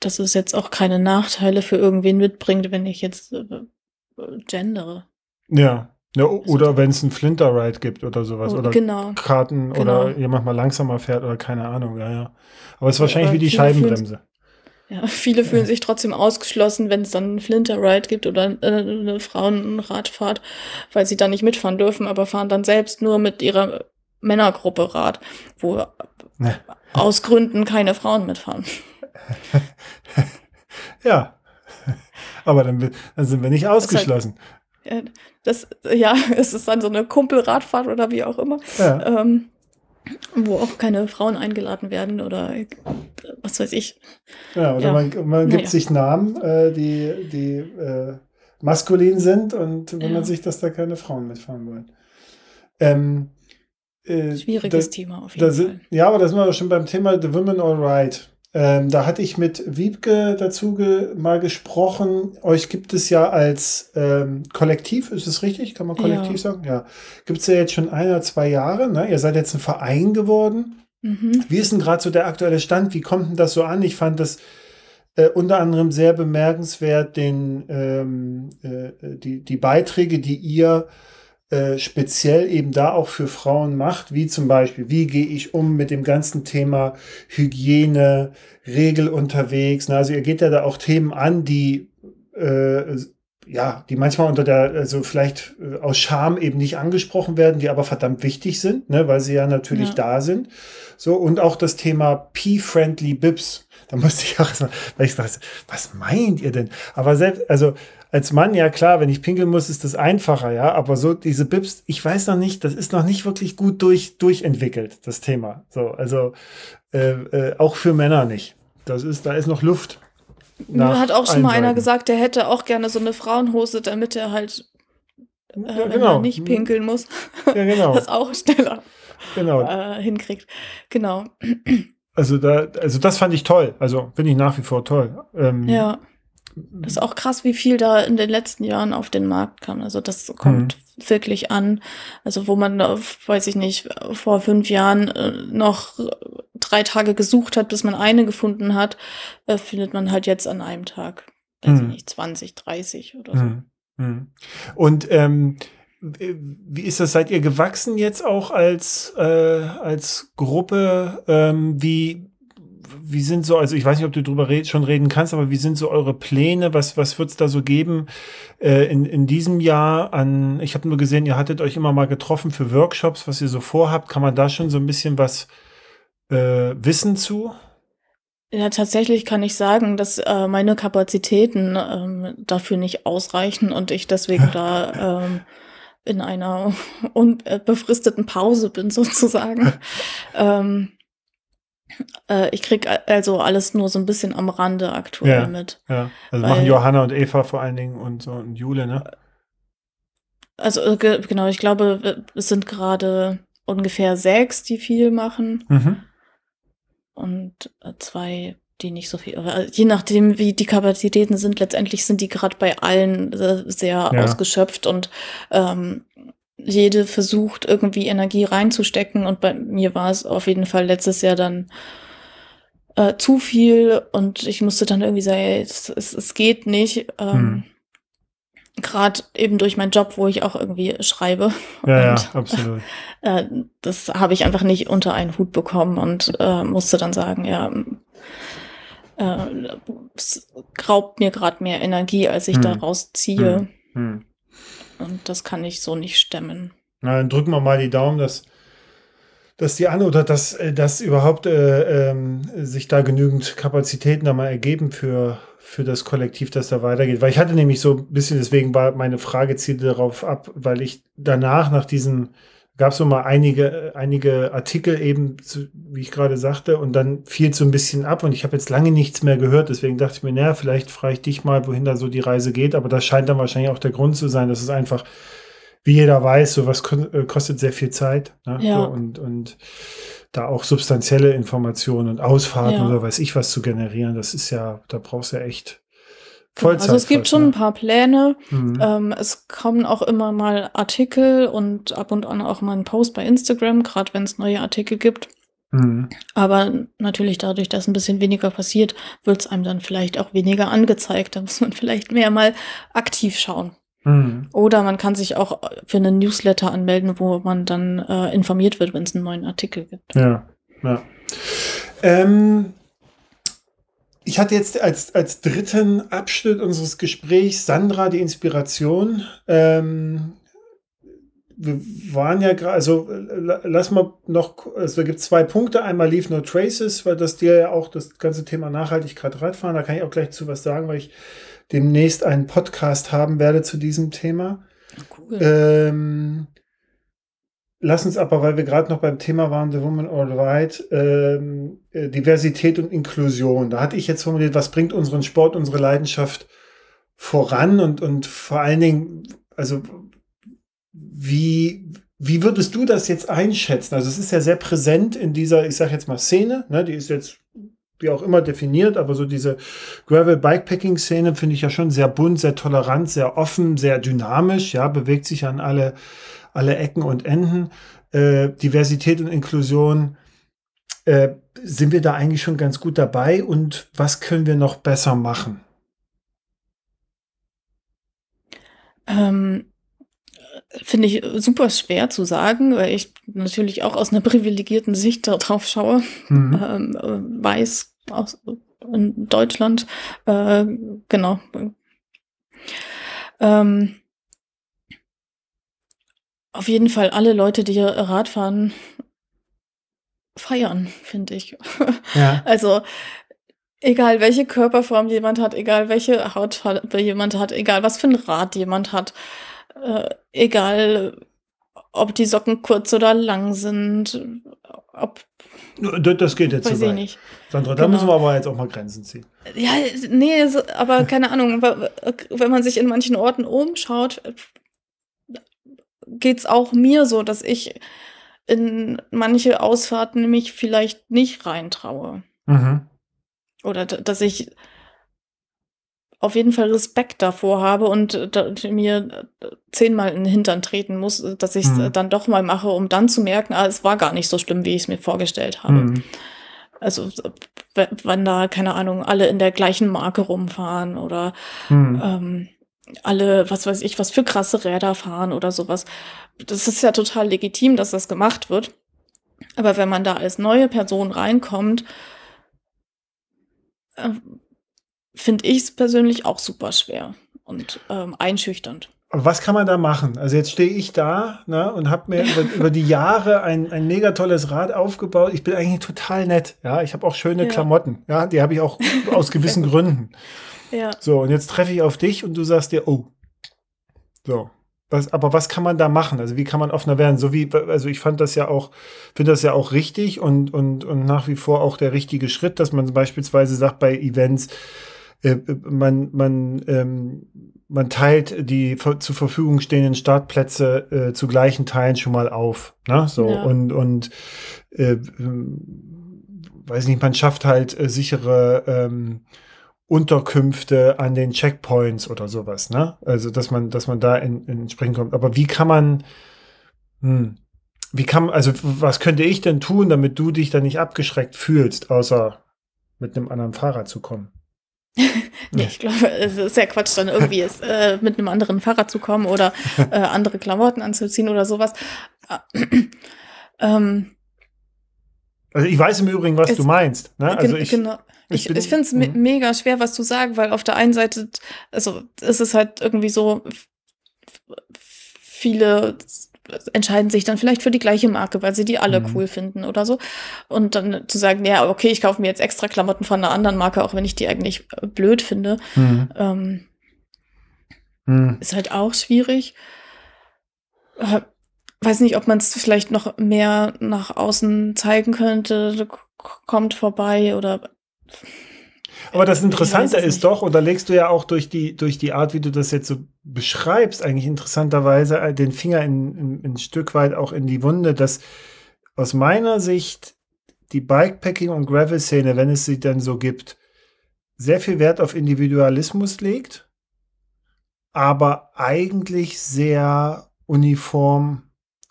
dass es jetzt auch keine Nachteile für irgendwen mitbringt, wenn ich jetzt äh, gendere. Ja. Ja oder wenn es einen Flinter-Ride gibt oder sowas. Oh, oder genau. Karten genau. oder jemand mal langsamer fährt oder keine Ahnung, ja, ja. Aber es ist wahrscheinlich wie die Scheibenbremse. Ja, viele fühlen ja. sich trotzdem ausgeschlossen, wenn es dann einen Flinter-Ride gibt oder äh, eine Frauenradfahrt, weil sie da nicht mitfahren dürfen, aber fahren dann selbst nur mit ihrer Männergruppe Rad, wo ja. aus Gründen keine Frauen mitfahren. ja, aber dann, dann sind wir nicht ausgeschlossen. Das, halt, ja, es ist dann so eine Kumpelradfahrt oder wie auch immer. Ja. Ähm, wo auch keine Frauen eingeladen werden oder was weiß ich. Ja, oder ja. man, man gibt naja. sich Namen, äh, die, die äh, maskulin sind und wenn ja. man sich, dass da keine Frauen mitfahren wollen. Ähm, äh, Schwieriges da, Thema auf jeden Fall. ja, aber da sind wir schon beim Thema The Women All Right. Ähm, da hatte ich mit Wiebke dazu ge mal gesprochen. Euch gibt es ja als ähm, Kollektiv, ist es richtig? Kann man Kollektiv ja. sagen? Ja. Gibt es ja jetzt schon ein oder zwei Jahre. Ne? Ihr seid jetzt ein Verein geworden. Mhm. Wie ist denn gerade so der aktuelle Stand? Wie kommt denn das so an? Ich fand das äh, unter anderem sehr bemerkenswert, den, ähm, äh, die, die Beiträge, die ihr äh, speziell eben da auch für Frauen macht, wie zum Beispiel, wie gehe ich um mit dem ganzen Thema Hygiene, Regel unterwegs. Na, also ihr geht ja da auch Themen an, die äh, ja, die manchmal unter der, also vielleicht äh, aus Scham eben nicht angesprochen werden, die aber verdammt wichtig sind, ne, weil sie ja natürlich ja. da sind. So, und auch das Thema P-Friendly Bibs. Da musste ich auch erstmal, weil ich dachte, was meint ihr denn? Aber selbst, also als Mann, ja klar, wenn ich pinkeln muss, ist das einfacher, ja. Aber so diese Bips, ich weiß noch nicht, das ist noch nicht wirklich gut durch, durchentwickelt, das Thema. So, also äh, äh, auch für Männer nicht. Das ist, da ist noch Luft. Mir hat auch schon mal einer gesagt, der hätte auch gerne so eine Frauenhose, damit er halt äh, ja, genau. nicht pinkeln muss. Ja, genau. das auch schneller genau. äh, hinkriegt. Genau. Also da, also das fand ich toll. Also finde ich nach wie vor toll. Ähm, ja. Das ist auch krass, wie viel da in den letzten Jahren auf den Markt kam. Also das kommt mhm. wirklich an. Also wo man, weiß ich nicht, vor fünf Jahren äh, noch drei Tage gesucht hat, bis man eine gefunden hat, äh, findet man halt jetzt an einem Tag, weiß mhm. ich nicht, 20, 30 oder so. Mhm. mhm. Und ähm, wie ist das? Seid ihr gewachsen jetzt auch als, äh, als Gruppe? Ähm, wie, wie sind so, also ich weiß nicht, ob du darüber red, schon reden kannst, aber wie sind so eure Pläne? Was, was wird es da so geben äh, in, in diesem Jahr an, ich habe nur gesehen, ihr hattet euch immer mal getroffen für Workshops, was ihr so vorhabt. Kann man da schon so ein bisschen was äh, wissen zu? Ja, tatsächlich kann ich sagen, dass äh, meine Kapazitäten ähm, dafür nicht ausreichen und ich deswegen da ähm, in einer unbefristeten Pause bin sozusagen. ähm, äh, ich krieg also alles nur so ein bisschen am Rande aktuell ja, mit. Ja, also weil, machen Johanna und Eva vor allen Dingen und so und Jule, ne? Also äh, genau, ich glaube, es sind gerade ungefähr sechs, die viel machen. Mhm. Und äh, zwei, die nicht so viel. Je nachdem, wie die Kapazitäten sind, letztendlich sind die gerade bei allen sehr ja. ausgeschöpft und ähm, jede versucht, irgendwie Energie reinzustecken. Und bei mir war es auf jeden Fall letztes Jahr dann äh, zu viel und ich musste dann irgendwie sagen, es, es, es geht nicht. Ähm, hm. Gerade eben durch meinen Job, wo ich auch irgendwie schreibe. Ja, und, ja, absolut. Äh, das habe ich einfach nicht unter einen Hut bekommen und äh, musste dann sagen, ja, äh, es raubt mir gerade mehr Energie, als ich Hm. da rausziehe. Hm. Und das kann ich so nicht stemmen. Na, dann drücken wir mal die Daumen, dass, dass die an oder dass, äh, dass überhaupt äh, ähm, sich da genügend Kapazitäten da mal ergeben für, für das Kollektiv, das da weitergeht. Weil ich hatte nämlich so ein bisschen, deswegen war meine Frage zielte darauf ab, weil ich danach, nach diesen, gab es so mal einige, einige Artikel eben, zu, wie ich gerade sagte, und dann fiel es so ein bisschen ab und ich habe jetzt lange nichts mehr gehört. Deswegen dachte ich mir, naja, vielleicht frage ich dich mal, wohin da so die Reise geht. Aber das scheint dann wahrscheinlich auch der Grund zu sein, dass es einfach wie jeder weiß, sowas äh, kostet sehr viel Zeit. Ne? Ja. So, und, und da auch substanzielle Informationen und Ausfahrten Ja. oder weiß ich was zu generieren, das ist ja, da brauchst du ja echt Vollzeit. Also es gibt schon ein paar Pläne. Mhm. Ähm, es kommen auch immer mal Artikel und ab und an auch mal ein Post bei Instagram, gerade wenn es neue Artikel gibt. Mhm. Aber natürlich dadurch, dass ein bisschen weniger passiert, wird es einem dann vielleicht auch weniger angezeigt. Da muss man vielleicht mehr mal aktiv schauen. Mhm. Oder man kann sich auch für einen Newsletter anmelden, wo man dann äh, informiert wird, wenn es einen neuen Artikel gibt. Ja, ja. Ähm, ich hatte jetzt als, als dritten Abschnitt unseres Gesprächs Sandra, die Inspiration. Ähm, wir waren ja gerade, also la- lass mal noch, also da gibt es zwei Punkte. Einmal Leave No Traces, weil das dir ja auch das ganze Thema Nachhaltigkeit Radfahren, da kann ich auch gleich zu was sagen, weil ich demnächst einen Podcast haben werde zu diesem Thema. Cool. Ähm, lass uns aber, weil wir gerade noch beim Thema waren, The Woman All Right, ähm, äh, Diversität und Inklusion. Da hatte ich jetzt formuliert, was bringt unseren Sport, unsere Leidenschaft voran und, und vor allen Dingen, also wie, wie würdest du das jetzt einschätzen? Also es ist ja sehr präsent in dieser, ich sage jetzt mal Szene, ne, die ist jetzt wie auch immer definiert, aber so diese Gravel Bikepacking Szene finde ich ja schon sehr bunt, sehr tolerant, sehr offen, sehr dynamisch, ja, bewegt sich an alle, alle Ecken und Enden. Äh, Diversität und Inklusion, äh, sind wir da eigentlich schon ganz gut dabei und was können wir noch besser machen? Ähm, Finde ich super schwer zu sagen, weil ich natürlich auch aus einer privilegierten Sicht darauf schaue. Mhm. Ähm, äh, weiß aus in Deutschland. Äh, genau. Ähm, auf jeden Fall alle Leute, die Radfahren feiern, finde ich. Ja. Also egal welche Körperform jemand hat, egal welche Hautfarbe jemand hat, egal was für ein Rad jemand hat, äh, egal ob die Socken kurz oder lang sind, ob Das geht jetzt weiß zu ich weit. nicht. Sandra, da Genau. müssen wir aber jetzt auch mal Grenzen ziehen. Ja, nee, aber keine Ahnung, wa- wenn man sich in manchen Orten umschaut, geht's auch mir so, dass ich in manche Ausfahrten mich vielleicht nicht reintraue. Mhm. Oder dass ich auf jeden Fall Respekt davor habe und äh, mir äh, zehnmal in den Hintern treten muss, äh, dass ich es Mhm. dann doch mal mache, um dann zu merken, ah, es war gar nicht so schlimm, wie ich es mir vorgestellt habe. Mhm. Also wenn da, keine Ahnung, alle in der gleichen Marke rumfahren oder Mhm. ähm, alle, was weiß ich, was für krasse Räder fahren oder sowas. Das ist ja total legitim, dass das gemacht wird. Aber wenn man da als neue Person reinkommt, äh, finde ich es persönlich auch super schwer und ähm, einschüchternd. Aber was kann man da machen? Also jetzt stehe ich da ne, und habe mir über, über die Jahre ein, ein mega tolles Rad aufgebaut. Ich bin eigentlich total nett. Ja, ich habe auch schöne Ja. Klamotten. Ja, die habe ich auch aus gewissen Gründen. Ja. So, und jetzt treffe ich auf dich und du sagst dir, oh. So. Was, aber was kann man da machen? Also wie kann man offener werden? So wie, also ich fand das ja auch, finde das ja auch richtig und, und, und nach wie vor auch der richtige Schritt, dass man beispielsweise sagt bei Events, äh, man, man, ähm, man teilt die zur Verfügung stehenden Startplätze äh, zu gleichen Teilen schon mal auf. Ne? So Ja. und, und äh, weiß nicht, man schafft halt äh, sichere ähm, Unterkünfte an den Checkpoints oder sowas, ne? Also dass man, dass man da in, in entsprechend kommt. Aber wie kann man, hm, wie kann, also was könnte ich denn tun, damit du dich da nicht abgeschreckt fühlst, außer mit einem anderen Fahrrad zu kommen? nee, ich glaube, es ist ja Quatsch, dann irgendwie ist, äh, mit einem anderen Fahrrad zu kommen oder äh, andere Klamotten anzuziehen oder sowas. ähm, also ich weiß im Übrigen, was du meinst. Ne? Also ich, genau. Ich, ich, ich finde es me mhm. mega schwer, was zu sagen, weil auf der einen Seite, also ist es halt irgendwie so, viele entscheiden sich dann vielleicht für die gleiche Marke, weil sie die alle mhm. cool finden oder so. Und dann zu sagen, ja, okay, ich kaufe mir jetzt extra Klamotten von einer anderen Marke, auch wenn ich die eigentlich äh, blöd finde, mhm. Ähm, mhm. ist halt auch schwierig. Äh, weiß nicht, ob man es vielleicht noch mehr nach außen zeigen könnte, kommt vorbei oder aber das Interessante ist doch, und da legst du ja auch durch die, durch die Art, wie du das jetzt so beschreibst, eigentlich interessanterweise äh, den Finger in, in, ein Stück weit auch in die Wunde, dass aus meiner Sicht die Bikepacking- und Gravel-Szene, wenn es sie denn so gibt, sehr viel Wert auf Individualismus legt, aber eigentlich sehr uniform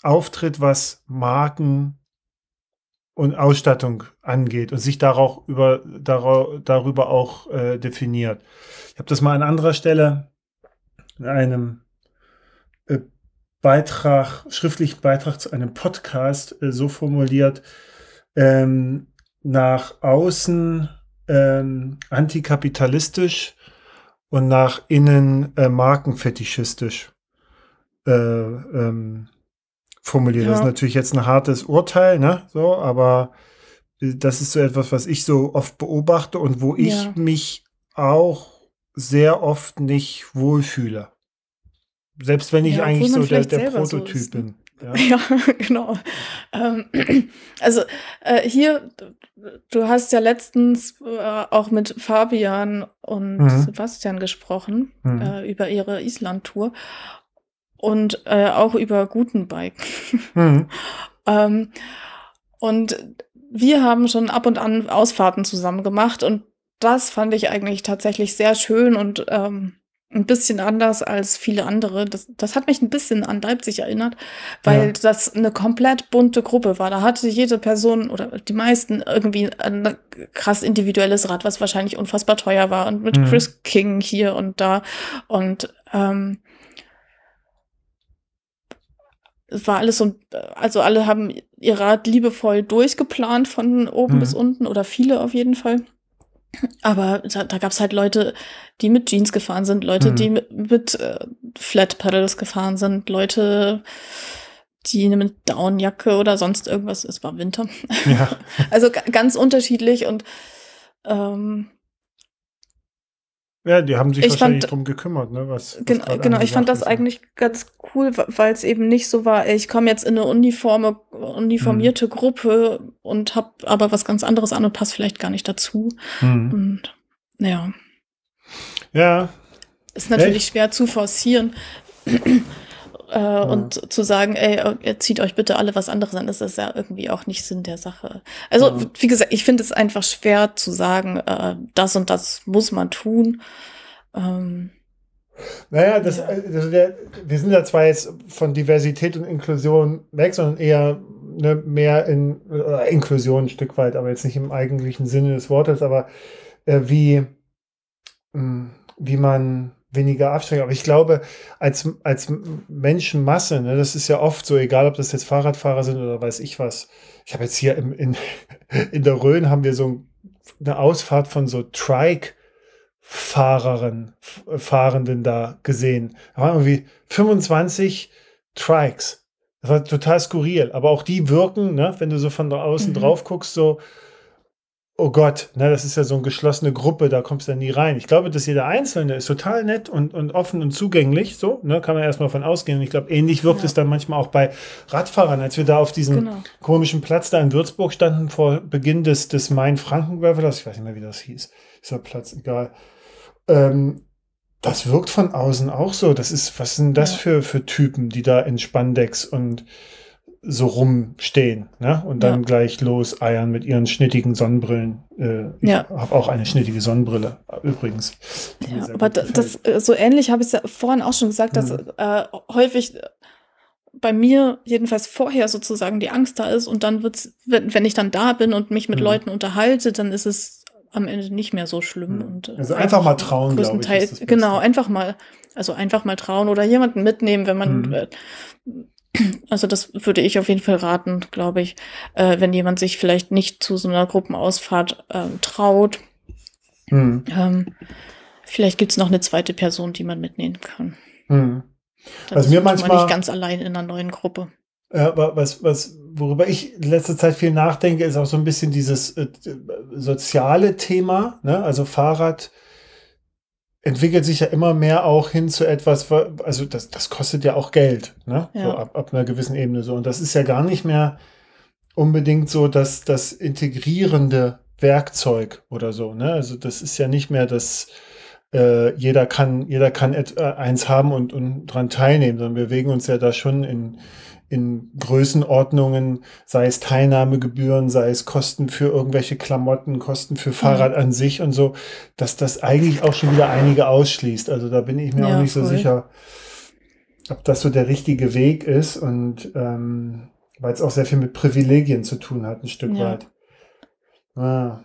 auftritt, was Marken und Ausstattung angeht und sich darauf über, dar darüber auch äh, definiert. Ich habe das mal an anderer Stelle in einem äh, Beitrag, schriftlichen Beitrag zu einem Podcast äh, so formuliert, ähm, nach außen ähm, antikapitalistisch und nach innen äh, markenfetischistisch äh, ähm, formuliert. Ja. Das ist natürlich jetzt ein hartes Urteil, ne? So, aber das ist so etwas, was ich so oft beobachte und wo ich ja. mich auch sehr oft nicht wohlfühle. Selbst wenn ich ja, eigentlich so der, der Prototyp so bin. Ja, ja genau. Ähm, also äh, hier, du hast ja letztens äh, auch mit Fabian und mhm. Sebastian gesprochen mhm. äh, über ihre Island-Tour und äh, auch über Gutenberg. Mhm. ähm, und wir haben schon ab und an Ausfahrten zusammen gemacht und das fand ich eigentlich tatsächlich sehr schön und ähm, ein bisschen anders als viele andere. Das, das hat mich ein bisschen an Leipzig erinnert, weil ja. das eine komplett bunte Gruppe war. Da hatte jede Person oder die meisten irgendwie ein krass individuelles Rad, was wahrscheinlich unfassbar teuer war und mit mhm. Chris King hier und da und ähm, es war alles so, also alle haben ihr Rad liebevoll durchgeplant von oben mhm. bis unten oder viele auf jeden Fall. Aber da, da gab es halt Leute, die mit Jeans gefahren sind, Leute, mhm. die mit, mit äh, Flat Pedals gefahren sind, Leute, die mit Downjacke oder sonst irgendwas. Es war Winter. Ja. also ganz unterschiedlich und ähm, ja, die haben sich ich wahrscheinlich fand, drum gekümmert, ne? Was, was genau, genau ich fand das ist. eigentlich ganz cool, weil es eben nicht so war, ich komme jetzt in eine uniforme, uniformierte mhm. Gruppe und habe aber was ganz anderes an und passt vielleicht gar nicht dazu. Mhm. Und ja. Ja. Ist natürlich Echt? schwer zu forcieren. Äh, ja. Und zu sagen, ey, zieht euch bitte alle was anderes an, das ist ja irgendwie auch nicht Sinn der Sache. Also, ja. wie gesagt, ich finde es einfach schwer zu sagen, äh, das und das muss man tun. Ähm, naja, das, ja. also der, wir sind ja zwar jetzt von Diversität und Inklusion weg, sondern eher ne, mehr in äh, Inklusion ein Stück weit, aber jetzt nicht im eigentlichen Sinne des Wortes, aber äh, wie, mh, hm, wie man weniger Abstand. Aber ich glaube, als, als Menschenmasse, ne, das ist ja oft so, egal ob das jetzt Fahrradfahrer sind oder weiß ich was. Ich habe jetzt hier im, in, in der Rhön haben wir so eine Ausfahrt von so Trike-Fahrerinnen, Fahrenden da gesehen. Da waren irgendwie 25 Trikes. Das war total skurril. Aber auch die wirken, ne, wenn du so von außen mhm. drauf guckst, so, oh Gott, ne, das ist ja so eine geschlossene Gruppe, da kommst du ja nie rein. Ich glaube, dass jeder Einzelne ist total nett und, und offen und zugänglich, so, ne, kann man erstmal von ausgehen. Und ich glaube, ähnlich wirkt ja. es dann manchmal auch bei Radfahrern, als wir da auf diesem genau. komischen Platz da in Würzburg standen vor Beginn des, des Main-Franken-Gravelers, ich weiß nicht mehr, wie das hieß, dieser Platz, egal. Ähm, das wirkt von außen auch so. Das ist, was sind das ja. für, für Typen, die da in Spandex und so rumstehen ne? und dann ja. gleich los eiern mit ihren schnittigen Sonnenbrillen. Äh, ich ja. habe auch eine schnittige Sonnenbrille übrigens. Ja, aber das, äh, so ähnlich habe ich es ja vorhin auch schon gesagt, dass mhm. äh, häufig bei mir jedenfalls vorher sozusagen die Angst da ist und dann wird's, wenn, wenn ich dann da bin und mich mit mhm. Leuten unterhalte, dann ist es am Ende nicht mehr so schlimm. Hm. Und, äh, Also einfach mal trauen, glaube ich. Beste. genau, einfach mal, also einfach mal trauen oder jemanden mitnehmen, wenn man, Mhm. äh, also das würde ich auf jeden Fall raten, glaube ich, äh, wenn jemand sich vielleicht nicht zu so einer Gruppenausfahrt ähm, traut. Hm. Ähm, vielleicht gibt's noch eine zweite Person, die man mitnehmen kann. Hm. Dann Was mir man manchmal- nicht ganz allein in einer neuen Gruppe. Ja, aber was, was, worüber ich in letzter Zeit viel nachdenke, ist auch so ein bisschen dieses äh, soziale Thema. Ne? Also Fahrrad entwickelt sich ja immer mehr auch hin zu etwas, wa- also das, das kostet ja auch Geld, ne? Ja. So ab, ab einer gewissen Ebene so. Und das ist ja gar nicht mehr unbedingt so dass das integrierende Werkzeug oder so, ne? Also das ist ja nicht mehr das, äh, jeder kann, jeder kann äh, eins haben und, und dran teilnehmen, sondern wir bewegen uns ja da schon in, in Größenordnungen, sei es Teilnahmegebühren, sei es Kosten für irgendwelche Klamotten, Kosten für Fahrrad an sich und so, dass das eigentlich auch schon wieder einige ausschließt. Also da bin ich mir Ja, auch nicht so voll. sicher, ob das so der richtige Weg ist und ähm, weil es auch sehr viel mit Privilegien zu tun hat, ein Stück Ja. weit. Ah.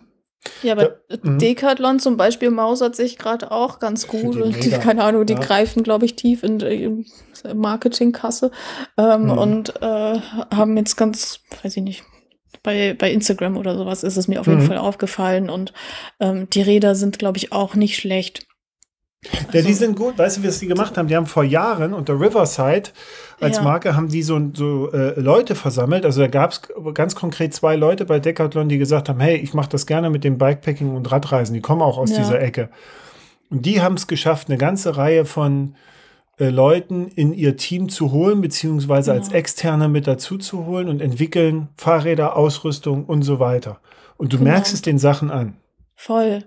Ja, aber Ja, mhm. Decathlon zum Beispiel mausert sich gerade auch ganz gut. die keine Ahnung, die Ja. greifen, glaube ich, tief in die Marketingkasse ähm, Mhm. und äh, haben jetzt ganz, weiß ich nicht, bei, bei Instagram oder sowas ist es mir auf jeden Mhm. Fall aufgefallen und ähm, die Räder sind, glaube ich, auch nicht schlecht. Ja, Also- die sind gut. Weißt du, wie das die gemacht haben? Die haben vor Jahren unter Riverside als Ja. Marke haben die so, so äh, Leute versammelt. Also da gab es ganz konkret zwei Leute bei Decathlon, die gesagt haben, hey, ich mache das gerne mit dem Bikepacking und Radreisen. Die kommen auch aus Ja. dieser Ecke. Und die haben es geschafft, eine ganze Reihe von äh, Leuten in ihr Team zu holen, beziehungsweise als Genau. Externe mit dazu zu holen und entwickeln Fahrräder, Ausrüstung und so weiter. Und du Genau. merkst es den Sachen an. Voll.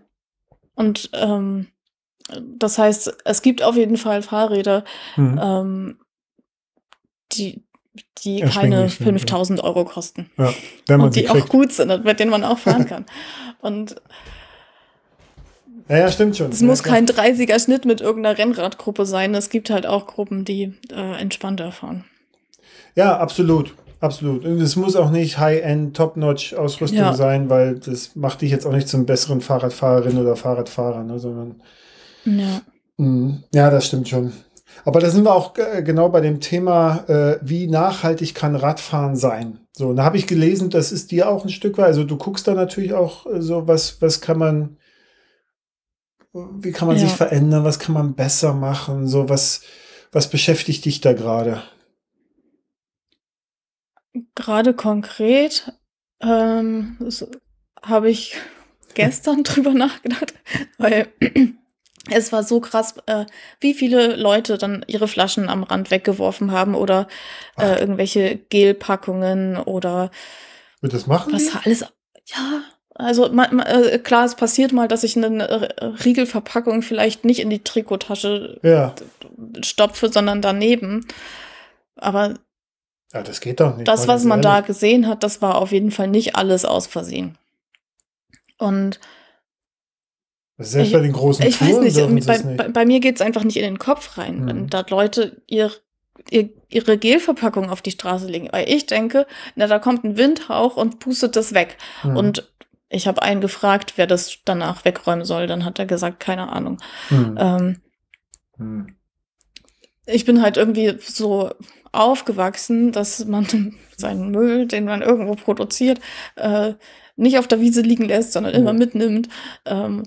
Und ähm, das heißt, es gibt auf jeden Fall Fahrräder, Mhm. ähm, die, die keine sind, ja. 5000 Euro kosten. Ja, wenn man und die kriegt. auch gut sind, mit denen man auch fahren kann. Und Ja, ja, stimmt schon. es Ja, muss klar. kein 30er Schnitt mit irgendeiner Rennradgruppe sein. Es gibt halt auch Gruppen, die äh, entspannter fahren. Ja, absolut. Absolut. Und es muss auch nicht High-End, Top-Notch-Ausrüstung Ja. sein, weil das macht dich jetzt auch nicht zum besseren Fahrradfahrerin oder Fahrradfahrer, ne, sondern Ja. Mhm. Ja, das stimmt schon. Aber da sind wir auch äh, genau bei dem Thema, äh, wie nachhaltig kann Radfahren sein. So, und da habe ich gelesen, das ist dir auch ein Stück weit, also du guckst da natürlich auch äh, so, was, was kann man, wie kann man Ja. sich verändern, was kann man besser machen, so, was, was beschäftigt dich da gerade? Gerade konkret ähm, habe ich gestern drüber nachgedacht, weil es war so krass, äh, wie viele Leute dann ihre Flaschen am Rand weggeworfen haben oder äh, irgendwelche Gelpackungen oder Wird das machen? was alles. Ja, also ma, ma, äh, klar, es passiert mal, dass ich eine Riegelverpackung vielleicht nicht in die Trikottasche Ja. stopfe, sondern daneben. Aber Ja, das geht doch nicht. das, was man da ehrlich. gesehen hat, das war auf jeden Fall nicht alles aus Versehen. Und Selbst ich- bei den großen ich weiß Touren nicht, dürfen sie bei, nicht. bei, bei mir geht es einfach nicht in den Kopf rein, Mhm. wenn da Leute ihr, ihr, ihre Gelverpackung auf die Straße legen. Weil ich denke, na, da kommt ein Windhauch und pustet das weg. Mhm. Und ich habe einen gefragt, wer das danach wegräumen soll. Dann hat er gesagt, keine Ahnung. Mhm. Ähm, Mhm. ich bin halt irgendwie so aufgewachsen, dass man seinen Müll, den man irgendwo produziert, äh, nicht auf der Wiese liegen lässt, sondern immer mitnimmt. Ähm,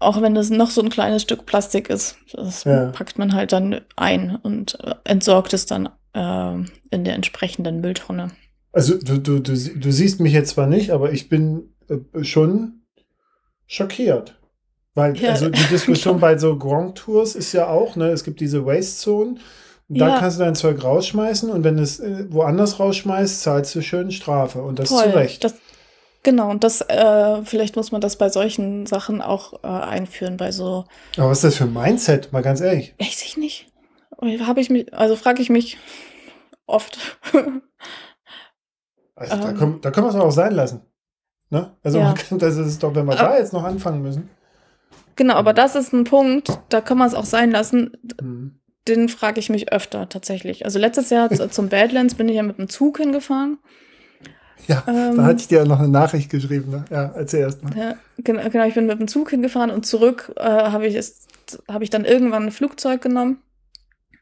auch wenn das noch so ein kleines Stück Plastik ist, das Ja. packt man halt dann ein und äh, entsorgt es dann äh, in der entsprechenden Mülltonne. Also du, du, du, du siehst mich jetzt zwar nicht, aber ich bin äh, schon schockiert. Weil Ja, also die Diskussion bei so Grand Tours ist ja auch, ne, es gibt diese Waste-Zonen. und Da Ja. kannst du dein Zeug rausschmeißen und wenn es äh, woanders rausschmeißt, zahlst du schön Strafe. Und das zu Recht. Das, genau, und das, äh, vielleicht muss man das bei solchen Sachen auch äh, einführen, bei so aber was ist das für ein Mindset, mal ganz ehrlich? Weiß ich nicht. Habe ich mich, also frage ich mich oft. Also da, Ähm. können, da können wir es auch sein lassen. Ne? Also Ja. kann, das ist doch, wenn wir da jetzt noch anfangen müssen. genau, aber das ist ein Punkt, da kann man es auch sein lassen. Mhm. Den frage ich mich öfter tatsächlich. Also letztes Jahr zum Badlands bin ich ja mit dem Zug hingefahren. Ja, ähm, da hatte ich dir ja noch eine Nachricht geschrieben. Ne? Ja, erzähl erst mal. Ja, genau, genau, ich bin mit dem Zug hingefahren und zurück äh, habe ich, hab ich dann irgendwann ein Flugzeug genommen,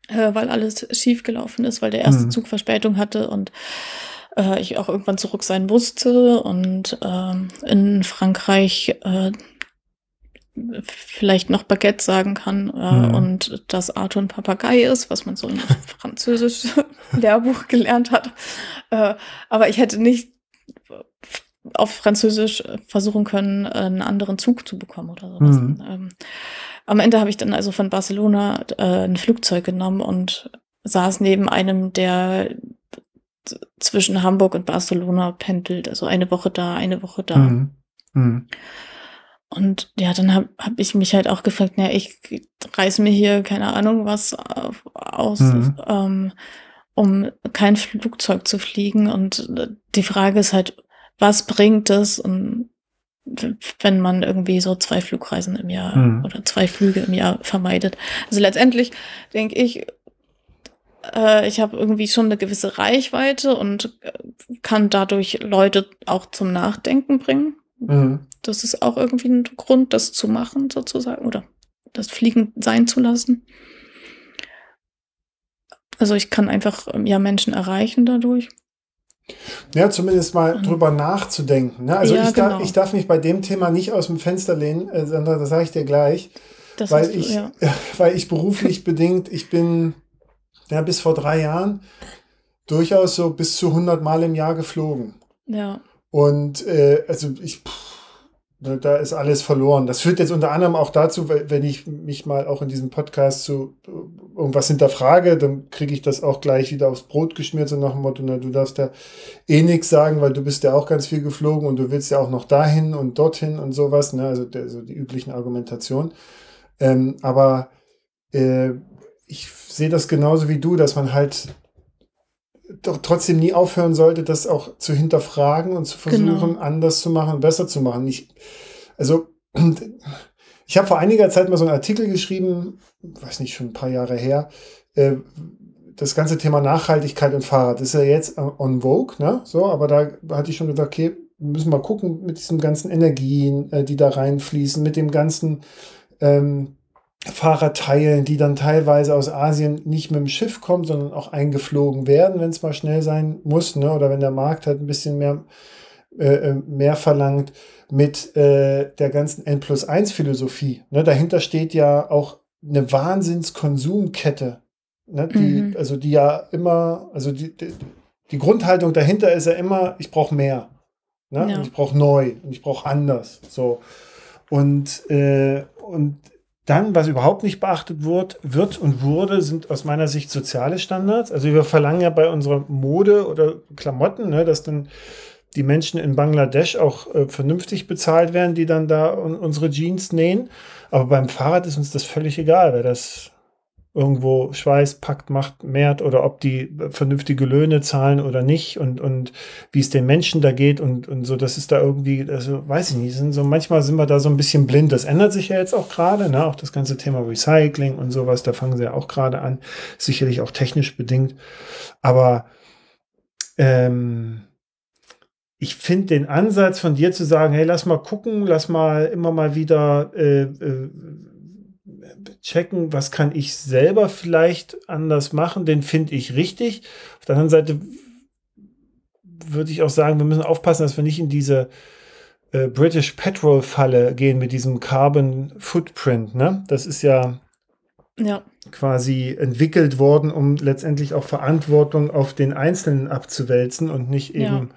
äh, weil alles schief gelaufen ist, weil der erste hm. Zug Verspätung hatte und äh, ich auch irgendwann zurück sein musste und ähm, in Frankreich äh, vielleicht noch Baguette sagen kann äh, mhm. und dass Arthur ein Papagei ist, was man so im Französisch Lehrbuch gelernt hat. Äh, aber ich hätte nicht auf Französisch versuchen können, einen anderen Zug zu bekommen oder sowas. Mhm. Ähm, am Ende habe ich dann also von Barcelona äh, ein Flugzeug genommen und saß neben einem, der zwischen Hamburg und Barcelona pendelt. Also eine Woche da, eine Woche da. Mhm. Mhm. Und ja, dann habe hab ich mich halt auch gefragt, na, ich reiß mir hier keine Ahnung was aus, mhm. ähm, um kein Flugzeug zu fliegen. Und die Frage ist halt, was bringt es, und wenn man irgendwie so zwei Flugreisen im Jahr mhm. oder zwei Flüge im Jahr vermeidet? Also letztendlich denke ich, äh, ich habe irgendwie schon eine gewisse Reichweite und äh, kann dadurch Leute auch zum Nachdenken bringen. Mhm. Das ist auch irgendwie ein Grund, das zu machen, sozusagen, oder das Fliegen sein zu lassen. Also ich kann einfach ähm, ja Menschen erreichen dadurch. Ja, zumindest mal drüber nachzudenken. Ne? Also ja, ich, genau. darf, ich darf mich bei dem Thema nicht aus dem Fenster lehnen, äh, sondern das sage ich dir gleich. Das weil, ich, du, ja. weil ich beruflich bedingt, ich bin ja bis vor drei Jahren durchaus so bis zu 100 Mal im Jahr geflogen. Ja. Und äh, also ich, pff, da ist alles verloren. Das führt jetzt unter anderem auch dazu, wenn ich mich mal auch in diesem Podcast zu äh, irgendwas hinterfrage, dann kriege ich das auch gleich wieder aufs Brot geschmiert, so nach dem Motto, na, du darfst ja eh nichts sagen, weil du bist ja auch ganz viel geflogen und du willst ja auch noch dahin und dorthin und sowas, ne? also der, so die üblichen Argumentationen. Ähm, aber äh, ich sehe das genauso wie du, dass man halt doch trotzdem nie aufhören sollte, das auch zu hinterfragen und zu versuchen, genau. anders zu machen, besser zu machen. Ich, also, ich habe vor einiger Zeit mal so einen Artikel geschrieben, weiß nicht, schon ein paar Jahre her, äh, das ganze Thema Nachhaltigkeit und Fahrrad ist ja jetzt on vogue, ne? So, aber da hatte ich schon gedacht, okay, müssen wir gucken mit diesen ganzen Energien, äh, die da reinfließen, mit dem ganzen ähm, Fahrradteilen, die dann teilweise aus Asien nicht mit dem Schiff kommen, sondern auch eingeflogen werden, wenn es mal schnell sein muss, ne? oder wenn der Markt halt ein bisschen mehr, äh, äh mehr verlangt, mit äh, der ganzen N plus 1 Philosophie. Ne? Dahinter steht ja auch eine Wahnsinnskonsumkette, ne? die, mhm. also die ja immer, also die, die, die, Grundhaltung dahinter ist ja immer, ich brauche mehr. Ne? Ja. Und ich brauche neu und ich brauche anders. So. Und, äh, und dann, was überhaupt nicht beachtet wird, wird und wurde, sind aus meiner Sicht soziale Standards. Also wir verlangen ja bei unserer Mode oder Klamotten, ne, dass dann die Menschen in Bangladesch auch äh, vernünftig bezahlt werden, die dann da unsere Jeans nähen. Aber beim Fahrrad ist uns das völlig egal, wer das irgendwo Schweiß packt, macht, mehrt oder ob die vernünftige Löhne zahlen oder nicht und, und wie es den Menschen da geht und, und so, das ist da irgendwie, also weiß ich nicht, sind so, manchmal sind wir da so ein bisschen blind. Das ändert sich ja jetzt auch gerade, ne? auch das ganze Thema Recycling und sowas, da fangen sie ja auch gerade an, sicherlich auch technisch bedingt. Aber ähm, ich finde den Ansatz von dir zu sagen, hey, lass mal gucken, lass mal immer mal wieder äh, äh, checken, was kann ich selber vielleicht anders machen, den finde ich richtig. Auf der anderen Seite würde ich auch sagen, wir müssen aufpassen, dass wir nicht in diese äh, British Petrol Falle gehen mit diesem Carbon Footprint. Ne? Das ist ja, ja quasi entwickelt worden, um letztendlich auch Verantwortung auf den Einzelnen abzuwälzen und nicht eben ja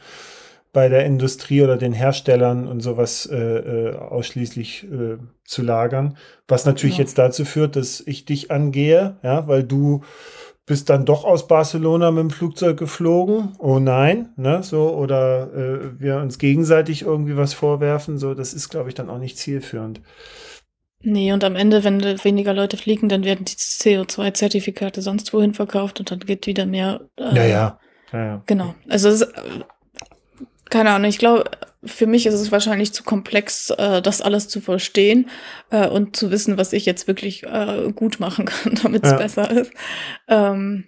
bei der Industrie oder den Herstellern und sowas äh, äh, ausschließlich äh, zu lagern. Was natürlich ja. jetzt dazu führt, dass ich dich angehe, ja, weil du bist dann doch aus Barcelona mit dem Flugzeug geflogen. Oh nein, ne, so, oder äh, wir uns gegenseitig irgendwie was vorwerfen, so, das ist, glaube ich, dann auch nicht zielführend. Nee, und am Ende, wenn weniger Leute fliegen, dann werden die CO2-Zertifikate sonst wohin verkauft und dann geht wieder mehr. Äh, ja, ja. ja, ja. Genau. Also es, keine Ahnung, ich glaube, für mich ist es wahrscheinlich zu komplex, äh, das alles zu verstehen äh, und zu wissen, was ich jetzt wirklich äh, gut machen kann, damit es ja. besser ist. Ähm,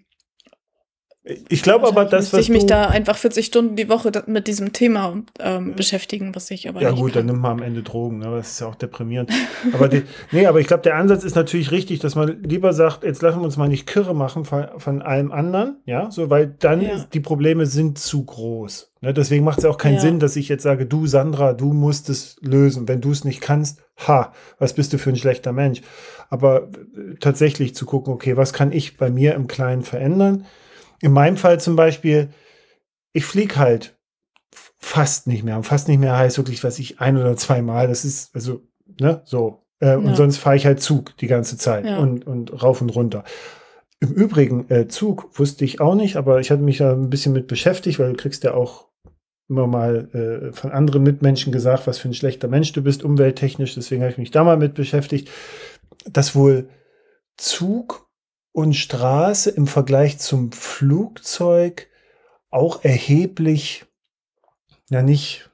Ich glaube aber, dass was ich mich da einfach 40 Stunden die Woche mit diesem Thema ähm, beschäftigen, was ich aber Ja gut, kann. dann nimmt man am Ende Drogen, ne? das ist ja auch deprimierend. aber die, nee, aber ich glaube, der Ansatz ist natürlich richtig, dass man lieber sagt, jetzt lassen wir uns mal nicht kirre machen von, von allem anderen, ja, so, weil dann ja. ist, die Probleme sind zu groß. Ne? Deswegen macht es ja auch keinen ja. Sinn, dass ich jetzt sage, du Sandra, du musst es lösen. Wenn du es nicht kannst, ha, was bist du für ein schlechter Mensch? Aber äh, tatsächlich zu gucken, okay, was kann ich bei mir im Kleinen verändern? In meinem Fall zum Beispiel, ich fliege halt fast nicht mehr. Und fast nicht mehr heißt wirklich, was ich ein oder zwei Mal. Das ist also, ne, so. Äh, ja. Und sonst fahre ich halt Zug die ganze Zeit ja. und, und rauf und runter. Im Übrigen, äh, Zug wusste ich auch nicht, aber ich hatte mich da ein bisschen mit beschäftigt, weil du kriegst ja auch immer mal äh, von anderen Mitmenschen gesagt, was für ein schlechter Mensch du bist, umwelttechnisch. Deswegen habe ich mich da mal mit beschäftigt, dass wohl Zug und Straße im Vergleich zum Flugzeug auch erheblich, ja nicht,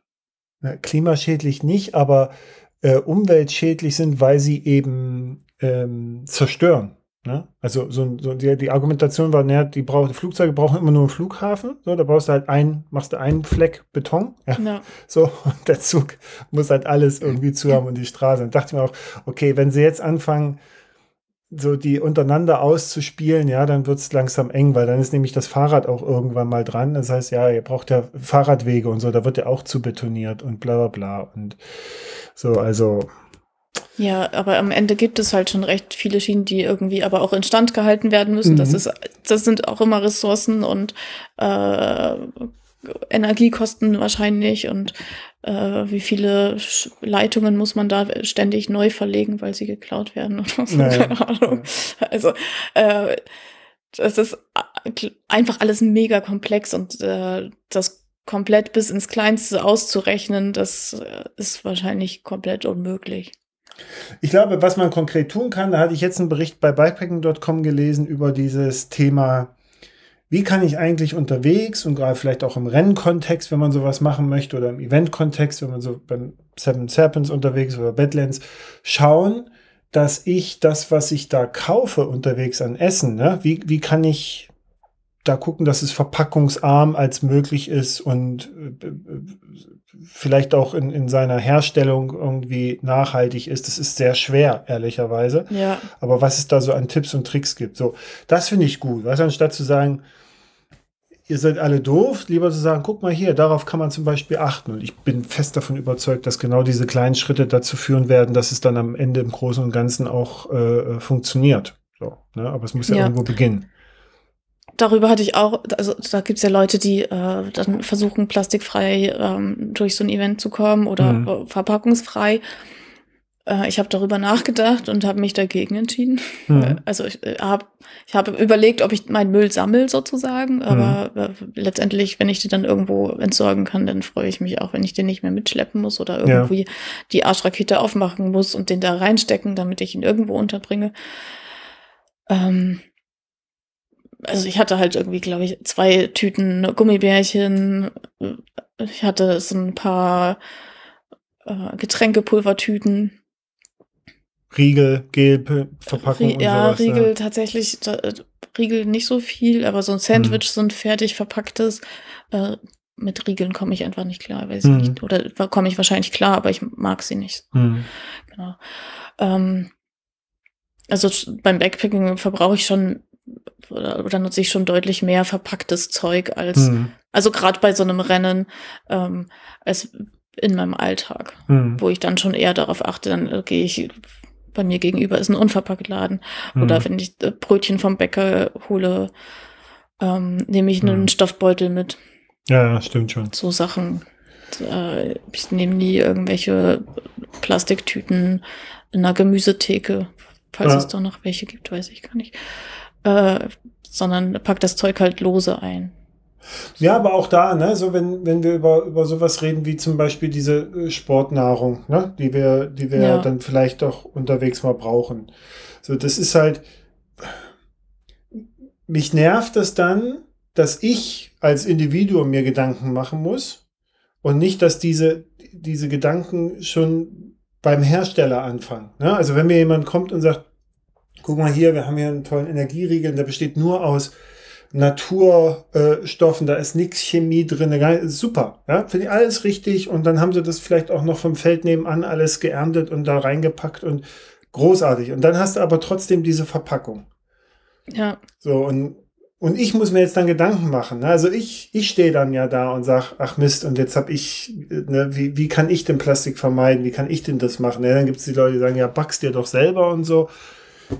na, klimaschädlich nicht, aber äh, umweltschädlich sind, weil sie eben ähm, zerstören. Ne? Also so, so die, die, Argumentation war, naja, die, brauch, die Flugzeuge brauchen immer nur einen Flughafen. So, da brauchst du halt ein, machst du einen Fleck Beton. Ja. ja. So, und der Zug muss halt alles irgendwie zu haben und die Straße. Und dachte ich mir auch, okay, wenn sie jetzt anfangen, so die untereinander auszuspielen, ja, dann wird es langsam eng, weil dann ist nämlich das Fahrrad auch irgendwann mal dran. Das heißt, ja, ihr braucht ja Fahrradwege und so, da wird ja auch zu betoniert und bla bla bla. Und so, also. Ja, aber am Ende gibt es halt schon recht viele Schienen, die irgendwie aber auch instand gehalten werden müssen. Mhm. Das ist, das sind auch immer Ressourcen und äh, Energiekosten wahrscheinlich und äh, wie viele Leitungen muss man da ständig neu verlegen, weil sie geklaut werden oder so, naja. keine Ahnung. Also äh, das ist äh, einfach alles mega komplex und äh, das komplett bis ins Kleinste auszurechnen, das äh, ist wahrscheinlich komplett unmöglich. Ich glaube, was man konkret tun kann, da hatte ich jetzt einen Bericht bei bikepacking.com gelesen über dieses Thema wie kann ich eigentlich unterwegs und gerade vielleicht auch im Rennkontext, wenn man sowas machen möchte, oder im Eventkontext, wenn man so beim Seven Serpents unterwegs oder Badlands, schauen, dass ich das, was ich da kaufe unterwegs an Essen, ne, wie, wie kann ich da gucken, dass es verpackungsarm als möglich ist und äh, vielleicht auch in, in seiner Herstellung irgendwie nachhaltig ist. Das ist sehr schwer, ehrlicherweise. Ja. Aber was es da so an Tipps und Tricks gibt, so, das finde ich gut. Was anstatt zu sagen, ihr seid alle doof, lieber zu sagen, guck mal hier, darauf kann man zum Beispiel achten. Und ich bin fest davon überzeugt, dass genau diese kleinen Schritte dazu führen werden, dass es dann am Ende im Großen und Ganzen auch äh, funktioniert. So, ne? Aber es muss ja, ja, irgendwo beginnen. Darüber hatte ich auch, also da gibt es ja Leute, die äh, dann versuchen, plastikfrei ähm, durch so ein Event zu kommen oder mhm. verpackungsfrei. Äh, ich habe darüber nachgedacht und habe mich dagegen entschieden. Mhm. Also ich äh, habe ich hab überlegt, ob ich meinen Müll sammel sozusagen, aber mhm. letztendlich, wenn ich den dann irgendwo entsorgen kann, dann freue ich mich auch, wenn ich den nicht mehr mitschleppen muss oder irgendwie ja. die Arschrakete aufmachen muss und den da reinstecken, damit ich ihn irgendwo unterbringe. Ähm, also ich hatte halt irgendwie, glaube ich, zwei Tüten Gummibärchen. Ich hatte so ein paar äh, Getränkepulvertüten. Riegel, Gelverpackung ja, sowas, Riegel ja. tatsächlich, äh, Riegel nicht so viel, aber so ein Sandwich, hm. so ein fertig verpacktes, äh, mit Riegeln komme ich einfach nicht klar, weiß hm. ich nicht. Oder komme ich wahrscheinlich klar, aber ich mag sie nicht. Hm. Genau. Ähm, also beim Backpacking verbrauche ich schon oder, oder nutze ich schon deutlich mehr verpacktes Zeug als, hm. also gerade bei so einem Rennen, ähm, als in meinem Alltag, hm. wo ich dann schon eher darauf achte, dann äh, gehe ich bei mir gegenüber ist ein Unverpacktladen. Mhm. Oder wenn ich äh, Brötchen vom Bäcker hole, ähm, nehme ich einen mhm. Stoffbeutel mit. Ja, stimmt schon. So Sachen. Äh, ich nehme nie irgendwelche Plastiktüten in einer Gemüsetheke, falls ja. es da noch welche gibt, weiß ich gar nicht. Äh, sondern pack das Zeug halt lose ein. Ja, aber auch da, ne, so wenn, wenn wir über, über sowas reden wie zum Beispiel diese äh, Sportnahrung, ne, die wir, die wir ja. dann vielleicht doch unterwegs mal brauchen. So, das ist halt, mich nervt das dann, dass ich als Individuum mir Gedanken machen muss und nicht, dass diese, diese Gedanken schon beim Hersteller anfangen. Ne? Also wenn mir jemand kommt und sagt, guck mal hier, wir haben hier einen tollen Energieriegel, der besteht nur aus Naturstoffen, da ist nichts Chemie drin, super, ja, finde ich alles richtig und dann haben sie das vielleicht auch noch vom Feld nebenan alles geerntet und da reingepackt und großartig und dann hast du aber trotzdem diese Verpackung. Ja. So und und ich muss mir jetzt dann Gedanken machen. Ne? Also ich, ich stehe dann ja da und sag, ach Mist, und jetzt habe ich, ne, wie, wie kann ich den Plastik vermeiden? Wie kann ich denn das machen? Ja, dann gibt es die Leute, die sagen, ja, backst dir doch selber und so.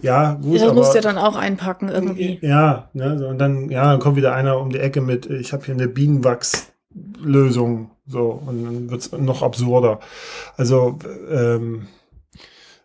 Ja, gut. Das musst du ja dann auch einpacken irgendwie. Ja, ne, so, und dann, ja, dann kommt wieder einer um die Ecke mit, ich habe hier eine Bienenwachslösung. So, und dann wird es noch absurder. Also, ähm,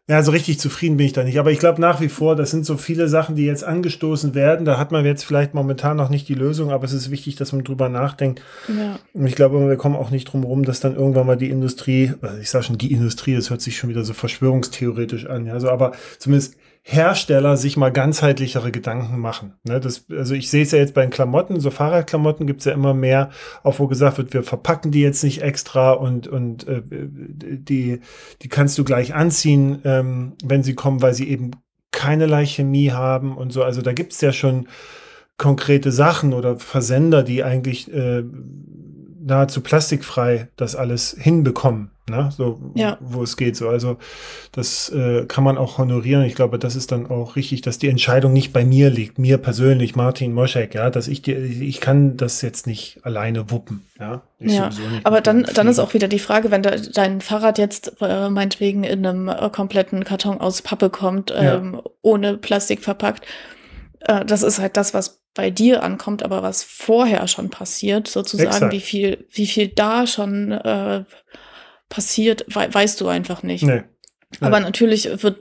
ja, so richtig zufrieden bin ich da nicht. Aber ich glaube nach wie vor, das sind so viele Sachen, die jetzt angestoßen werden. Da hat man jetzt vielleicht momentan noch nicht die Lösung, aber es ist wichtig, dass man drüber nachdenkt. Ja. Und ich glaube, wir kommen auch nicht drum herum, dass dann irgendwann mal die Industrie, also ich sage schon die Industrie, das hört sich schon wieder so verschwörungstheoretisch an. Ja, so, aber zumindest Hersteller sich mal ganzheitlichere Gedanken machen. Ne, das, also ich sehe es ja jetzt bei den Klamotten, so Fahrradklamotten gibt es ja immer mehr, auch wo gesagt wird, wir verpacken die jetzt nicht extra und, und äh, die, die kannst du gleich anziehen, ähm, wenn sie kommen, weil sie eben keinerlei Chemie haben und so. Also da gibt es ja schon konkrete Sachen oder Versender, die eigentlich äh, nahezu plastikfrei das alles hinbekommen, ne? so ja. wo es geht. So. Also das äh, kann man auch honorieren. Ich glaube, das ist dann auch richtig, dass die Entscheidung nicht bei mir liegt, mir persönlich, Martin Moschek, ja, dass ich die, ich kann das jetzt nicht alleine wuppen. Ja, ja. aber dann, dann ist auch wieder die Frage, wenn de, dein Fahrrad jetzt äh, meinetwegen in einem äh, kompletten Karton aus Pappe kommt, ähm, ja. ohne Plastik verpackt, äh, das ist halt das, was bei dir ankommt, aber was vorher schon passiert, sozusagen, Exakt. wie viel, wie viel da schon äh, passiert, we weißt du einfach nicht. Nee. Aber natürlich wird,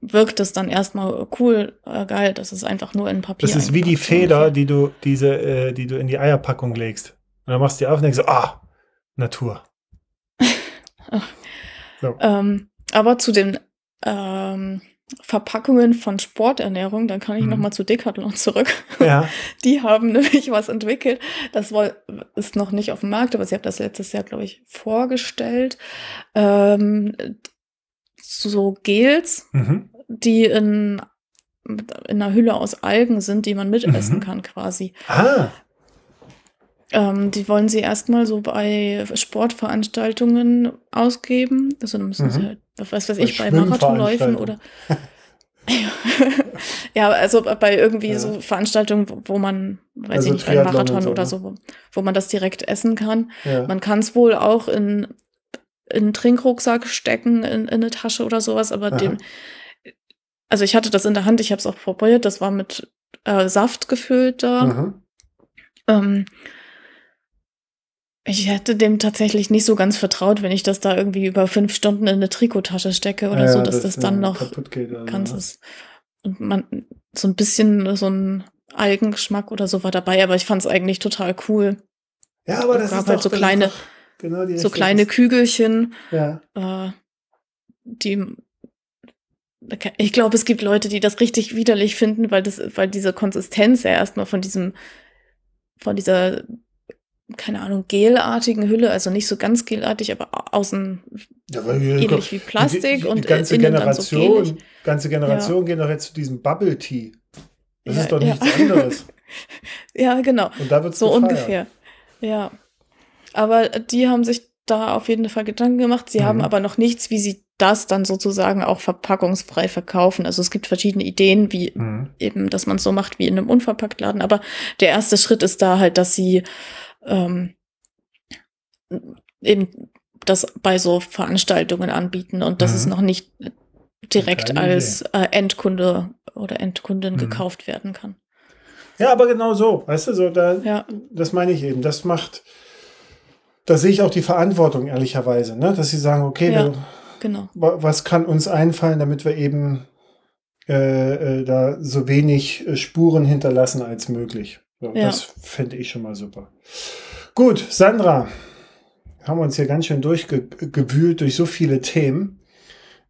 wirkt es dann erstmal cool, äh, geil, das ist einfach nur in Papier. Das ist wie die Feder, die du, diese, äh, die du in die Eierpackung legst. Und dann machst du die auf und denkst so, ah, Natur. so. ähm, aber zu den ähm, Verpackungen von Sporternährung, dann kann ich mhm. nochmal zu Decathlon zurück. Ja. Die haben nämlich was entwickelt. Das ist noch nicht auf dem Markt, aber sie haben das letztes Jahr, glaube ich, vorgestellt. Ähm, so Gels, mhm. die in, in einer Hülle aus Algen sind, die man mitessen mhm. kann quasi. Ah. Ähm, die wollen sie erstmal so bei Sportveranstaltungen ausgeben. Also dann müssen mhm. sie halt, was weiß ich, bei Marathonläufen oder. ja, also bei irgendwie ja. so Veranstaltungen, wo man, weiß also ich nicht, bei Marathon so, oder ne? so, wo, wo man das direkt essen kann. Ja. Man kann es wohl auch in, in einen Trinkrucksack stecken, in, in eine Tasche oder sowas, aber Aha. dem, also ich hatte das in der Hand, ich habe es auch probiert, das war mit äh, Saft gefüllt da. Ähm, ich hätte dem tatsächlich nicht so ganz vertraut, wenn ich das da irgendwie über fünf Stunden in eine Trikottasche stecke oder ja, so, dass das, das dann noch geht, also, ganzes und man so ein bisschen so ein Algengeschmack oder so war dabei, aber ich fand es eigentlich total cool. Ja, aber das gab ist halt so kleine, genau so kleine Kügelchen, ja. äh, die ich glaube, es gibt Leute, die das richtig widerlich finden, weil das, weil diese Konsistenz ja erstmal von diesem, von dieser keine Ahnung, gelartigen Hülle, also nicht so ganz gelartig, aber außen ja, ähnlich wie Plastik die, die, die und ganze innen Generation, dann so ganze Generation ja. gehen doch jetzt zu diesem Bubble Tea. Das ja, ist doch nichts anderes. ja, genau. Und da wird's so gefeiert. ungefähr. Ja. Aber die haben sich da auf jeden Fall Gedanken gemacht. Sie mhm. haben aber noch nichts, wie sie das dann sozusagen auch verpackungsfrei verkaufen. Also es gibt verschiedene Ideen, wie mhm. eben, dass man es so macht wie in einem Unverpacktladen. Aber der erste Schritt ist da halt, dass sie ähm, eben das bei so Veranstaltungen anbieten und dass mhm. es noch nicht direkt als äh, Endkunde oder Endkundin mhm. gekauft werden kann. Ja, aber genau so, weißt du, so da, ja. das meine ich eben. Das macht, da sehe ich auch die Verantwortung ehrlicherweise, ne? dass sie sagen, okay, ja, wir, genau. was kann uns einfallen, damit wir eben äh, äh, da so wenig äh, Spuren hinterlassen als möglich. So, ja. Das fände ich schon mal super. Gut, Sandra, haben wir uns hier ganz schön durchgewühlt durch so viele Themen.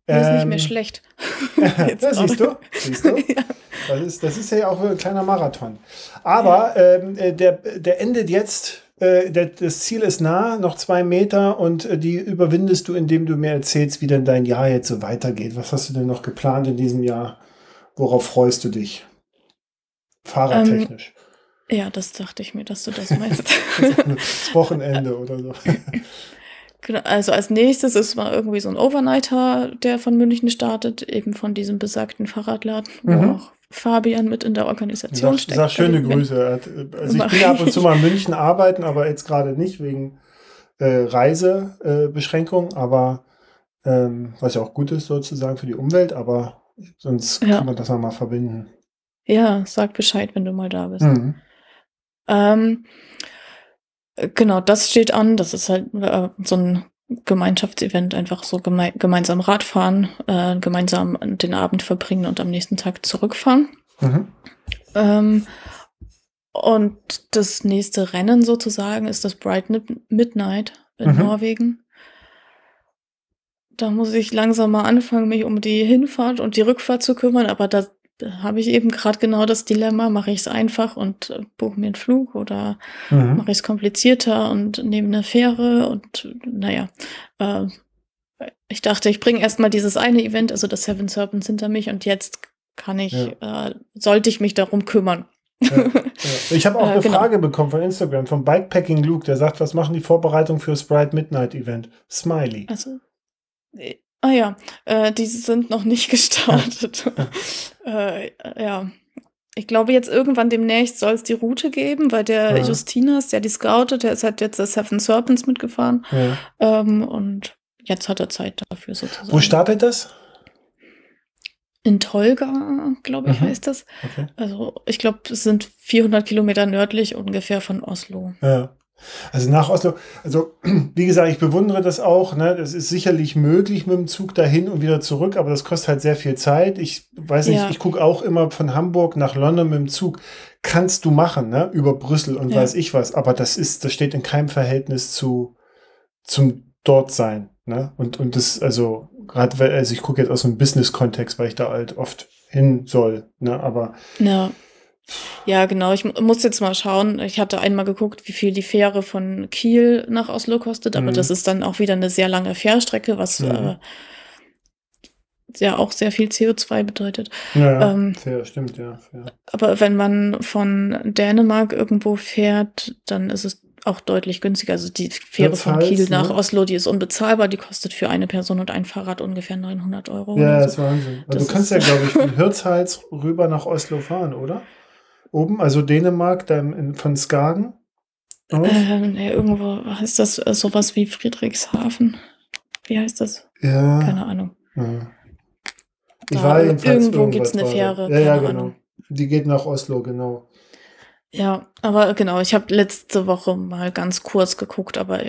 Das ist ähm, nicht mehr ähm, schlecht. das siehst du? Siehst du? ja. das, ist, das ist ja auch ein kleiner Marathon. Aber ja. ähm, äh, der, der endet jetzt. Äh, der, das Ziel ist nah, noch zwei Meter und äh, die überwindest du, indem du mir erzählst, wie denn dein Jahr jetzt so weitergeht. Was hast du denn noch geplant in diesem Jahr? Worauf freust du dich? Fahrradtechnisch. Ähm, Ja, das dachte ich mir, dass du das meinst. das Wochenende oder so. Genau, also als nächstes ist mal irgendwie so ein Overnighter, der von München startet, eben von diesem besagten Fahrradladen, wo Mhm. auch Fabian mit in der Organisation Sag, steckt. sag schöne Grüße. Also ich bin ja ab und zu mal in München arbeiten, aber jetzt gerade nicht wegen äh, Reisebeschränkungen, äh, aber ähm, was ja auch gut ist sozusagen für die Umwelt, aber sonst Ja. kann man das noch mal verbinden. Ja, sag Bescheid, wenn du mal da bist. Mhm. Ähm, äh, genau, das steht an. Das ist halt äh, so ein Gemeinschaftsevent, einfach so geme gemeinsam Radfahren, äh, gemeinsam den Abend verbringen und am nächsten Tag zurückfahren. Mhm. Ähm, und das nächste Rennen sozusagen ist das Bright Mid- Midnight in Mhm. Norwegen. Da muss ich langsam mal anfangen, mich um die Hinfahrt und die Rückfahrt zu kümmern, aber da habe ich eben gerade genau das Dilemma, mache ich es einfach und äh, buche mir einen Flug oder Mhm. mache ich es komplizierter und nehme eine Fähre und naja, äh, ich dachte, ich bringe erstmal dieses eine Event, also das Seven Serpents hinter mich und jetzt kann ich, äh, sollte ich mich darum kümmern. Ja, ja. Ich habe auch Äh, eine genau. Frage bekommen von Instagram, vom Bikepacking Luke, der sagt, was machen die Vorbereitungen für das Bright Midnight Event? Smiley. Also, äh, ah ja, äh, die sind noch nicht gestartet. äh, ja. Ich glaube, jetzt irgendwann demnächst soll es die Route geben, weil der Ja. Justinas, der die scoutet, der ist halt jetzt das Seven Serpents mitgefahren. Ja. Ähm, und jetzt hat er Zeit dafür sozusagen. Wo startet das? In Tolga, glaube ich, Mhm. heißt das. Okay. Also, ich glaube, es sind 400 Kilometer nördlich ungefähr von Oslo. Ja. Also nach Oslo, also wie gesagt, ich bewundere das auch. Ne? Das ist sicherlich möglich mit dem Zug dahin und wieder zurück, aber das kostet halt sehr viel Zeit. Ich weiß nicht, Ja. ich gucke auch immer von Hamburg nach London mit dem Zug. Kannst du machen, ne? Über Brüssel und Ja. weiß ich was. Aber das ist, das steht in keinem Verhältnis zu zum Dortsein. Ne? Und, und das, also, gerade, weil- also ich gucke jetzt aus einem Business-Kontext, weil ich da halt oft hin soll. Ne? Aber Ja. Ja, genau. Ich mu- muss jetzt mal schauen. Ich hatte einmal geguckt, wie viel die Fähre von Kiel nach Oslo kostet, aber Mhm. das ist dann auch wieder eine sehr lange Fährstrecke, was Mhm. äh, ja auch sehr viel CO2 bedeutet. ja, Ähm, fair, stimmt, ja. Fair. Aber wenn man von Dänemark irgendwo fährt, dann ist es auch deutlich günstiger. Also die Fähre von Hirtshals, Kiel nach ne? Oslo, die ist unbezahlbar. Die kostet für eine Person und ein Fahrrad ungefähr 900 Euro. Ja, oder das so. ist Wahnsinn. Also Das du kannst ja, glaube ich, von Hirtshals rüber nach Oslo fahren, oder? Oben, also Dänemark, dann in, von Skagen aus. Ähm, nee, irgendwo heißt das äh, sowas wie Friedrichshafen. Wie heißt das? ja. Keine Ahnung. ja. Ich Da war jedenfalls irgendwo irgendwas gibt's eine da. Fähre, Ja, ja, genau. Ahnung. Die geht nach Oslo, genau. Ja, aber genau, ich habe letzte Woche mal ganz kurz geguckt, aber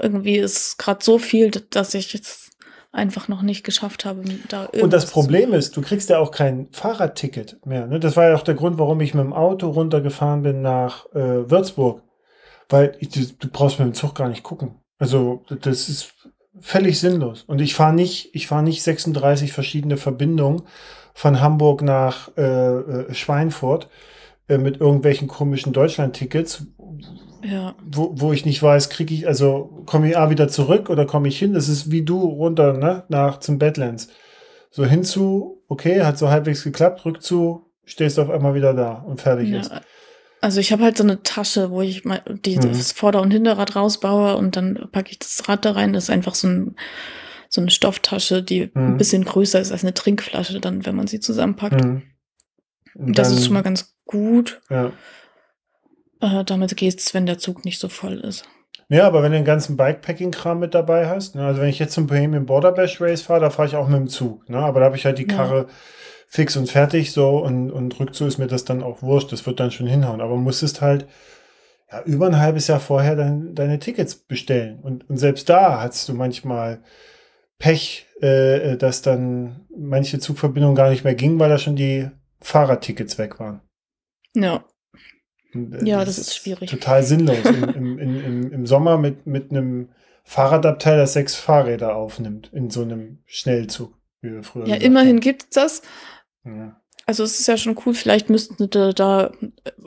irgendwie ist gerade so viel, dass ich jetzt einfach noch nicht geschafft habe, da Und das Problem ist, du kriegst ja auch kein Fahrradticket mehr. Ne? Das war ja auch der Grund, warum ich mit dem Auto runtergefahren bin nach äh, Würzburg. Weil ich, du, du brauchst mit dem Zug gar nicht gucken. Also das ist völlig sinnlos. Und ich fahre nicht, ich fahre nicht 36 verschiedene Verbindungen von Hamburg nach äh, äh, Schweinfurt äh, mit irgendwelchen komischen Deutschland-Tickets, Ja, wo, wo ich nicht weiß, kriege ich, also komme ich A wieder zurück oder komme ich hin? Das ist wie du runter, ne, nach zum Badlands. So hinzu, okay, hat so halbwegs geklappt, rückzu, stehst du auf einmal wieder da und fertig ist. ja. Also ich habe halt so eine Tasche, wo ich mal die, Mhm. das Vorder- und Hinterrad rausbaue und dann packe ich das Rad da rein. Das ist einfach so, ein, so eine Stofftasche, die Mhm. ein bisschen größer ist als eine Trinkflasche, dann, wenn man sie zusammenpackt. Mhm. Und Das dann- ist schon mal ganz gut. Ja. Äh, damit geht's, wenn der Zug nicht so voll ist. ja, aber wenn du den ganzen Bikepacking-Kram mit dabei hast, ne, also wenn ich jetzt zum Bohemian Border Bash Race fahre, da fahre ich auch mit dem Zug, ne, aber da habe ich halt die Ja. Karre fix und fertig so und, und rückzu ist mir das dann auch wurscht, das wird dann schon hinhauen, aber musstest halt ja, über ein halbes Jahr vorher dein, deine Tickets bestellen und, und selbst da hast du manchmal Pech, äh, dass dann manche Zugverbindungen gar nicht mehr gingen, weil da schon die Fahrradtickets weg waren. Ja, Ja, das ist schwierig. Total sinnlos. Im, im, im, im, Sommer mit, mit einem Fahrradabteil, das sechs Fahrräder aufnimmt, in so einem Schnellzug, wie wir früher ja immerhin gibt's das. haben. Ja. Also es ist ja schon cool, vielleicht müsste da, da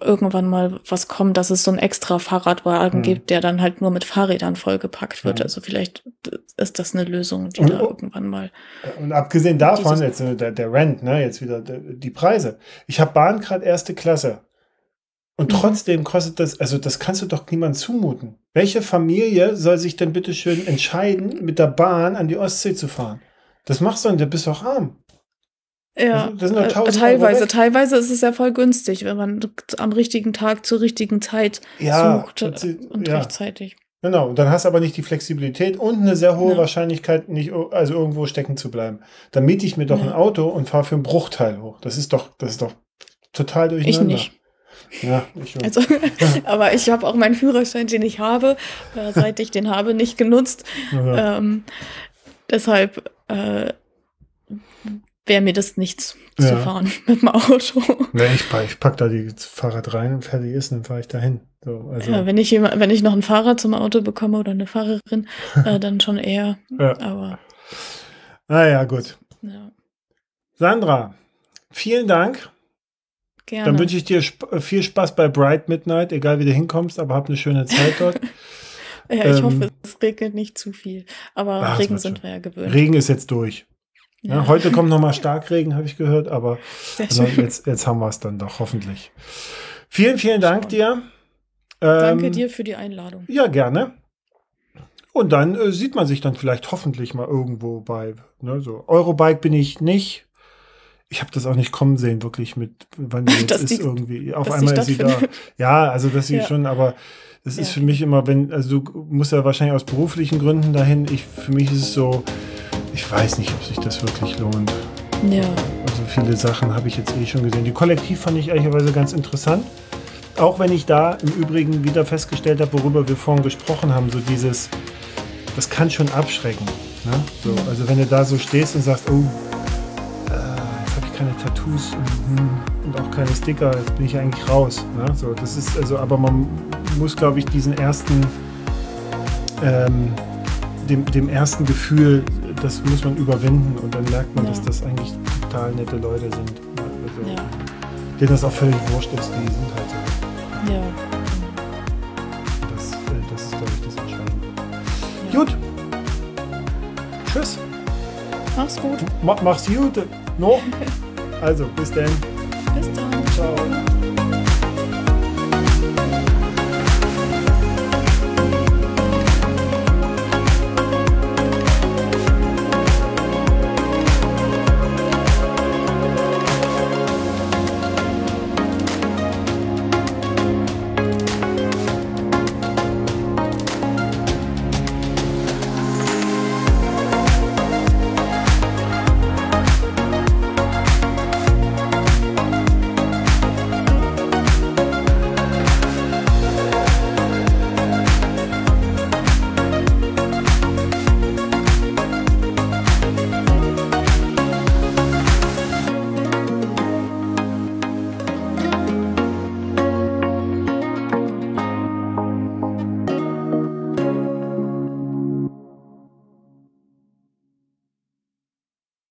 irgendwann mal was kommen, dass es so einen extra Fahrradwagen Mhm. gibt, der dann halt nur mit Fahrrädern vollgepackt wird. Mhm. Also vielleicht ist das eine Lösung, die Und- da irgendwann mal. Und abgesehen davon, jetzt äh, der, der Rent, ne, jetzt wieder der, die Preise. Ich habe Bahn gerade erste Klasse. Und Mhm. trotzdem kostet das, also das kannst du doch niemandem zumuten. Welche Familie soll sich denn bitte schön entscheiden, mit der Bahn an die Ostsee zu fahren? Das machst du und du bist doch arm. Ja, Das sind doch äh, 1000 Euro teilweise, teilweise ist es ja voll günstig, wenn man am richtigen Tag zur richtigen Zeit Ja, sucht das- äh, und ja. rechtzeitig. Genau, und dann hast du aber nicht die Flexibilität und eine sehr hohe Ja. Wahrscheinlichkeit, nicht also irgendwo stecken zu bleiben. Dann miete ich mir doch Ja. ein Auto und fahre für einen Bruchteil hoch. Das ist doch, das ist doch total Ich durcheinander. nicht. Ja, ich schon. Also, aber ich habe auch meinen Führerschein, den ich habe, äh, seit ich den habe, nicht genutzt. ja. Ähm, deshalb äh, wäre mir das nichts zu Ja. fahren mit dem Auto. Nee, ich, ich pack da das Fahrrad rein und fertig ist, dann fahre ich dahin. So, also, Ja, wenn, ich jemand, wenn ich noch ein Fahrrad zum Auto bekomme oder eine Fahrerin, äh, dann schon eher. Ja. Aber naja, gut. ja, Sandra, vielen Dank. Gerne. Dann wünsche ich dir äh, viel Spaß bei Bright Midnight, egal wie du hinkommst, aber hab eine schöne Zeit dort. ja, ich ähm, hoffe, es regnet nicht zu viel. Aber Ach, Regen sind schon. wir ja gewöhnt. Regen ist jetzt durch. Ja, Ja. heute kommt nochmal Starkregen, habe ich gehört, aber also jetzt, jetzt haben wir es dann doch, hoffentlich. Vielen, vielen Dank dir. Danke Ähm, dir für die Einladung. Ja, gerne. Und dann äh, sieht man sich dann vielleicht hoffentlich mal irgendwo bei. Ne, so Eurobike bin ich nicht. Ich habe das auch nicht kommen sehen, wirklich mit, wann die jetzt Dass ist die- irgendwie. Auf einmal ist sie da. Ja, also das sie Ja. schon, aber es ist Ja. für mich immer, wenn, also du musst ja wahrscheinlich aus beruflichen Gründen dahin. Ich, für mich ist es so, ich weiß nicht, ob sich das wirklich lohnt. Ja. Also viele Sachen habe ich jetzt eh schon gesehen. Die Kollektiv fand ich ehrlicherweise ganz interessant. Auch wenn ich da im Übrigen wieder festgestellt habe, worüber wir vorhin gesprochen haben, so dieses, das kann schon abschrecken. Ne? So, Mhm. also wenn du da so stehst und sagst, oh, keine Tattoos und, hm, und auch keine Sticker, jetzt bin ich eigentlich raus. Ne? So, das ist also, aber man muss, glaube ich, diesen ersten, ähm, dem, dem ersten Gefühl, das muss man überwinden und dann merkt man, Ja. dass das eigentlich total nette Leute sind. Also, Ja. Denen das auch völlig wurscht ist, die sind halt so. Ja. Das, äh, das ist, glaube ich, das Entscheidende. ja. Gut. Tschüss. Mach's gut. Ma mach's gut. No. Also, bis dann. Bis dann. Ciao.